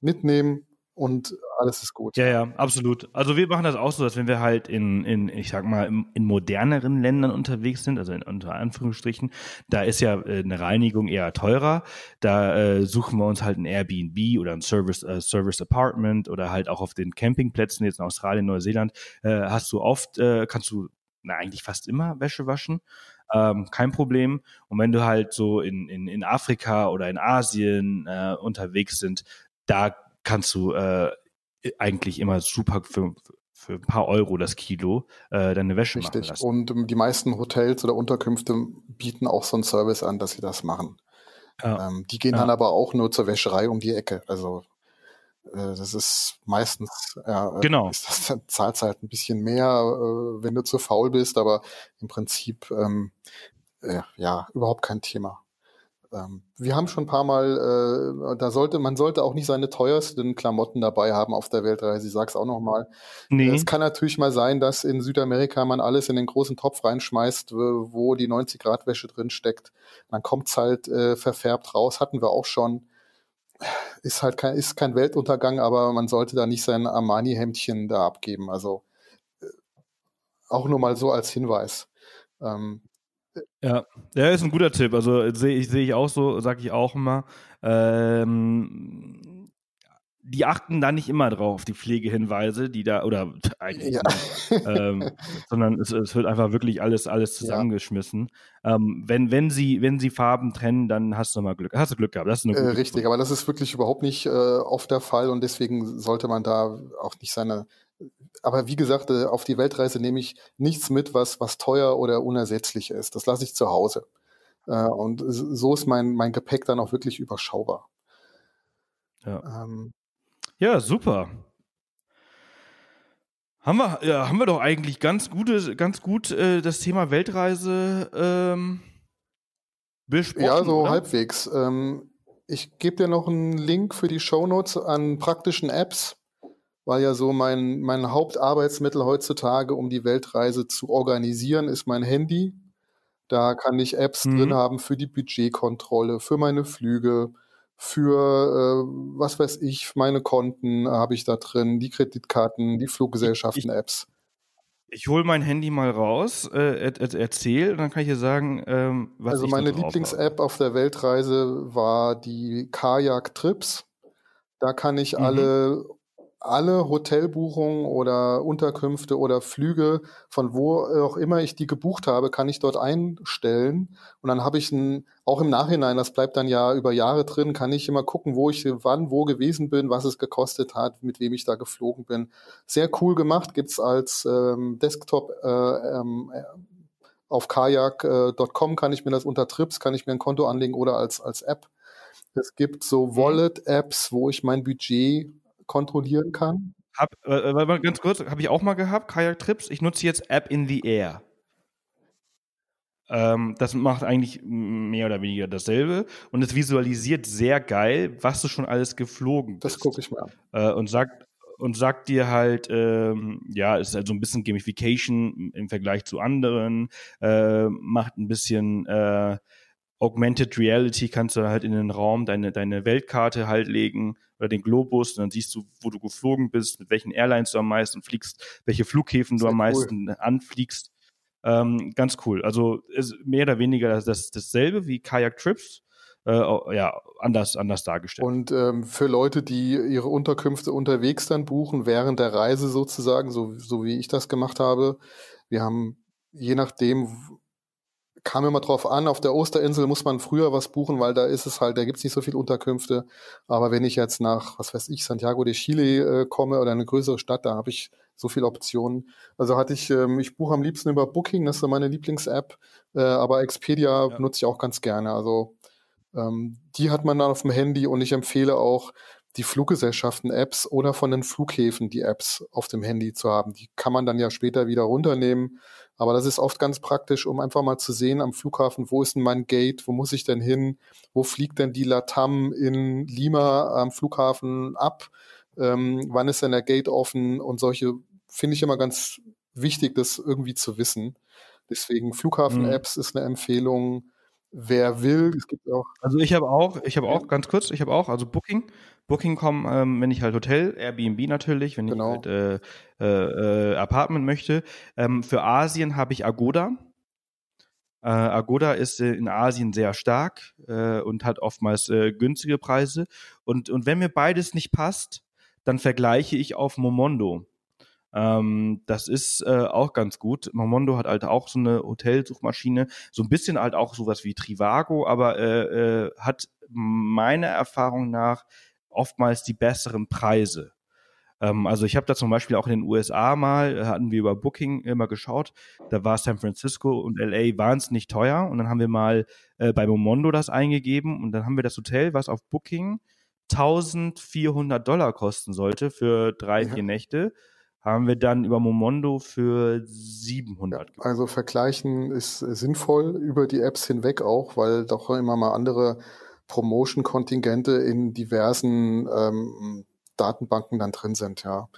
Speaker 1: mitnehmen, und alles ist gut.
Speaker 2: Ja, ja, absolut. Also wir machen das auch so, dass wenn wir halt in, in ich sag mal, in, in moderneren Ländern unterwegs sind, also in, unter Anführungsstrichen, da ist ja äh, eine Reinigung eher teurer. Da äh, suchen wir uns halt ein Airbnb oder ein Service, äh, Service Apartment oder halt auch auf den Campingplätzen, jetzt in Australien, Neuseeland, äh, hast du oft, äh, kannst du na, eigentlich fast immer Wäsche waschen. Ähm, kein Problem. Und wenn du halt so in, in, in Afrika oder in Asien äh, unterwegs sind, da kannst du äh, eigentlich immer super für, für ein paar Euro das Kilo äh, deine Wäsche Richtig. machen lassen.
Speaker 1: Und ähm, die meisten Hotels oder Unterkünfte bieten auch so einen Service an, dass sie das machen. Ja. Ähm, die gehen ja. dann aber auch nur zur Wäscherei um die Ecke. Also äh, das ist meistens, ja,
Speaker 2: äh, genau.
Speaker 1: ist das, dann zahlt halt ein bisschen mehr, äh, wenn du zu faul bist, aber im Prinzip ähm, äh, ja, überhaupt kein Thema. Ähm, wir haben schon ein paar Mal, äh, da sollte, man sollte auch nicht seine teuersten Klamotten dabei haben auf der Weltreise. Ich sag's auch nochmal. Nee. Es kann natürlich mal sein, dass in Südamerika man alles in den großen Topf reinschmeißt, wo die 90 Grad Wäsche drin steckt. Dann kommt's halt äh, verfärbt raus. Hatten wir auch schon. Ist halt kein, ist kein Weltuntergang, aber man sollte da nicht sein Armani-Hemdchen da abgeben. Also äh, auch nur mal so als Hinweis. Ähm,
Speaker 2: ja, ja, ist ein guter Tipp. Also sehe ich, seh ich auch so, sage ich auch immer. Ähm, die achten da nicht immer drauf, die Pflegehinweise, die da, oder eigentlich ja. nicht, ähm, *laughs* sondern es, es, wird einfach wirklich alles, alles zusammengeschmissen. Ja. Ähm, wenn, wenn sie, wenn sie Farben trennen, dann hast du mal Glück, hast du Glück gehabt. Das ist
Speaker 1: äh, richtig, Glück. aber das ist wirklich überhaupt nicht äh, oft der Fall und deswegen sollte man da auch nicht seine aber wie gesagt, äh, auf die Weltreise nehme ich nichts mit, was, was teuer oder unersetzlich ist. Das lasse ich zu Hause. Äh, und so ist mein, mein Gepäck dann auch wirklich überschaubar.
Speaker 2: Ja, ähm, ja super. Haben wir, ja, haben wir doch eigentlich ganz, gute, ganz gut äh, das Thema Weltreise ähm, besprochen.
Speaker 1: Ja, so oder? halbwegs. Ähm, ich gebe dir noch einen Link für die Shownotes an praktischen Apps weil ja so mein, mein Hauptarbeitsmittel heutzutage, um die Weltreise zu organisieren, ist mein Handy. Da kann ich Apps mhm. drin haben für die Budgetkontrolle, für meine Flüge, für äh, was weiß ich, meine Konten habe ich da drin, die Kreditkarten, die Fluggesellschaften-Apps.
Speaker 2: Ich, ich hole mein Handy mal raus, äh, er, er, erzähl, und dann kann ich dir sagen, ähm, was
Speaker 1: Also
Speaker 2: ich
Speaker 1: meine Lieblings-App auf der Weltreise war die Kajak Trips. Da kann ich mhm. alle alle Hotelbuchungen oder Unterkünfte oder Flüge, von wo auch immer ich die gebucht habe, kann ich dort einstellen. Und dann habe ich ein, auch im Nachhinein, das bleibt dann ja über Jahre drin, kann ich immer gucken, wo ich wann, wo gewesen bin, was es gekostet hat, mit wem ich da geflogen bin. Sehr cool gemacht, gibt's als ähm, Desktop äh, ähm, auf kajak.com kann ich mir das unter Trips, kann ich mir ein Konto anlegen oder als, als App. Es gibt so mhm. Wallet-Apps, wo ich mein Budget kontrollieren kann?
Speaker 2: Hab, äh, äh ganz kurz, habe ich auch mal gehabt, Kayak Trips. Ich nutze jetzt App in the Air. Ähm, das macht eigentlich mehr oder weniger dasselbe und es visualisiert sehr geil, was du schon alles geflogen
Speaker 1: bist. Das gucke ich mal an.
Speaker 2: Äh, und sagt und sagt dir halt, ähm, ja, es ist halt so ein bisschen Gamification im Vergleich zu anderen, äh, macht ein bisschen äh, Augmented Reality kannst du halt in den Raum deine, deine Weltkarte halt legen oder den Globus und dann siehst du, wo du geflogen bist, mit welchen Airlines du am meisten fliegst, welche Flughäfen du am meisten anfliegst. Ähm, ganz cool. Also mehr oder weniger das, das dasselbe wie Kayak Trips, äh, ja, anders, anders dargestellt.
Speaker 1: Und ähm, für Leute, die ihre Unterkünfte unterwegs dann buchen, während der Reise sozusagen, so, so wie ich das gemacht habe, wir haben je nachdem, kam immer drauf an, auf der Osterinsel muss man früher was buchen, weil da ist es halt, da gibt's nicht so viele Unterkünfte. Aber wenn ich jetzt nach, was weiß ich, Santiago de Chile äh, komme oder eine größere Stadt, da habe ich so viele Optionen. Also hatte ich, ähm, ich buche am liebsten über Booking, das ist meine Lieblings-App, äh, aber Expedia ja. nutze ich auch ganz gerne. Also ähm, die hat man dann auf dem Handy und ich empfehle auch, die Fluggesellschaften-Apps oder von den Flughäfen die Apps auf dem Handy zu haben. Die kann man dann ja später wieder runternehmen. Aber das ist oft ganz praktisch, um einfach mal zu sehen am Flughafen, wo ist denn mein Gate, wo muss ich denn hin, wo fliegt denn die Latam in Lima am Flughafen ab, ähm, wann ist denn der Gate offen und solche finde ich immer ganz wichtig, das irgendwie zu wissen. Deswegen Flughafen-Apps mhm. ist eine Empfehlung wer will. Es gibt auch.
Speaker 2: Also ich habe auch, ich habe auch ganz kurz, ich habe auch, also Booking, Booking.com, ähm, wenn ich halt Hotel, Airbnb natürlich, wenn genau. ich halt äh, äh, äh, Apartment möchte. Ähm, für Asien habe ich Agoda. Äh, Agoda ist äh, in Asien sehr stark äh, und hat oftmals äh, günstige Preise. Und, und wenn mir beides nicht passt, dann vergleiche ich auf Momondo. Ähm, das ist äh, auch ganz gut. Momondo hat halt auch so eine Hotelsuchmaschine, so ein bisschen halt auch sowas wie Trivago, aber äh, äh, hat meiner Erfahrung nach oftmals die besseren Preise. Ähm, also ich habe da zum Beispiel auch in den USA mal, äh, hatten wir über Booking immer geschaut, da war San Francisco und LA wahnsinnig teuer. Und dann haben wir mal äh, bei Momondo das eingegeben. Und dann haben wir das Hotel, was auf Booking 1400 Dollar kosten sollte für drei, vier Nächte haben wir dann über Momondo für 700.
Speaker 1: Also vergleichen ist sinnvoll über die Apps hinweg auch, weil doch immer mal andere Promotion-Kontingente in diversen ähm, Datenbanken dann drin sind, ja.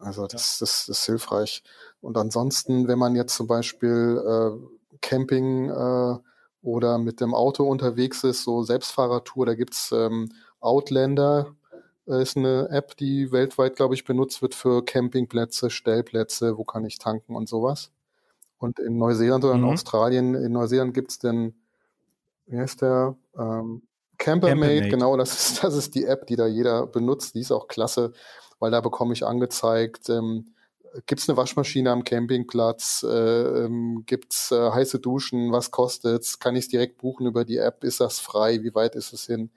Speaker 1: Also das, ja. das, das ist hilfreich. Und ansonsten, wenn man jetzt zum Beispiel äh, Camping äh, oder mit dem Auto unterwegs ist, so Selbstfahrertour, da gibt's ähm, Outlander, äh, ist eine App, die weltweit, glaube ich, benutzt wird für Campingplätze, Stellplätze, wo kann ich tanken und sowas. Und in Neuseeland oder in mhm. Australien, in Neuseeland gibt's den, wie heißt der? Ähm, Campermate, Campermate, genau, das ist, das ist die App, die da jeder benutzt. Die ist auch klasse, weil da bekomme ich angezeigt, ähm, gibt es eine Waschmaschine am Campingplatz, äh, ähm, gibt es äh, heiße Duschen, was kostet's, kann ich es direkt buchen über die App, ist das frei, wie weit ist es hin?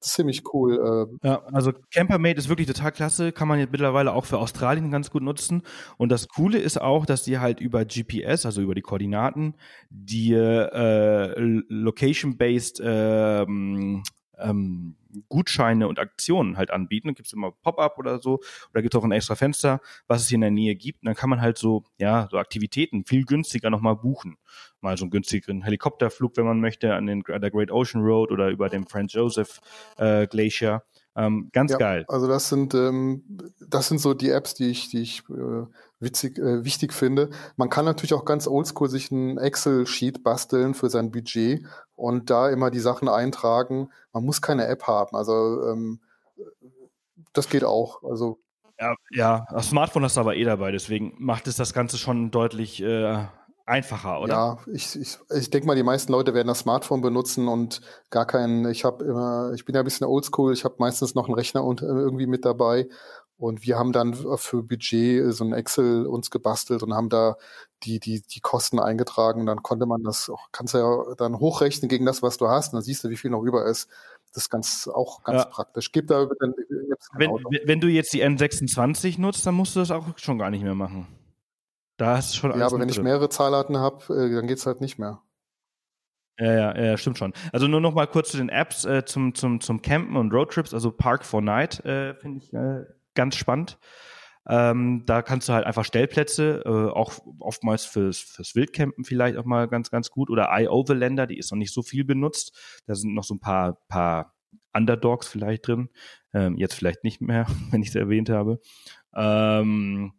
Speaker 1: Ziemlich cool.
Speaker 2: Äh. Ja, also Campermate ist wirklich total klasse, kann man jetzt mittlerweile auch für Australien ganz gut nutzen. Und das Coole ist auch, dass die halt über GPS, also über die Koordinaten, die äh, Location-based ähm, ähm, Gutscheine und Aktionen halt anbieten. Da gibt es immer Pop-up oder so. Oder gibt es auch ein extra Fenster, was es hier in der Nähe gibt. Und dann kann man halt so, ja, so Aktivitäten viel günstiger nochmal buchen. Mal so einen günstigeren Helikopterflug, wenn man möchte, an, den, an der Great Ocean Road oder über dem Franz Joseph äh, Glacier. Ähm, ganz ja, geil.
Speaker 1: Also das sind ähm, das sind so die Apps, die ich die ich äh, witzig äh, wichtig finde. Man kann natürlich auch ganz oldschool sich ein Excel Sheet basteln für sein Budget und da immer die Sachen eintragen. Man muss keine App haben. Also ähm, das geht auch. Also
Speaker 2: ja, ja, das Smartphone hast du aber eh dabei, deswegen macht es das Ganze schon deutlich äh, einfacher, oder?
Speaker 1: Ja, ich, ich, ich denke mal, die meisten Leute werden das Smartphone benutzen und gar keinen, ich habe immer, ich bin ja ein bisschen oldschool, ich habe meistens noch einen Rechner und, äh, irgendwie mit dabei und wir haben dann für Budget so ein Excel uns gebastelt und haben da die, die, die Kosten eingetragen. Dann konnte man das auch, kannst du ja dann hochrechnen gegen das, was du hast. Und dann siehst du, wie viel noch über ist. Das ist ganz, auch ganz ja. praktisch. Gibt da
Speaker 2: wenn, wenn du jetzt die N26 nutzt, dann musst du das auch schon gar nicht mehr machen.
Speaker 1: Da hast du schon alles Ja, aber wenn drin. ich mehrere Zahlarten habe, äh, dann geht's halt nicht mehr.
Speaker 2: Ja, ja, ja, stimmt schon. Also nur noch mal kurz zu den Apps äh, zum, zum, zum Campen und Roadtrips. Also Park for Night äh, finde ich äh, ganz spannend. Ähm, da kannst du halt einfach Stellplätze, äh, auch oftmals fürs, fürs Wildcampen vielleicht auch mal ganz, ganz gut. Oder iOverlander, die ist noch nicht so viel benutzt. Da sind noch so ein paar, paar Underdogs vielleicht drin. Ähm, jetzt vielleicht nicht mehr, *laughs* wenn ich es erwähnt habe. Ähm,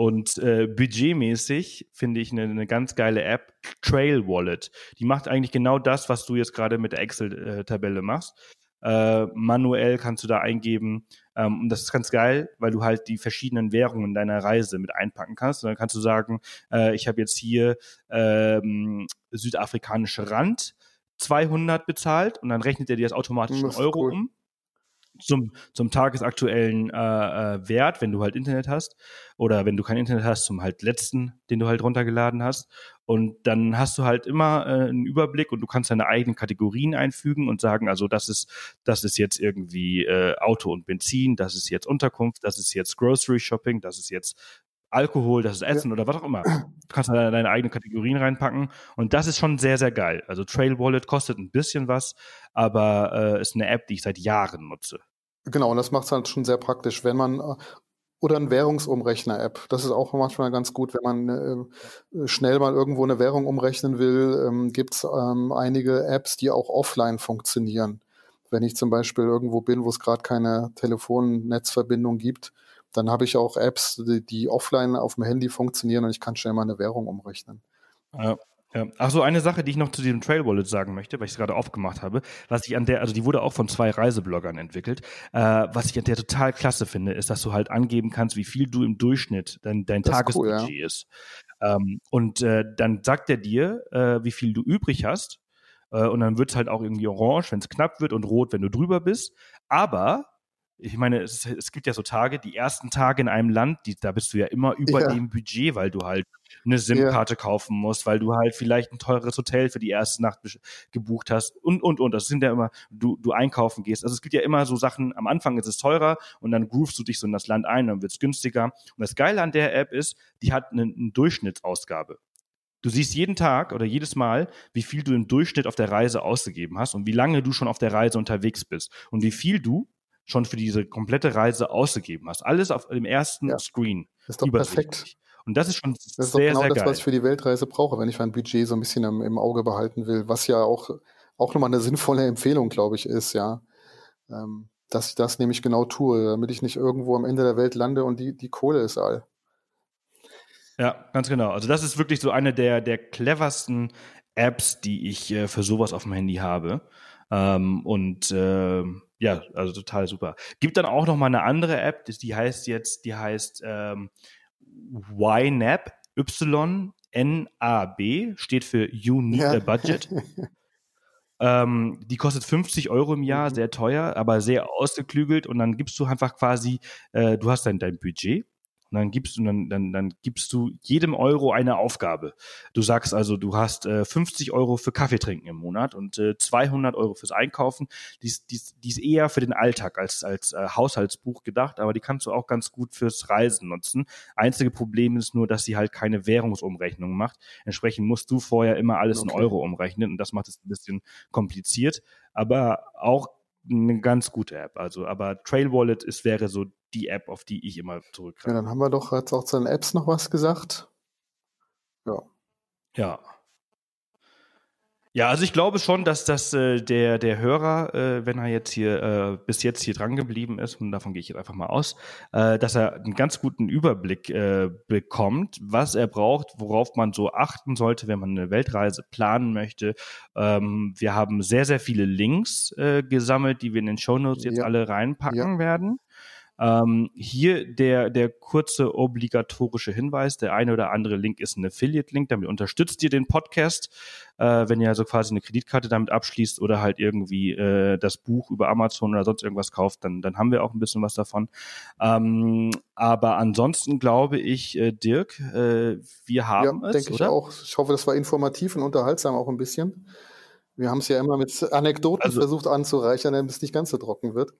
Speaker 2: und äh, budgetmäßig finde ich eine, eine ganz geile App, Trail Wallet. Die macht eigentlich genau das, was du jetzt gerade mit der Excel-Tabelle machst. Äh, manuell kannst du da eingeben. Ähm, und das ist ganz geil, weil du halt die verschiedenen Währungen deiner Reise mit einpacken kannst. Und dann kannst du sagen, äh, ich habe jetzt hier ähm, südafrikanische Rand 200 bezahlt und dann rechnet er dir das automatisch in Euro cool. um. Zum, zum tagesaktuellen äh, äh, Wert, wenn du halt Internet hast. Oder wenn du kein Internet hast, zum halt letzten, den du halt runtergeladen hast. Und dann hast du halt immer äh, einen Überblick und du kannst deine eigenen Kategorien einfügen und sagen, also das ist, das ist jetzt irgendwie äh, Auto und Benzin, das ist jetzt Unterkunft, das ist jetzt Grocery Shopping, das ist jetzt Alkohol, das ist Essen ja. oder was auch immer. Du kannst da deine eigenen Kategorien reinpacken und das ist schon sehr, sehr geil. Also Trail Wallet kostet ein bisschen was, aber äh, ist eine App, die ich seit Jahren nutze.
Speaker 1: Genau, und das macht es halt schon sehr praktisch, wenn man äh, oder ein Währungsumrechner-App. Das ist auch manchmal ganz gut, wenn man äh, schnell mal irgendwo eine Währung umrechnen will. Ähm, Gibt es ähm, einige Apps, die auch offline funktionieren. Wenn ich zum Beispiel irgendwo bin, wo es gerade keine Telefonnetzverbindung gibt, dann habe ich auch Apps, die, die, offline auf dem Handy funktionieren und ich kann schnell mal eine Währung umrechnen.
Speaker 2: Ja. Ja. Ach so, eine Sache, die ich noch zu diesem Trail Wallet sagen möchte, weil ich es gerade aufgemacht habe, was ich an der, also die wurde auch von zwei Reisebloggern entwickelt, äh, was ich an der total klasse finde, ist, dass du halt angeben kannst, wie viel du im Durchschnitt dein, dein Tagesbudget cool, ja. ist. Ähm, und äh, dann sagt er dir, äh, wie viel du übrig hast. Äh, und dann wird es halt auch irgendwie orange, wenn es knapp wird und rot, wenn du drüber bist. Aber ich meine, es, es, gibt ja so Tage, die ersten Tage in einem Land, die, da bist du ja immer über ja. dem Budget, weil du halt eine SIM-Karte ja. kaufen musst, weil du halt vielleicht ein teures Hotel für die erste Nacht gebucht hast und, und, und. Das sind ja immer, du, du einkaufen gehst. Also es gibt ja immer so Sachen, am Anfang ist es teurer und dann groovst du dich so in das Land ein, dann wird es günstiger. Und das Geile an der App ist, die hat eine, eine Durchschnittsausgabe. Du siehst jeden Tag oder jedes Mal, wie viel du im Durchschnitt auf der Reise ausgegeben hast und wie lange du schon auf der Reise unterwegs bist und wie viel du schon für diese komplette Reise ausgegeben hast. Alles auf dem ersten ja. Screen.
Speaker 1: Das ist doch perfekt.
Speaker 2: Und das ist schon das
Speaker 1: ist sehr, genau das, geil. was ich für die Weltreise brauche, wenn ich mein Budget so ein bisschen im, im Auge behalten will, was ja auch, auch nochmal eine sinnvolle Empfehlung, glaube ich, ist, ja. Ähm, dass ich das nämlich genau tue, damit ich nicht irgendwo am Ende der Welt lande und die, die Kohle ist all.
Speaker 2: Ja, ganz genau. Also das ist wirklich so eine der, der cleversten Apps, die ich äh, für sowas auf dem Handy habe. Ähm, und äh, ja, also total super. Gibt dann auch noch mal eine andere App, die heißt jetzt, die heißt ähm, YNAB, Y-N-A-B, steht für You Need ja. a Budget. *laughs* ähm, die kostet 50 Euro im Jahr, mhm. sehr teuer, aber sehr ausgeklügelt und dann gibst du einfach quasi, äh, du hast dann dein Budget und dann gibst du, dann, dann, dann gibst du jedem Euro eine Aufgabe. Du sagst also, du hast äh, 50 Euro für Kaffee trinken im Monat und äh, 200 Euro fürs Einkaufen. Die ist, die, ist, die ist eher für den Alltag als, als äh, Haushaltsbuch gedacht, aber die kannst du auch ganz gut fürs Reisen nutzen. Einzige Problem ist nur, dass sie halt keine Währungsumrechnung macht. Entsprechend musst du vorher immer alles okay. in Euro umrechnen und das macht es ein bisschen kompliziert. Aber auch eine ganz gute App. Also, aber Trail Wallet ist, wäre so die App, auf die ich immer zurückgreife.
Speaker 1: Ja, dann haben wir doch jetzt auch zu den Apps noch was gesagt. Ja.
Speaker 2: Ja. Ja, also ich glaube schon, dass das äh, der, der Hörer, äh, wenn er jetzt hier äh, bis jetzt hier dran geblieben ist, und davon gehe ich jetzt einfach mal aus, äh, dass er einen ganz guten Überblick äh, bekommt, was er braucht, worauf man so achten sollte, wenn man eine Weltreise planen möchte. Ähm, wir haben sehr, sehr viele Links äh, gesammelt, die wir in den Shownotes jetzt ja. alle reinpacken ja. werden. Ähm, hier der, der kurze obligatorische Hinweis. Der eine oder andere Link ist ein Affiliate-Link. Damit unterstützt ihr den Podcast, äh, wenn ihr also quasi eine Kreditkarte damit abschließt oder halt irgendwie äh, das Buch über Amazon oder sonst irgendwas kauft, dann, dann haben wir auch ein bisschen was davon. Ähm, aber ansonsten glaube ich, äh, Dirk, äh, wir haben
Speaker 1: ja, es, denke ich auch. Ich hoffe, das war informativ und unterhaltsam auch ein bisschen. Wir haben es ja immer mit Anekdoten also, versucht anzureichern, damit es nicht ganz so trocken wird.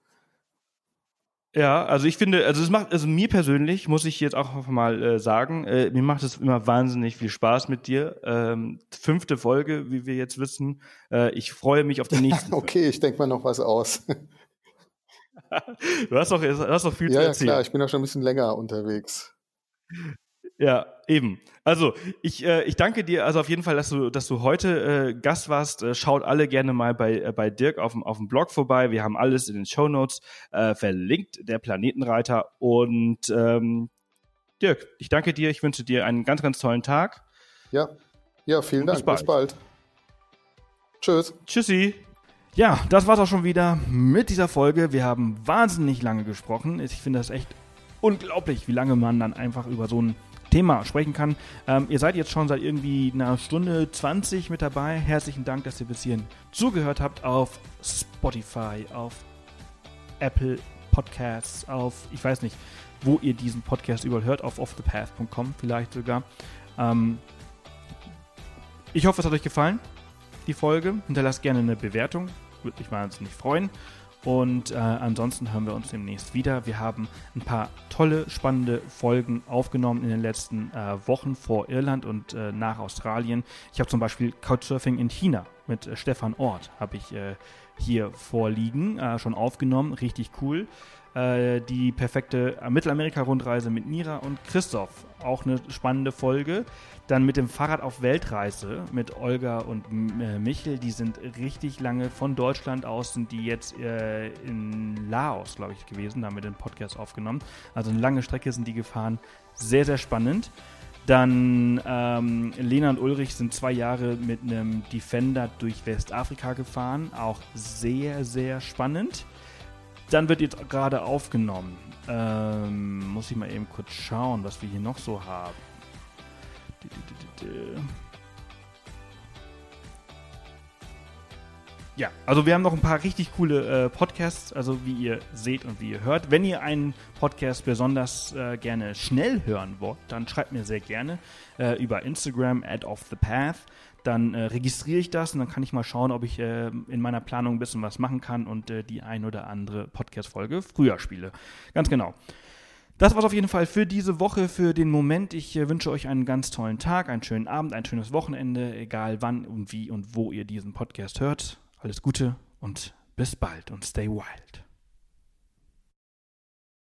Speaker 2: Ja, also ich finde, also es macht, also mir persönlich muss ich jetzt auch mal äh, sagen, äh, mir macht es immer wahnsinnig viel Spaß mit dir. Ähm, fünfte Folge, wie wir jetzt wissen. Äh, ich freue mich auf die nächste. *laughs*
Speaker 1: okay, ich denke mal noch was aus. *laughs*
Speaker 2: du hast doch, du hast doch viel
Speaker 1: ja,
Speaker 2: zu erzählen.
Speaker 1: Ja, klar, ich bin ja schon ein bisschen länger unterwegs.
Speaker 2: Ja, eben. Also ich, äh, ich danke dir also auf jeden Fall, dass du, dass du heute äh, Gast warst. Äh, schaut alle gerne mal bei, äh, bei Dirk auf dem, auf dem Blog vorbei. Wir haben alles in den Show Notes äh, verlinkt, der Planetenreiter. Und ähm, Dirk, ich danke dir. Ich wünsche dir einen ganz, ganz tollen Tag.
Speaker 1: Ja, ja, vielen Dank. Bis bald. Bis bald. Tschüss.
Speaker 2: Tschüssi. Ja, das war's auch schon wieder mit dieser Folge. Wir haben wahnsinnig lange gesprochen. Ich finde das echt unglaublich, wie lange man dann einfach über so ein Thema sprechen kann. Ähm, ihr seid jetzt schon seit irgendwie einer Stunde 20 mit dabei. Herzlichen Dank, dass ihr bis hierhin zugehört habt auf Spotify, auf Apple Podcasts, auf, ich weiß nicht, wo ihr diesen Podcast überall hört, auf offthepath.com vielleicht sogar. Ähm, ich hoffe, es hat euch gefallen, die Folge. Hinterlasst gerne eine Bewertung, würde mich wahnsinnig freuen. Und äh, ansonsten hören wir uns demnächst wieder. Wir haben ein paar tolle, spannende Folgen aufgenommen in den letzten äh, Wochen vor Irland und äh, nach Australien. Ich habe zum Beispiel Couchsurfing in China mit äh, Stefan Ort habe ich äh, hier vorliegen, äh, schon aufgenommen. Richtig cool. Die perfekte Mittelamerika-Rundreise mit Nira und Christoph. Auch eine spannende Folge. Dann mit dem Fahrrad auf Weltreise mit Olga und äh, Michel. Die sind richtig lange von Deutschland aus, sind die jetzt äh, in Laos, glaube ich, gewesen. Da haben wir den Podcast aufgenommen. Also eine lange Strecke sind die gefahren. Sehr, sehr spannend. Dann ähm, Lena und Ulrich sind zwei Jahre mit einem Defender durch Westafrika gefahren. Auch sehr, sehr spannend. Dann wird jetzt gerade aufgenommen. Ähm, muss ich mal eben kurz schauen, was wir hier noch so haben. Ja, also wir haben noch ein paar richtig coole äh, Podcasts, also wie ihr seht und wie ihr hört. Wenn ihr einen Podcast besonders äh, gerne schnell hören wollt, dann schreibt mir sehr gerne äh, über Instagram at off the path. Dann äh, registriere ich das und dann kann ich mal schauen, ob ich äh, in meiner Planung ein bisschen was machen kann und äh, die ein oder andere Podcast-Folge früher spiele. Ganz genau. Das war's auf jeden Fall für diese Woche, für den Moment. Ich äh, wünsche euch einen ganz tollen Tag, einen schönen Abend, ein schönes Wochenende, egal wann und wie und wo ihr diesen Podcast hört. Alles Gute und bis bald und stay wild.